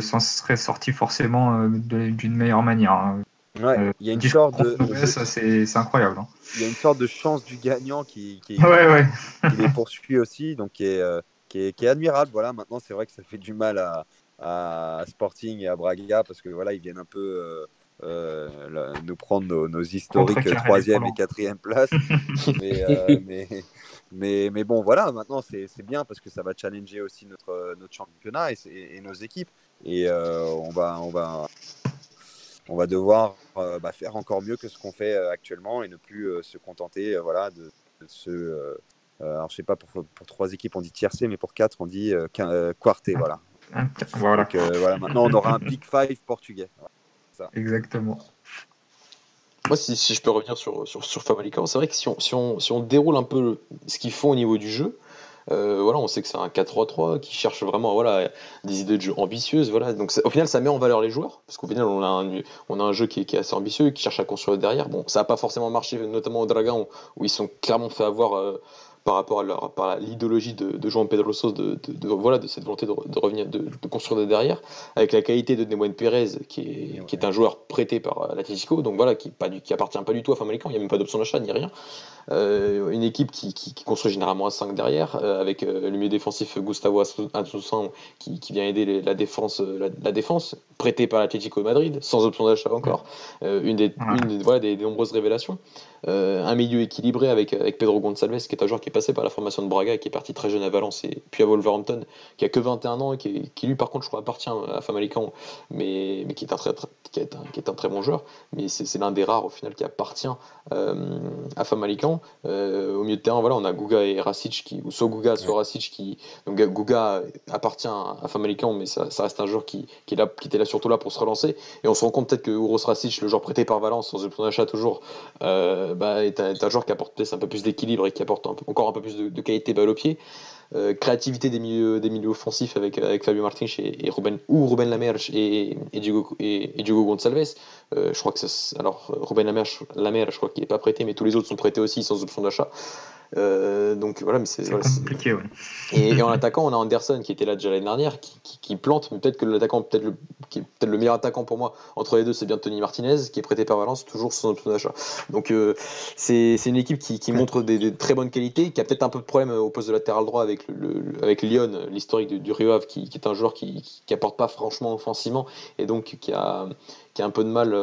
s'en serait sorti forcément d'une meilleure manière. Hein. Euh, il y a une sorte de. c'est incroyable. Hein. Il y a une sorte de chance du gagnant qui, qui, les poursuit aussi, donc qui est, euh, qui est, qui est, admirable. Voilà, maintenant, c'est vrai que ça fait du mal à, à, Sporting et à Braga parce que voilà, ils viennent un peu. Euh, nous prendre nos, historiques troisième et quatrième place. mais, mais, mais, mais, bon, voilà, maintenant c'est bien parce que ça va challenger aussi notre, notre championnat et, et nos équipes. Et on, va, on, va, on va devoir bah, faire encore mieux que ce qu'on fait actuellement et ne plus se contenter voilà, de, ce. Alors, je sais pas, pour, pour, trois équipes, on dit tiercé, mais pour quatre, on dit quarté. Voilà. Voilà. voilà. Maintenant, on aura un Big Five portugais. Exactement. Moi, si, si, je peux revenir sur, sur, sur Famalicão, c'est vrai que si on, si, on, si on déroule un peu ce qu'ils font au niveau du jeu, euh, voilà, on sait que c'est un 4-3-3 qui cherche vraiment voilà, des idées de jeu ambitieuses. Voilà. Donc au final, ça met en valeur les joueurs, parce qu'au final, on a, un, on a un jeu qui est, qui est, assez ambitieux, qui cherche à construire derrière. Bon, ça n'a pas forcément marché, notamment au Dragon, où ils sont clairement fait avoir. Euh, par rapport à leur, par l'idéologie de, de Jean Pedro Sos de, de, voilà, de cette volonté de, revenir, de, construire de derrière, avec la qualité de Nemoine Pérez, qui est, qui est un joueur prêté par euh, l'Atlético, donc voilà, qui, pas du, qui appartient pas du tout à Famalicão, il n'y a même pas d'option d'achat ni rien. Euh, une équipe qui, qui, construit généralement à 5 derrière, euh, avec le milieu défensif Gustavo Asusan qui, qui vient aider la, défense, la, défense, prêté par l'Atlético de Madrid, sans option d'achat encore, une, des, une voilà, des, nombreuses révélations. Un milieu équilibré avec, avec Pedro Gonçalves, qui est un joueur qui est passé par la formation de Braga, qui est parti très jeune à Valence et puis à Wolverhampton, qui a que 21 ans et qui, qui lui par contre je crois appartient à Famalicão, mais, mais qui, est un très, qui, est un, qui est un très bon joueur, mais c'est l'un des rares au final qui appartient euh, à Famalicão. Euh, au milieu de terrain, voilà, on a Guga et Rasic, qui, ou soit Guga, soit Rasic, qui, donc Guga appartient à Famalicão, mais ça, ça, reste un joueur qui, qui, est là, qui était là surtout là pour se relancer, et on se rend compte peut-être que Uros Rasic, le joueur prêté par Valence, sans option d'achat toujours, euh, bah, est, un, joueur qui apporte peut-être un peu plus d'équilibre et qui apporte encore un peu plus de, qualité balle au pied. Euh, créativité des milieux, des milieux offensifs avec, avec Fabio Martins et, et Ruben, ou Ruben Lamerche et, et, Diogo, et, Diogo Gonçalves. Euh, je crois que c'est. Alors, Ruben Lamerche, Lamerche, je crois qu'il n'est pas prêté, mais tous les autres sont prêtés aussi sans option d'achat. Euh, donc voilà, mais c'est compliqué. Ouais. Et, en attaquant, on a Anderson qui était là déjà l'année dernière, qui, qui, plante, mais peut-être que l'attaquant, peut-être le, qui est peut-être le meilleur attaquant pour moi entre les deux, c'est bien Tony Martinez, qui est prêté par Valence, toujours sans option d'achat. Donc euh, c'est une équipe qui, qui montre des, très bonnes qualités, qui a peut-être un peu de problème au poste de latéral droit avec, le, avec Lyon, l'historique du, du Rio Ave, qui, qui, est un joueur qui, qui apporte pas franchement offensivement, et donc qui a qui a un peu de mal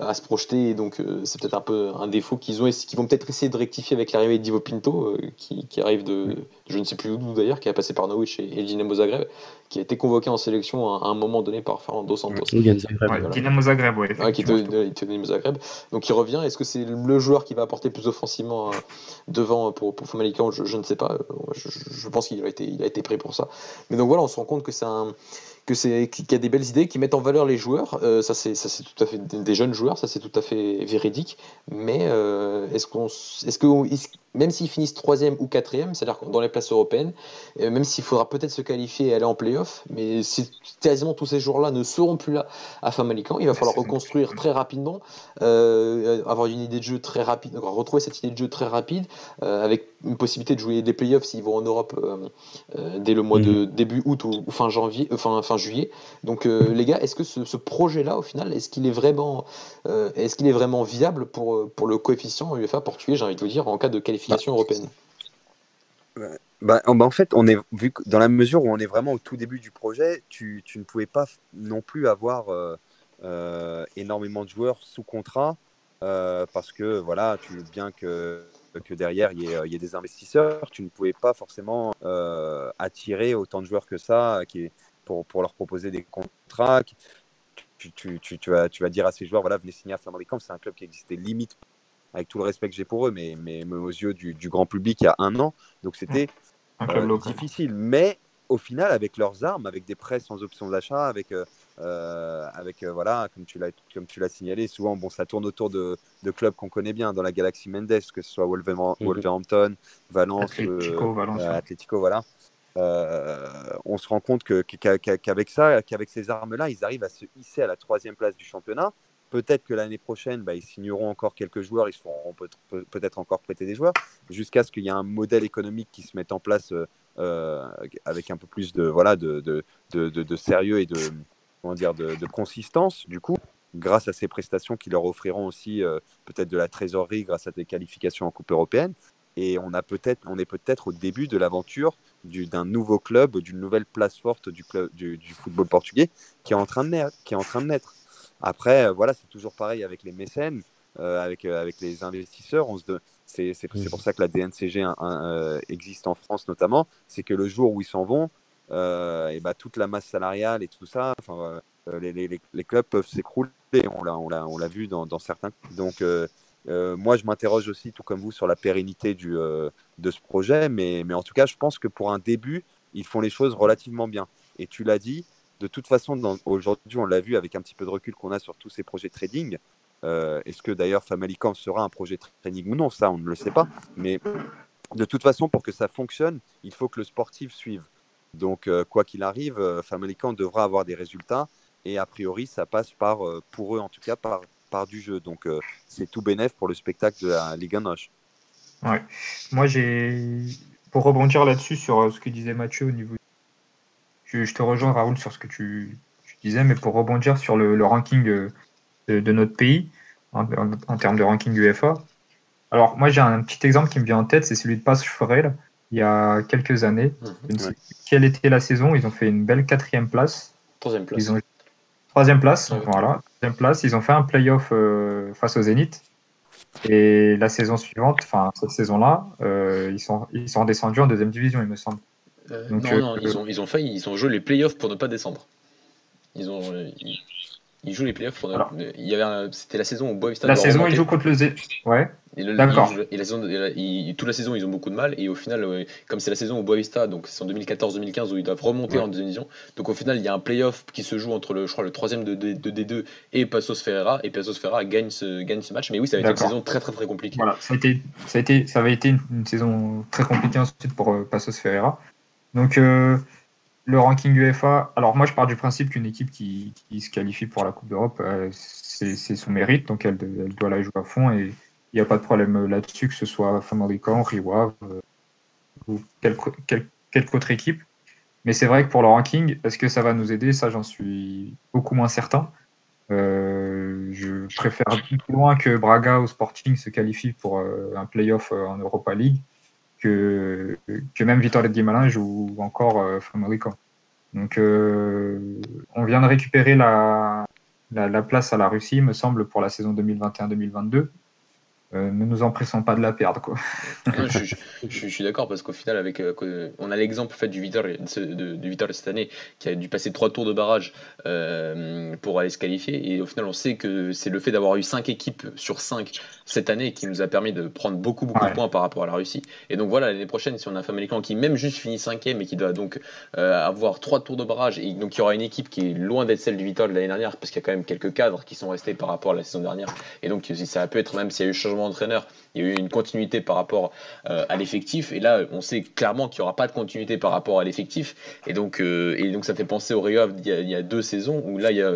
à, se projeter. Et donc euh, c'est peut-être un peu un défaut qu'ils ont et qu'ils vont peut-être essayer de rectifier avec l'arrivée d'Ivo Pinto euh, qui, arrive de je ne sais plus d'où d'ailleurs qui a passé par Norwich et, et Dinamo Zagreb qui a été convoqué en sélection à, un moment donné par Fernando Santos. Dinamo Zagreb. Ouais, qui était Dinamo Zagreb. Donc il revient. Est-ce que c'est le joueur qui va apporter plus offensivement devant pour, pour Famalicão? Je, je, ne sais pas. Je, je pense qu'il a été il a été pris pour ça. Mais donc voilà on se rend compte que c'est un que c'est qu'il y a des belles idées qui mettent en valeur les joueurs. Euh, ça c'est ça c'est tout à fait des jeunes joueurs, ça c'est tout à fait véridique. Mais euh, est-ce qu'on est-ce que même s'ils finissent troisième ou quatrième, c'est-à-dire dans les places européennes, euh, même s'il faudra peut-être se qualifier et aller en playoff, mais si quasiment tous ces joueurs-là ne seront plus là à Famalicão, il va falloir reconstruire très rapidement, euh, avoir une idée de jeu très rapide, retrouver cette idée de jeu très rapide, euh, avec une possibilité de jouer des playoffs s'ils vont en Europe dès le mois de mhm. début août ou, fin janvier, fin, fin juillet. Donc les gars, est-ce que ce, ce projet-là, au final, est-ce qu'il est vraiment, est-ce qu'il est vraiment viable pour pour le coefficient UEFA portugais, j'ai envie de vous dire, en cas de qualification européenne bah, en fait, on est vu que dans la mesure où on est vraiment au tout début du projet, tu, tu ne pouvais pas non plus avoir euh, euh, énormément de joueurs sous contrat euh, parce que voilà, tu bien que, que derrière il y, y, ait des investisseurs, tu ne pouvais pas forcément attirer autant de joueurs que ça qui, pour, pour leur proposer des contrats. Tu, tu, tu, tu, vas, tu vas dire à ces joueurs voilà, venez signer à Famalicão, c'est un club qui existait limite avec tout le respect que j'ai pour eux, mais, mais, aux yeux du, grand public il y a un an. Donc c'était euh, difficile. Mais au final, avec leurs armes, avec des prêts sans option d'achat, avec, euh, euh, avec voilà, comme tu l'as comme tu l'as signalé, souvent bon, ça tourne autour de, de clubs qu'on connaît bien dans la galaxie Mendes, que ce soit mhm. Wolverhampton, Valence, Atlético, voilà. on se rend compte que, qu'avec ça, qu'avec ces armes-là, ils arrivent à se hisser à la troisième place du championnat. Peut-être que l'année prochaine, bah, ils signeront encore quelques joueurs, ils se feront peut-être encore prêter des joueurs, jusqu'à ce qu'il y ait un modèle économique qui se mette en place euh, euh, avec un peu plus de, voilà, de, de, de, sérieux et de, comment dire, de, consistance, du coup, grâce à ces prestations qui leur offriront aussi euh, peut-être de la trésorerie grâce à des qualifications en Coupe européenne. Et on, a peut-être, on est peut-être au début de l'aventure d'un nouveau club, d'une nouvelle place forte du, football portugais. Qui est en train de naître. Après, euh, voilà, c'est toujours pareil avec les mécènes, euh, avec, euh, avec les investisseurs. On se c'est, c'est, pour ça que la DNCG existe en France notamment. C'est que le jour où ils s'en vont, et bah, toute la masse salariale et tout ça, les, clubs peuvent s'écrouler. On l'a, on l'a, vu dans, certains. Donc, moi, je m'interroge aussi, tout comme vous, sur la pérennité du, de ce projet. Mais, mais en tout cas, je pense que pour un début, ils font les choses relativement bien. Et tu l'as dit, de toute façon, aujourd'hui, on l'a vu avec un petit peu de recul qu'on a sur tous ces projets trading. Euh, est-ce que d'ailleurs Family Camp sera un projet trading ou non? Ça, on ne le sait pas. Mais de toute façon, pour que ça fonctionne, il faut que le sportif suive. Donc, euh, quoi qu'il arrive, euh, devra avoir des résultats. Et a priori, ça passe par, pour eux en tout cas, par, par du jeu. Donc, c'est tout bénéf pour le spectacle de la Ligue 1 Ouais. Moi, j'ai. Pour rebondir là-dessus, sur ce que disait Mathieu au niveau je, te rejoins, Raoul, sur ce que tu, disais, mais pour rebondir sur le, ranking de, notre pays, en, termes de ranking UEFA. Alors, moi, j'ai un petit exemple qui me vient en tête, c'est celui de Passe Forel, il y a quelques années. Mmh, quelle était la saison Ils ont fait une belle quatrième place. Troisième place. Troisième place, voilà. Troisième place. Ils ont fait un playoff euh, face au Zénith. Et la saison suivante, enfin cette saison-là, euh, ils, sont, ils sont descendus en deuxième division, il me semble. Euh, non, euh, non, ils ont, ils ont failli, ils ont joué les playoffs pour ne pas descendre. Ils ont, euh, ils, jouent les playoffs pour ne... il y avait c'était la saison où Boavista la saison ils jouent contre le Z. Ouais. D'accord. et la saison toute la saison ils ont beaucoup de mal. Et au final comme c'est la saison où Boavista donc c'est en 2014-2015 où ils doivent remonter en deuxième division. Donc au final il y a un playoff qui se joue entre le je crois le troisième de, de, D2 et Passos Ferreira. Et Passos Ferreira gagne ce, gagne ce match. Mais oui ça avait été une saison très très très compliquée. Voilà. Ça a été ça a été ça avait été une, saison très compliquée ensuite pour Passos Ferreira donc, euh, le ranking UEFA, alors moi je pars du principe qu'une équipe qui, se qualifie pour la Coupe d'Europe, euh, c'est son mérite, donc elle, doit la jouer à fond et il n'y a pas de problème là-dessus, que ce soit Famalicão, Riwa euh, ou quelque, quelque, autre équipe. Mais c'est vrai que pour le ranking, est-ce que ça va nous aider? Ça, j'en suis beaucoup moins certain. je préfère plus loin que Braga ou Sporting se qualifie pour un playoff en Europa League que, que même Vittorio Guimarães joue encore euh, Donc, euh, on vient de récupérer la, la, la, place à la Russie, me semble, pour la saison 2021-2022. Euh, ne nous empressons pas de la perdre. Quoi. je, suis d'accord parce qu'au final, avec, euh, on a l'exemple fait, du Vitor de, du cette année qui a dû passer trois tours de barrage euh, pour aller se qualifier. Et au final, on sait que c'est le fait d'avoir eu cinq équipes sur cinq cette année qui nous a permis de prendre beaucoup, beaucoup de points par rapport à la Russie. Et donc voilà, l'année prochaine, si on a un Family qui même juste finit cinquième et qui doit donc avoir trois tours de barrage, et donc il y aura une équipe qui est loin d'être celle du Vitor de l'année dernière parce qu'il y a quand même quelques cadres qui sont restés par rapport à la saison dernière. Et donc ça peut être même s'il y a eu changement entraîneur, il y a eu une continuité par rapport euh, à l'effectif. Et là, on sait clairement qu'il n'y aura pas de continuité par rapport à l'effectif. Et donc, euh, et donc, ça fait penser au Rio il, y a deux saisons où là, il y a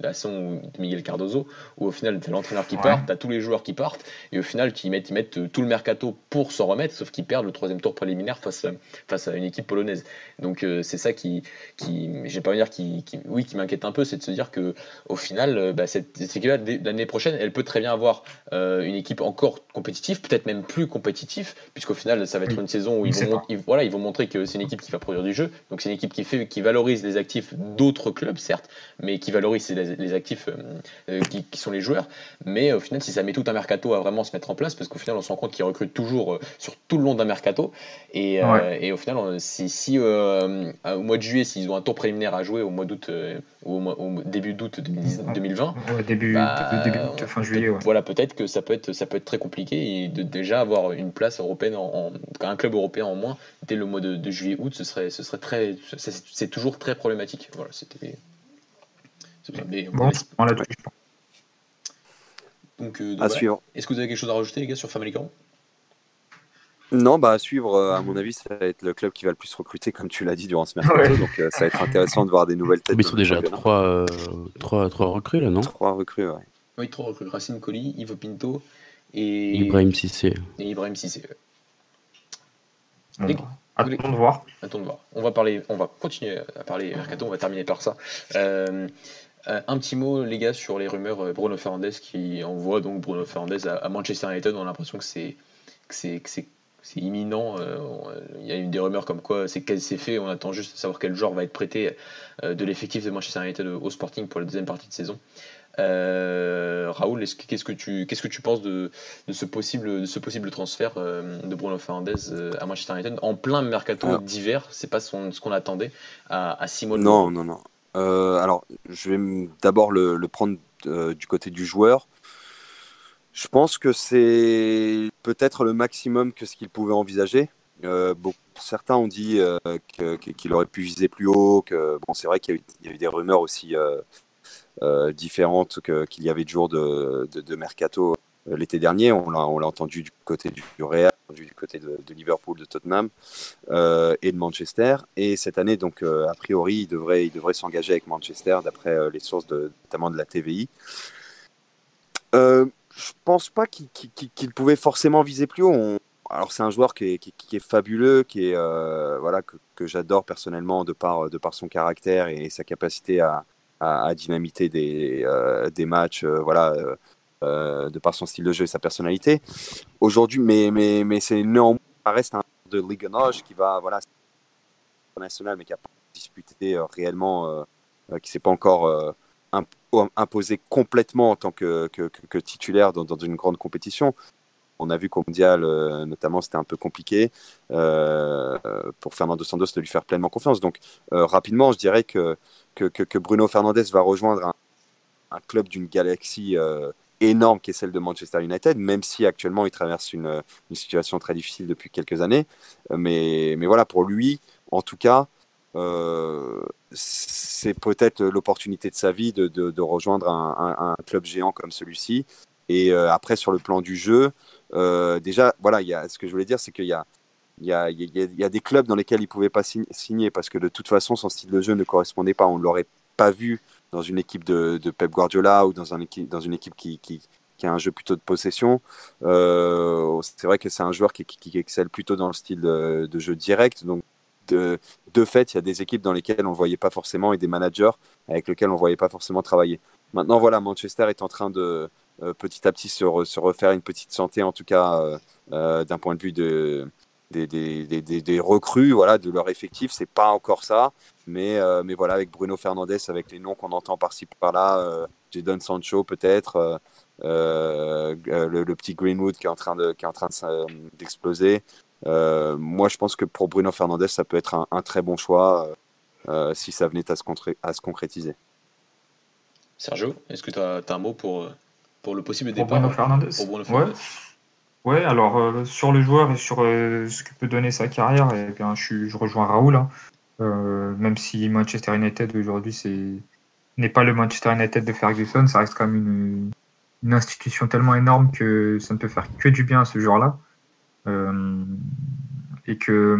la saison de Miguel Cardozo, où au final, tu as l'entraîneur qui part, tu as tous les joueurs qui partent. Et au final, ils mettent, ils mettent tout le mercato pour s'en remettre, sauf qu'ils perdent le troisième tour préliminaire face, face à une équipe polonaise. Donc, euh, c'est ça qui, qui j'ai pas dire, qui, qui, oui, qui m'inquiète un peu, c'est de se dire que au final, bah, cette, cette équipe-là, l'année prochaine, elle peut très bien avoir une équipe encore compétitif, peut-être même plus compétitif, puisqu'au final, ça va être une saison où ils vont, voilà, ils vont montrer que c'est une équipe qui va produire du jeu. Donc c'est une équipe qui, fait, qui valorise les actifs d'autres clubs, certes, mais qui valorise les, actifs euh, euh, qui, sont les joueurs. Mais au final, si ça met tout un mercato à vraiment se mettre en place, parce qu'au final, on se rend compte qu'ils recrutent toujours euh, sur tout le long d'un mercato. Et, et, au final, si, si au mois de juillet, s'ils ont un tour préliminaire à jouer au mois d'août au, début d'août 2020, début, bah, début fin juillet. Voilà, peut-être que ça peut être ça peut être très compliqué et de déjà avoir une place européenne, en, un club européen en moins dès le mois de, juillet-août, ce serait, ce serait très, c'est toujours très problématique. Voilà, c'était. Bon, Donc, euh, à suivre. Est-ce que vous avez quelque chose à rajouter, les gars, sur Family Camp non, bah à suivre, euh, à mon avis, ça va être le club qui va le plus recruter, comme tu l'as dit, durant ce mercato. Donc euh, ça va être intéressant de voir des nouvelles têtes. Mais ils sont déjà trois, trois, trois recrues là, non? Trois recrues, ouais. Oui, trois recrues. Racine Colli, Ivo Pinto et Ibrahim Sissé. Et Ibrahim Sissé. Attends de voir. Attends de voir. On va parler, on va continuer à parler mercato. On va terminer par ça. Euh, euh, un petit mot, les gars, sur les rumeurs euh, Bruno Fernandez qui envoie donc Bruno Fernandez à, Manchester United. On a l'impression que c'est c'est imminent. Il y a eu des rumeurs comme quoi c'est fait. On attend juste de savoir quel joueur va être prêté de l'effectif de Manchester United au Sporting pour la deuxième partie de saison. Euh, Raoul, qu'est-ce que tu qu'est-ce que tu penses de, ce possible de ce possible transfert euh, de Bruno Fernandez euh, à Manchester United en plein mercato d'hiver C'est pas ce qu'on attendait à, à six mois. Non, non, non. Alors, je vais d'abord le, prendre du côté du joueur. Je pense que c'est peut-être le maximum que ce qu'il pouvait envisager. bon, certains ont dit qu'il aurait pu viser plus haut. Que bon, c'est vrai qu'il y, a eu des rumeurs aussi différentes qu'il y avait de jours de, mercato l'été dernier. On l'a entendu du côté du, Real, du côté de, Liverpool, de Tottenham euh, et de Manchester. Et cette année, donc, euh, a priori, il devrait, il devrait s'engager avec Manchester, d'après euh, les sources de, notamment de la TVI. Je pense pas qu'il pouvait forcément viser plus haut. Alors c'est un joueur qui est, fabuleux, qui est voilà que, j'adore personnellement de par de par son caractère et sa capacité à, dynamiter des, des matchs. voilà, euh, de par son style de jeu et sa personnalité. Aujourd'hui, mais, mais, mais c'est néanmoins, ça reste un de Ligue qui va, voilà, national, mais qui n'a pas disputé euh, réellement, euh, qui s'est pas encore imposé complètement en tant que, titulaire dans, une grande compétition. On a vu qu'au mondial, notamment, c'était un peu compliqué pour Fernando Santos de lui faire pleinement confiance. Donc, rapidement, je dirais que, Bruno Fernandez va rejoindre un, club d'une galaxie énorme qui est celle de Manchester United, même si actuellement il traverse une, situation très difficile depuis quelques années. Euh, mais voilà, pour lui, en tout cas, euh, c'est peut-être l'opportunité de sa vie de, de, rejoindre un, club géant comme celui-ci. Et euh, après, sur le plan du jeu, déjà, voilà, ce que je voulais dire, c'est qu'il y a, des clubs dans lesquels il ne pouvait pas signer parce que de toute façon, son style de jeu ne correspondait pas. On ne l'aurait pas vu dans une équipe de, Pep Guardiola ou dans, une équipe qui, a un jeu plutôt de possession. Euh, c'est vrai que c'est un joueur qui, qui, excelle plutôt dans le style de, jeu direct. Donc, de, de, fait, il y a des équipes dans lesquelles on ne voyait pas forcément et des managers avec lesquels on ne voyait pas forcément travailler. Maintenant, voilà, Manchester est en train de euh, petit à petit se, refaire une petite santé, en tout cas euh, d'un point de vue de, des, recrues, voilà, de leur effectif. C'est pas encore ça, mais, euh, mais voilà, avec Bruno Fernandez, avec les noms qu'on entend par-ci par-là, euh, Jadon Sancho peut-être, euh, euh le, petit Greenwood qui est en train de, qui est en train d'exploser. Moi, je pense que pour Bruno Fernandez, ça peut être un, un très bon choix si ça venait à se, à se concrétiser. Sergio, est-ce que tu as, as, un mot pour, pour le possible départ Bruno Fernandez. Pour Bruno Fernandez? Ouais, alors euh, sur le joueur et sur euh, ce que peut donner sa carrière, eh bien, je, je rejoins Raoul. Hein. Euh, même si Manchester United aujourd'hui n'est pas le Manchester United de Ferguson, ça reste quand même une, une institution tellement énorme que ça ne peut faire que du bien à ce joueur-là. Et que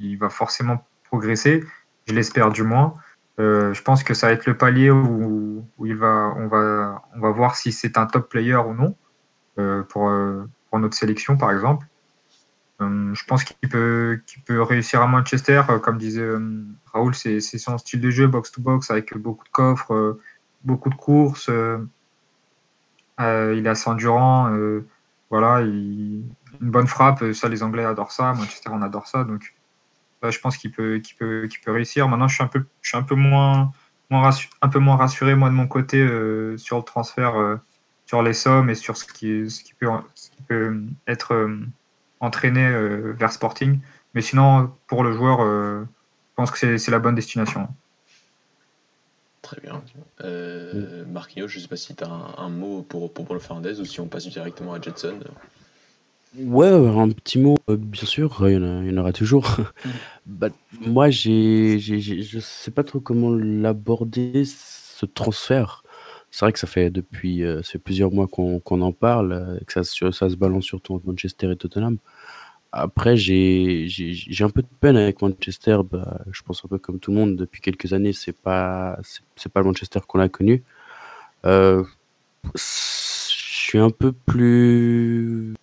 il va forcément progresser, je l'espère du moins. je pense que ça va être le palier où, il va, on, va, on va voir si c'est un top player ou non pour, pour notre sélection, par exemple. Euh, je pense qu'il peut, peut réussir à Manchester. Euh, comme disait euh, Raoul, c'est son style de jeu box-to-box avec beaucoup de coffres, beaucoup de courses. il est assez endurant. voilà, une bonne frappe. Ça, les Anglais adorent ça. Manchester, on adore ça. Donc, je pense qu'il peut, peut, peut réussir. Maintenant, je suis un peu, je suis un peu moins, moins un peu moins rassuré, moi, de mon côté, sur le transfert sur les sommes et sur ce qui, ce qui, peut, peut, être euh, entraîné euh, vers Sporting. Mais sinon, pour le joueur, euh, je pense que c'est la bonne destination. Très bien. Euh, Marquinhos, je ne sais pas si tu as un, mot pour, pour, le Fernandez ou si on passe directement à Jetson. Ouais, un petit mot, bien sûr, il y en, aura toujours. Bah, moi, j'ai, je ne sais pas trop comment l'aborder, ce transfert c'est vrai que ça fait depuis euh, plusieurs mois qu'on en parle, euh, que ça, ça se balance surtout entre Manchester et Tottenham. Après, j'ai un peu de peine avec Manchester. Bah, je pense un peu comme tout le monde depuis quelques années, c'est pas c'est pas le Manchester qu'on a connu. Euh, je suis un peu plus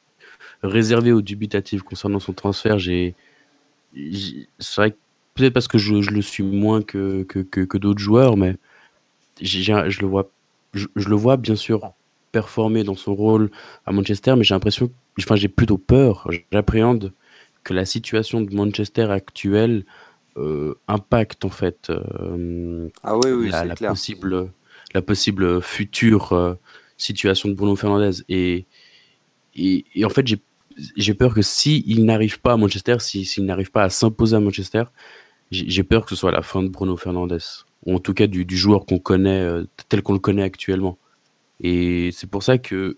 réservé ou dubitatif concernant son transfert. J'ai c'est vrai que peut-être parce que je, je, le suis moins que, que, que, que d'autres joueurs, mais je le vois je, le vois bien sûr performer dans son rôle à Manchester, mais j'ai l'impression, enfin j'ai plutôt peur, j'appréhende que la situation de Manchester actuelle euh, impacte en fait euh, ah oui, oui, la, possible, la possible future euh, situation de Bruno Fernandez. Et, et, en fait, j'ai peur que s'il n'arrive pas à Manchester, s'il n'arrive pas à s'imposer à Manchester, j'ai peur que ce soit la fin de Bruno Fernandez. ou en tout cas du, joueur qu'on connaît euh, tel qu'on le connaît actuellement. Et c'est pour ça que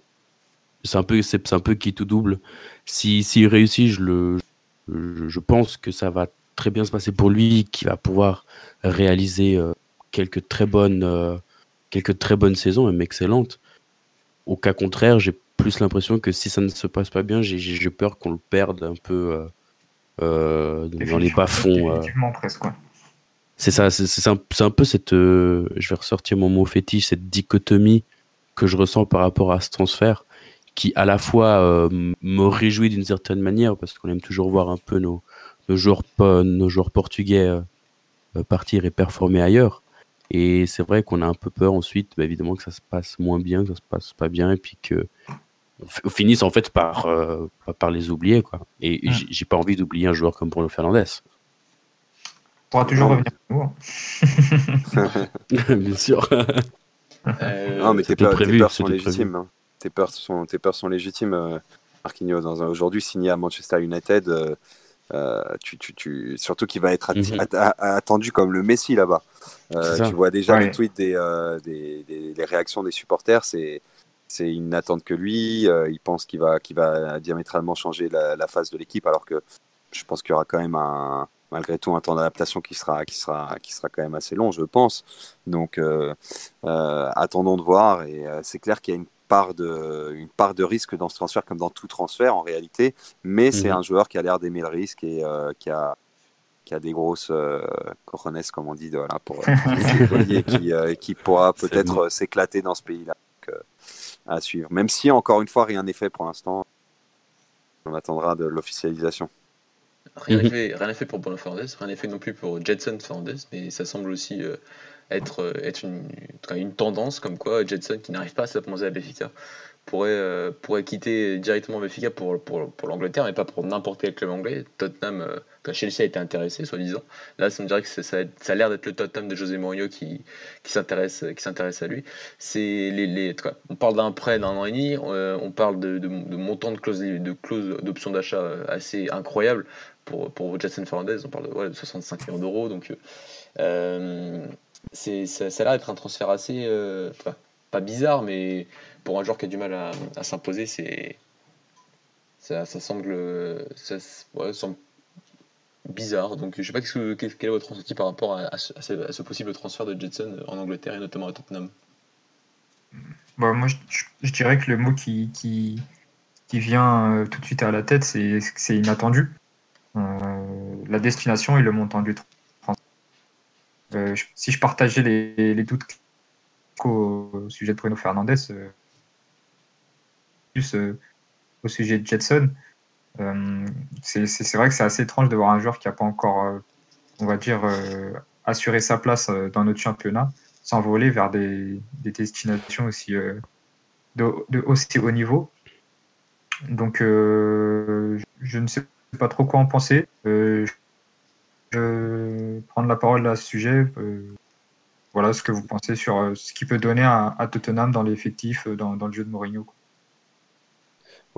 c'est un peu un peu qui tout double. Si s'il réussit, je le je, pense que ça va très bien se passer pour lui, qu'il va pouvoir réaliser euh, quelques très bonnes euh, quelques très bonnes saisons, même excellentes. Au cas contraire, j'ai plus l'impression que si ça ne se passe pas bien, j'ai peur qu'on le perde un peu dans les bas-fonds. presque, c'est ça, c'est un, peu cette, euh, je vais ressortir mon mot fétiche, cette dichotomie que je ressens par rapport à ce transfert, qui à la fois euh, me réjouit d'une certaine manière, parce qu'on aime toujours voir un peu nos, nos, joueurs, nos joueurs portugais euh, partir et performer ailleurs. Et c'est vrai qu'on a un peu peur ensuite, bah, évidemment, que ça se passe moins bien, que ça se passe pas bien, et puis que on finisse en fait par, par les oublier. Quoi. Et mmh. j'ai pas envie d'oublier un joueur comme Bruno Fernandez pourra toujours revenir nous. Bien sûr. Euh, non, mais tes peurs, sont légitimes. Hein. Tes, peurs sont, tes peurs sont légitimes, euh, Marquinhos. Aujourd'hui, signé à Manchester United, euh, tu, tu, tu, surtout qu'il va être mhm. attendu comme le Messi là-bas. tu vois déjà les tweets des, des, des, réactions des supporters. C'est c'est ils n'attendent que lui. ils pensent qu'il va, qu'il va diamétralement changer la, la phase de l'équipe, alors que je pense qu'il y aura quand même un, malgré tout un temps d'adaptation qui sera, qui, sera, qui sera quand même assez long, je pense. Donc, euh, euh, attendons de voir. Et euh, c'est clair qu'il y a une part, de, une part de risque dans ce transfert, comme dans tout transfert en réalité. Mais c'est mhm. un joueur qui a l'air d'aimer le risque et qui, a, qui a des grosses corones, comme on dit, de, voilà, pour, qui, qui pourra peut-être s'éclater dans ce pays-là. À suivre. Même si, encore une fois, rien n'est fait pour l'instant. On attendra de l'officialisation. Rien n'est mhm. fait, fait, pour Bruno Fernandez, rien n'est fait non plus pour Jetson Fernandez, mais ça semble aussi euh, être, euh, être une, une, tendance comme quoi Jetson, qui n'arrive pas à s'imposer à Benfica, pourrait, euh, pourrait quitter directement Benfica pour, pour, pour l'Angleterre, mais pas pour n'importe quel club anglais. Tottenham, quand Chelsea a été intéressé, soi-disant. Là, ça me dirait que ça, ça, a l'air d'être le Tottenham de José Mourinho qui, qui s'intéresse à lui. C'est les, les, on parle d'un prêt d'un an et demi, on parle de, de, de montant de clauses de clause d'option d'achat assez incroyable pour, pour Jason Fernandez, on parle de, 65 millions d'euros. Donc, euh, c'est, ça, a l'air d'être un transfert assez, euh, pas bizarre, mais pour un joueur qui a du mal à, s'imposer, c'est ça, semble, ça, semble bizarre. Donc, je sais pas quel, quel est votre ressenti par rapport à, ce, possible transfert de Jetson en Angleterre et notamment à Tottenham? Bah, moi, je, dirais que le mot qui, vient euh, tout de suite à la tête, c'est, c'est inattendu. Euh, la destination et le montant du transfert. Euh, si je partageais les, doutes au sujet de Bruno Fernandez, plus au sujet de Jetson, c'est vrai que c'est assez étrange de voir un joueur qui n'a pas encore, on va dire, assuré sa place dans notre championnat, s'envoler vers des, destinations aussi, de, aussi haut niveau. Donc, je ne sais pas trop quoi en penser. Euh, je vais prendre la parole à ce sujet. Euh, voilà ce que vous pensez sur euh, ce qu'il peut donner à, Tottenham dans l'effectif, dans, le jeu de Mourinho.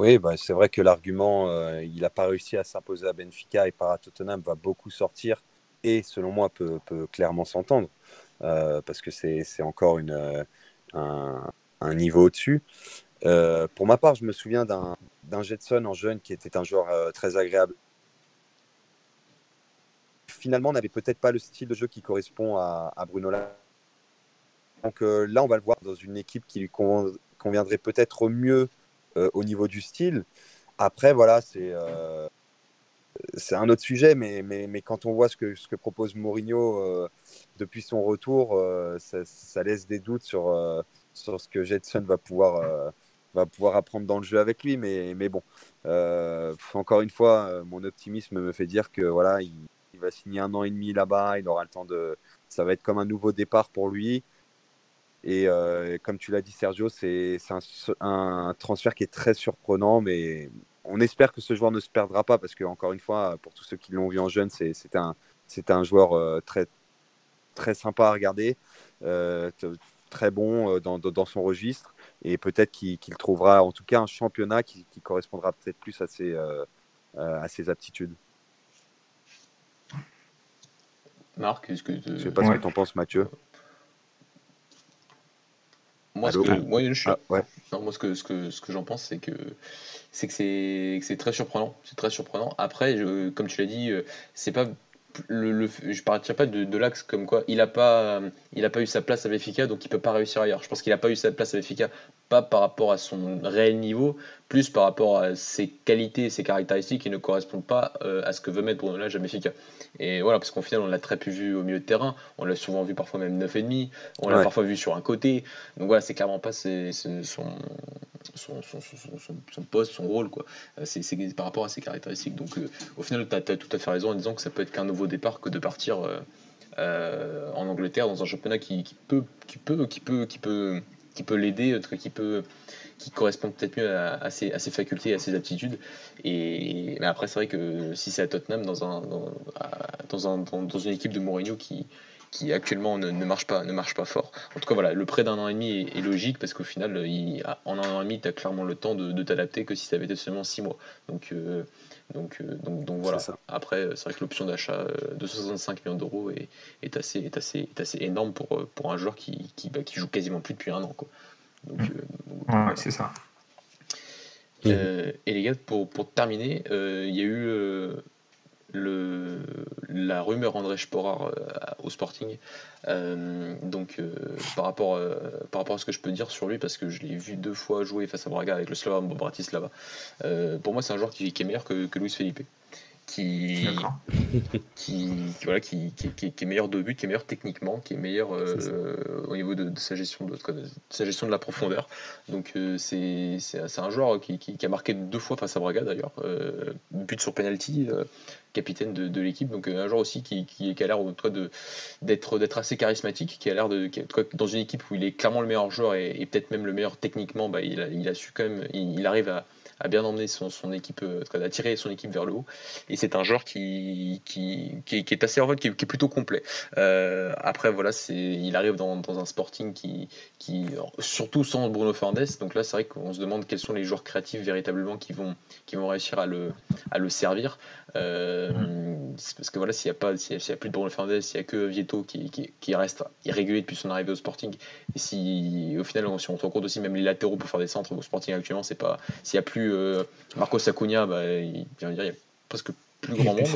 Oui, bah, c'est vrai que l'argument, il n'a pas réussi à s'imposer à Benfica et par à Tottenham va beaucoup sortir et selon moi peut, clairement s'entendre parce que c'est encore une, un, niveau au-dessus. pour ma part, je me souviens d'un Jetson en jeune qui était un joueur euh, très agréable. Finalement, on n'avait peut-être pas le style de jeu qui correspond à, Bruno Lage. Donc euh, là, on va le voir dans une équipe qui lui conviendrait peut-être mieux euh, au niveau du style. Après, voilà, c'est c'est un autre sujet, mais, mais, mais, quand on voit ce que, ce que propose Mourinho depuis son retour, ça, laisse des doutes sur, sur ce que Jetson va pouvoir va pouvoir apprendre dans le jeu avec lui. Mais, mais bon, euh, encore une fois, euh, mon optimisme me fait dire que voilà, il, va signer un an et demi là-bas. Il aura le temps de. Ça va être comme un nouveau départ pour lui. Et euh, comme tu l'as dit, Sergio, c'est un, un, transfert qui est très surprenant, mais on espère que ce joueur ne se perdra pas parce que, encore une fois, pour tous ceux qui l'ont vu en jeune, c'est un, un joueur très, très sympa à regarder, très bon dans, dans, son registre et peut-être qu'il trouvera en tout cas un championnat qui, correspondra peut-être plus à ses, euh, euh, à ses aptitudes. Marc, est-ce que. Je sais pas ce que t'en penses, Mathieu. Moi, ce que, moi, je suis ah, ouais. non, moi, ce que, ce que, ce que j'en pense, c'est que c'est que c'est très surprenant. C'est très surprenant. Après, je, comme tu l'as dit, euh, c'est pas le, le, je partirais pas de, de l'axe comme quoi il a pas il a pas eu sa place à Benfica donc il peut pas réussir ailleurs. Je pense qu'il a pas eu sa place à Benfica pas par rapport à son réel niveau, plus par rapport à ses qualités et ses caractéristiques qui ne correspondent pas euh, à ce que veut mettre Bruno Lage à Benfica. Et voilà, parce qu'au final, on l'a très peu vu au milieu de terrain, on l'a souvent vu parfois même 9,5, on l'a parfois vu sur un côté. Donc voilà, c'est clairement pas son, son, son, poste, son rôle, quoi. Euh, c'est par rapport à ses caractéristiques. Donc euh, au final, tu as, tout à fait raison en disant que ça peut être qu'un nouveau départ que de partir. en Angleterre dans un championnat qui, qui, peut qui peut qui peut qui peut qui peut l'aider, qui peut qui correspond peut-être mieux à, ses, à, ses, facultés, à ses aptitudes. Et mais après, c'est vrai que si c'est à Tottenham, dans, un, dans, un, dans, une équipe de Mourinho qui, qui actuellement ne, ne, marche pas, ne marche pas fort. En tout cas, voilà, le prêt d'un an et demi est, logique parce qu'au final, il, en un an et demi, tu as clairement le temps de, t'adapter que si ça avait été seulement six mois. Donc, euh, donc, euh, donc, donc, voilà. Après, c'est vrai que l'option d'achat de 65 millions d'euros est, est, assez, est, assez, est assez énorme pour, pour un joueur qui, qui, bah, qui joue quasiment plus depuis un an. Quoi. Donc, euh, ouais, c'est ça. Euh, et les gars, pour, pour terminer, euh, il y a eu le, la rumeur André Sporar au Sporting. donc par, rapport, par rapport à ce que je peux dire sur lui, parce que je l'ai vu deux fois jouer face à Braga avec le Slava Bratislava, pour moi c'est un joueur qui, qui, est meilleur que, que Luis Felipe. Qui, qui, voilà, qui, qui, est meilleur de but, qui est meilleur techniquement, qui est meilleur euh, au niveau de, sa gestion de, sa gestion de la profondeur. Donc euh, c'est un joueur qui, a marqué deux fois face à Braga d'ailleurs, euh, but sur penalty, capitaine de, l'équipe. Donc un joueur aussi qui, qui, a l'air d'être assez charismatique, qui a l'air de dans une équipe où il est clairement le meilleur joueur et, peut-être même le meilleur techniquement, bah, il, a, il a su quand même, il arrive à a bien emmené son, son équipe, euh, a tiré son équipe vers le haut. Et c'est un joueur qui, qui, qui, est assez en qui, est, plutôt complet. Euh, après, voilà, il arrive dans, un Sporting qui, qui, surtout sans Bruno Fernandes. Donc là, c'est vrai qu'on se demande quels sont les joueurs créatifs véritablement qui vont, qui vont réussir à le, à le servir. Euh, parce que voilà, s'il n'y a a, plus de Bruno Fernandes, s'il n'y a que Vieto qui, qui, qui, reste irrégulier depuis son arrivée au Sporting, et si au final, si on se rend compte aussi même les latéraux pour faire des centres au Sporting actuellement, c'est pas, s'il n'y a plus euh, Marcos Acuna, bah, il, il y a presque plus grand monde.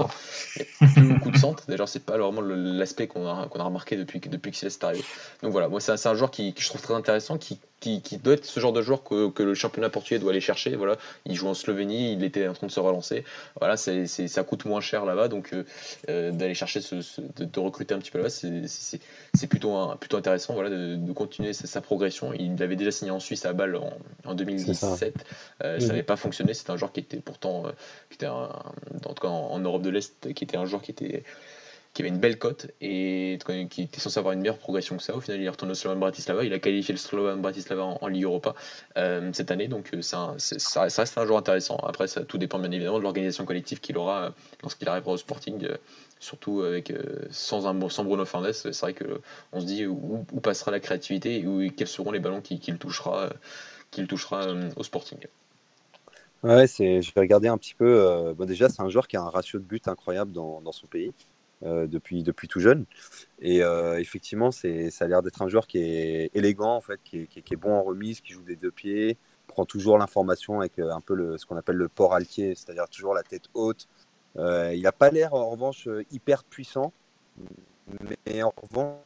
Il y a plus beaucoup de centres. D'ailleurs, c'est pas vraiment l'aspect qu'on a, qu'on a remarqué depuis, depuis que c'est arrivé. Donc voilà, moi, c'est un, un, joueur qui, que je trouve très intéressant, qui, qui, qui, doit être ce genre de joueur que, que, le championnat portugais doit aller chercher. Voilà, il joue en Slovénie, il était en train de se relancer. Voilà, c'est, ça coûte moins cher là-bas, donc euh, euh, d'aller chercher, ce, de, recruter un petit peu là-bas, c'est, plutôt, un, plutôt intéressant voilà, de, de continuer sa, progression. Il avait déjà signé en Suisse à Bâle en, en 2017. Euh, ça n'avait pas fonctionné. C'est un joueur qui était pourtant, qui était un, en tout cas en, Europe de l'Est, qui était un joueur qui était qui avait une belle cote et qui était censé avoir une meilleure progression que ça. Au final, il est retourné au Slovan Bratislava. Il a qualifié le Slovan Bratislava en, Ligue Europa euh, cette année, donc euh, ça, reste un joueur intéressant. Après, ça tout dépend bien évidemment de l'organisation collective qu'il aura euh, lorsqu'il arrivera au Sporting, surtout avec sans un sans Bruno Fernandes. C'est vrai que on se dit où, passera la créativité et où, quels seront les ballons qu'il touchera, qu'il touchera au Sporting. Ouais, vais regarder un petit peu. déjà, c'est un joueur qui a un ratio de but incroyable dans son pays. Euh, depuis, depuis tout jeune. Et euh, effectivement, ça a l'air d'être un joueur qui est élégant, en fait, qui est, qui, est, bon en remise, qui joue des deux pieds, prend toujours l'information avec euh, un peu le, ce qu'on appelle le port altier, c'est-à-dire toujours la tête haute. il n'a pas l'air, en revanche, hyper puissant, mais en revanche,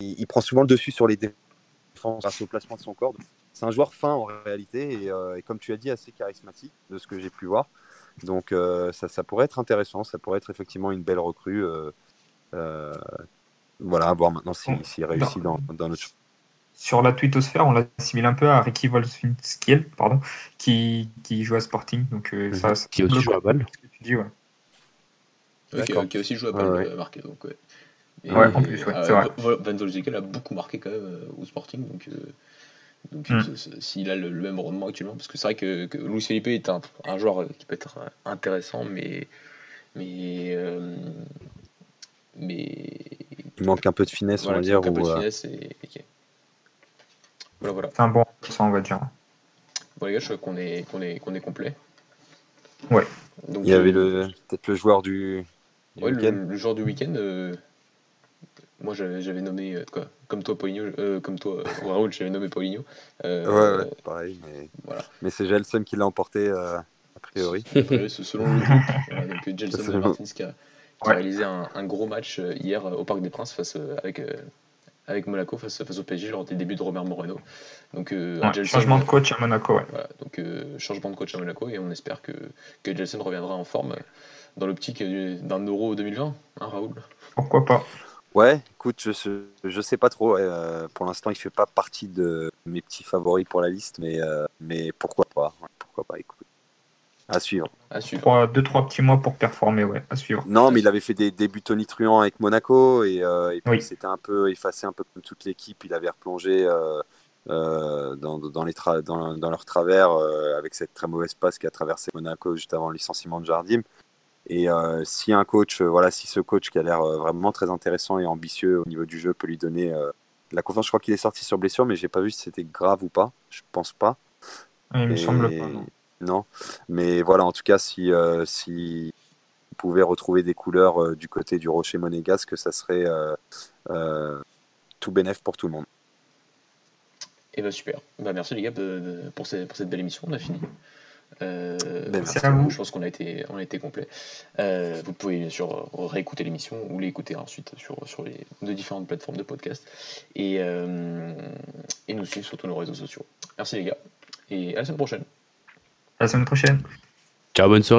il, prend souvent le dessus sur les défenses grâce au placement de son corps. C'est un joueur fin en réalité et, comme tu as dit, assez charismatique de ce que j'ai pu voir. Donc euh, ça, ça, pourrait être intéressant, ça pourrait être effectivement une belle recrue. Euh, euh, voilà, à voir maintenant s'il si, réussit dans, dans, notre sur la twittosphère, on l'assimile un peu à Ricky Volskinskiel, pardon, qui, qui joue à Sporting. Donc, mhm. ça, qui aussi joue à balle. Dis, ouais. Okay, qui, aussi joue à balle, ouais. marqué. Donc, ouais. ouais, en plus, ouais, c'est vrai. Van a beaucoup marqué quand même au Sporting. Donc, donc hmm. s'il a le, même rendement actuellement, parce que c'est vrai que, que Luis Felipe est un, un, joueur qui peut être intéressant, mais mais euh, mais il manque un peu de finesse, on va dire. Un peu de euh, finesse et, voilà voilà. C'est un bon ça on va dire. Bon les gars, je crois qu'on est qu'on est qu'on est complet. Ouais. Donc, il y avait le peut-être le joueur du ouais, le, genre du week-end, moi j'avais nommé, quoi, comme toi, Paulinho, comme toi, Raoul, j'avais nommé Paulinho. ouais, ouais, pareil, mais, voilà. mais c'est Gelson qui l'a emporté a priori. selon le groupe. donc Gelson Martins qui a, réalisé un, un, gros match hier au Parc des Princes face avec avec Monaco face, face au PSG lors des débuts de Robert Moreno. Donc, euh, changement de coach à Monaco. Ouais. donc euh, changement de coach à Monaco et on espère que, que Jelson reviendra en forme dans l'optique d'un Euro 2020, hein, Raoul? Pourquoi pas Ouais, écoute, je, je sais pas trop. Euh, pour l'instant, il fait pas partie de mes petits favoris pour la liste, mais, mais pourquoi pas Pourquoi pas Écoute, à suivre. À suivre. deux, trois petits mois pour performer, ouais, à suivre. Non, mais il avait fait des débuts tonitruants avec Monaco et, euh, et puis c'était un peu effacé, un peu comme toute l'équipe. Il avait replongé euh, euh, dans, dans, les dans, dans, leur travers avec cette très mauvaise passe qui a traversé Monaco juste avant le licenciement de Jardim. Et si un coach, voilà, si ce coach qui a l'air vraiment très intéressant et ambitieux au niveau du jeu peut lui donner la confiance, je crois qu'il est sorti sur blessure, mais j'ai pas vu si c'était grave ou pas. Je pense pas. il me semble pas. Non. Non. Mais voilà, en tout cas, si, euh, si vous pouvez retrouver des couleurs euh, du côté du rocher monégasque, ça serait euh, tout bénéf pour tout le monde. Et eh bah ben, super. Bah, merci les gars pour, cette, pour, cette, belle émission. On a fini. Ben, merci à vous. Je pense qu'on a été, on a été complet. vous pouvez bien sûr réécouter l'émission ou l'écouter ensuite sur, sur les deux différentes plateformes de podcast et, et nous suivre sur tous nos réseaux sociaux. Merci les gars et à la semaine prochaine. À la semaine prochaine. Ciao, bonne soirée.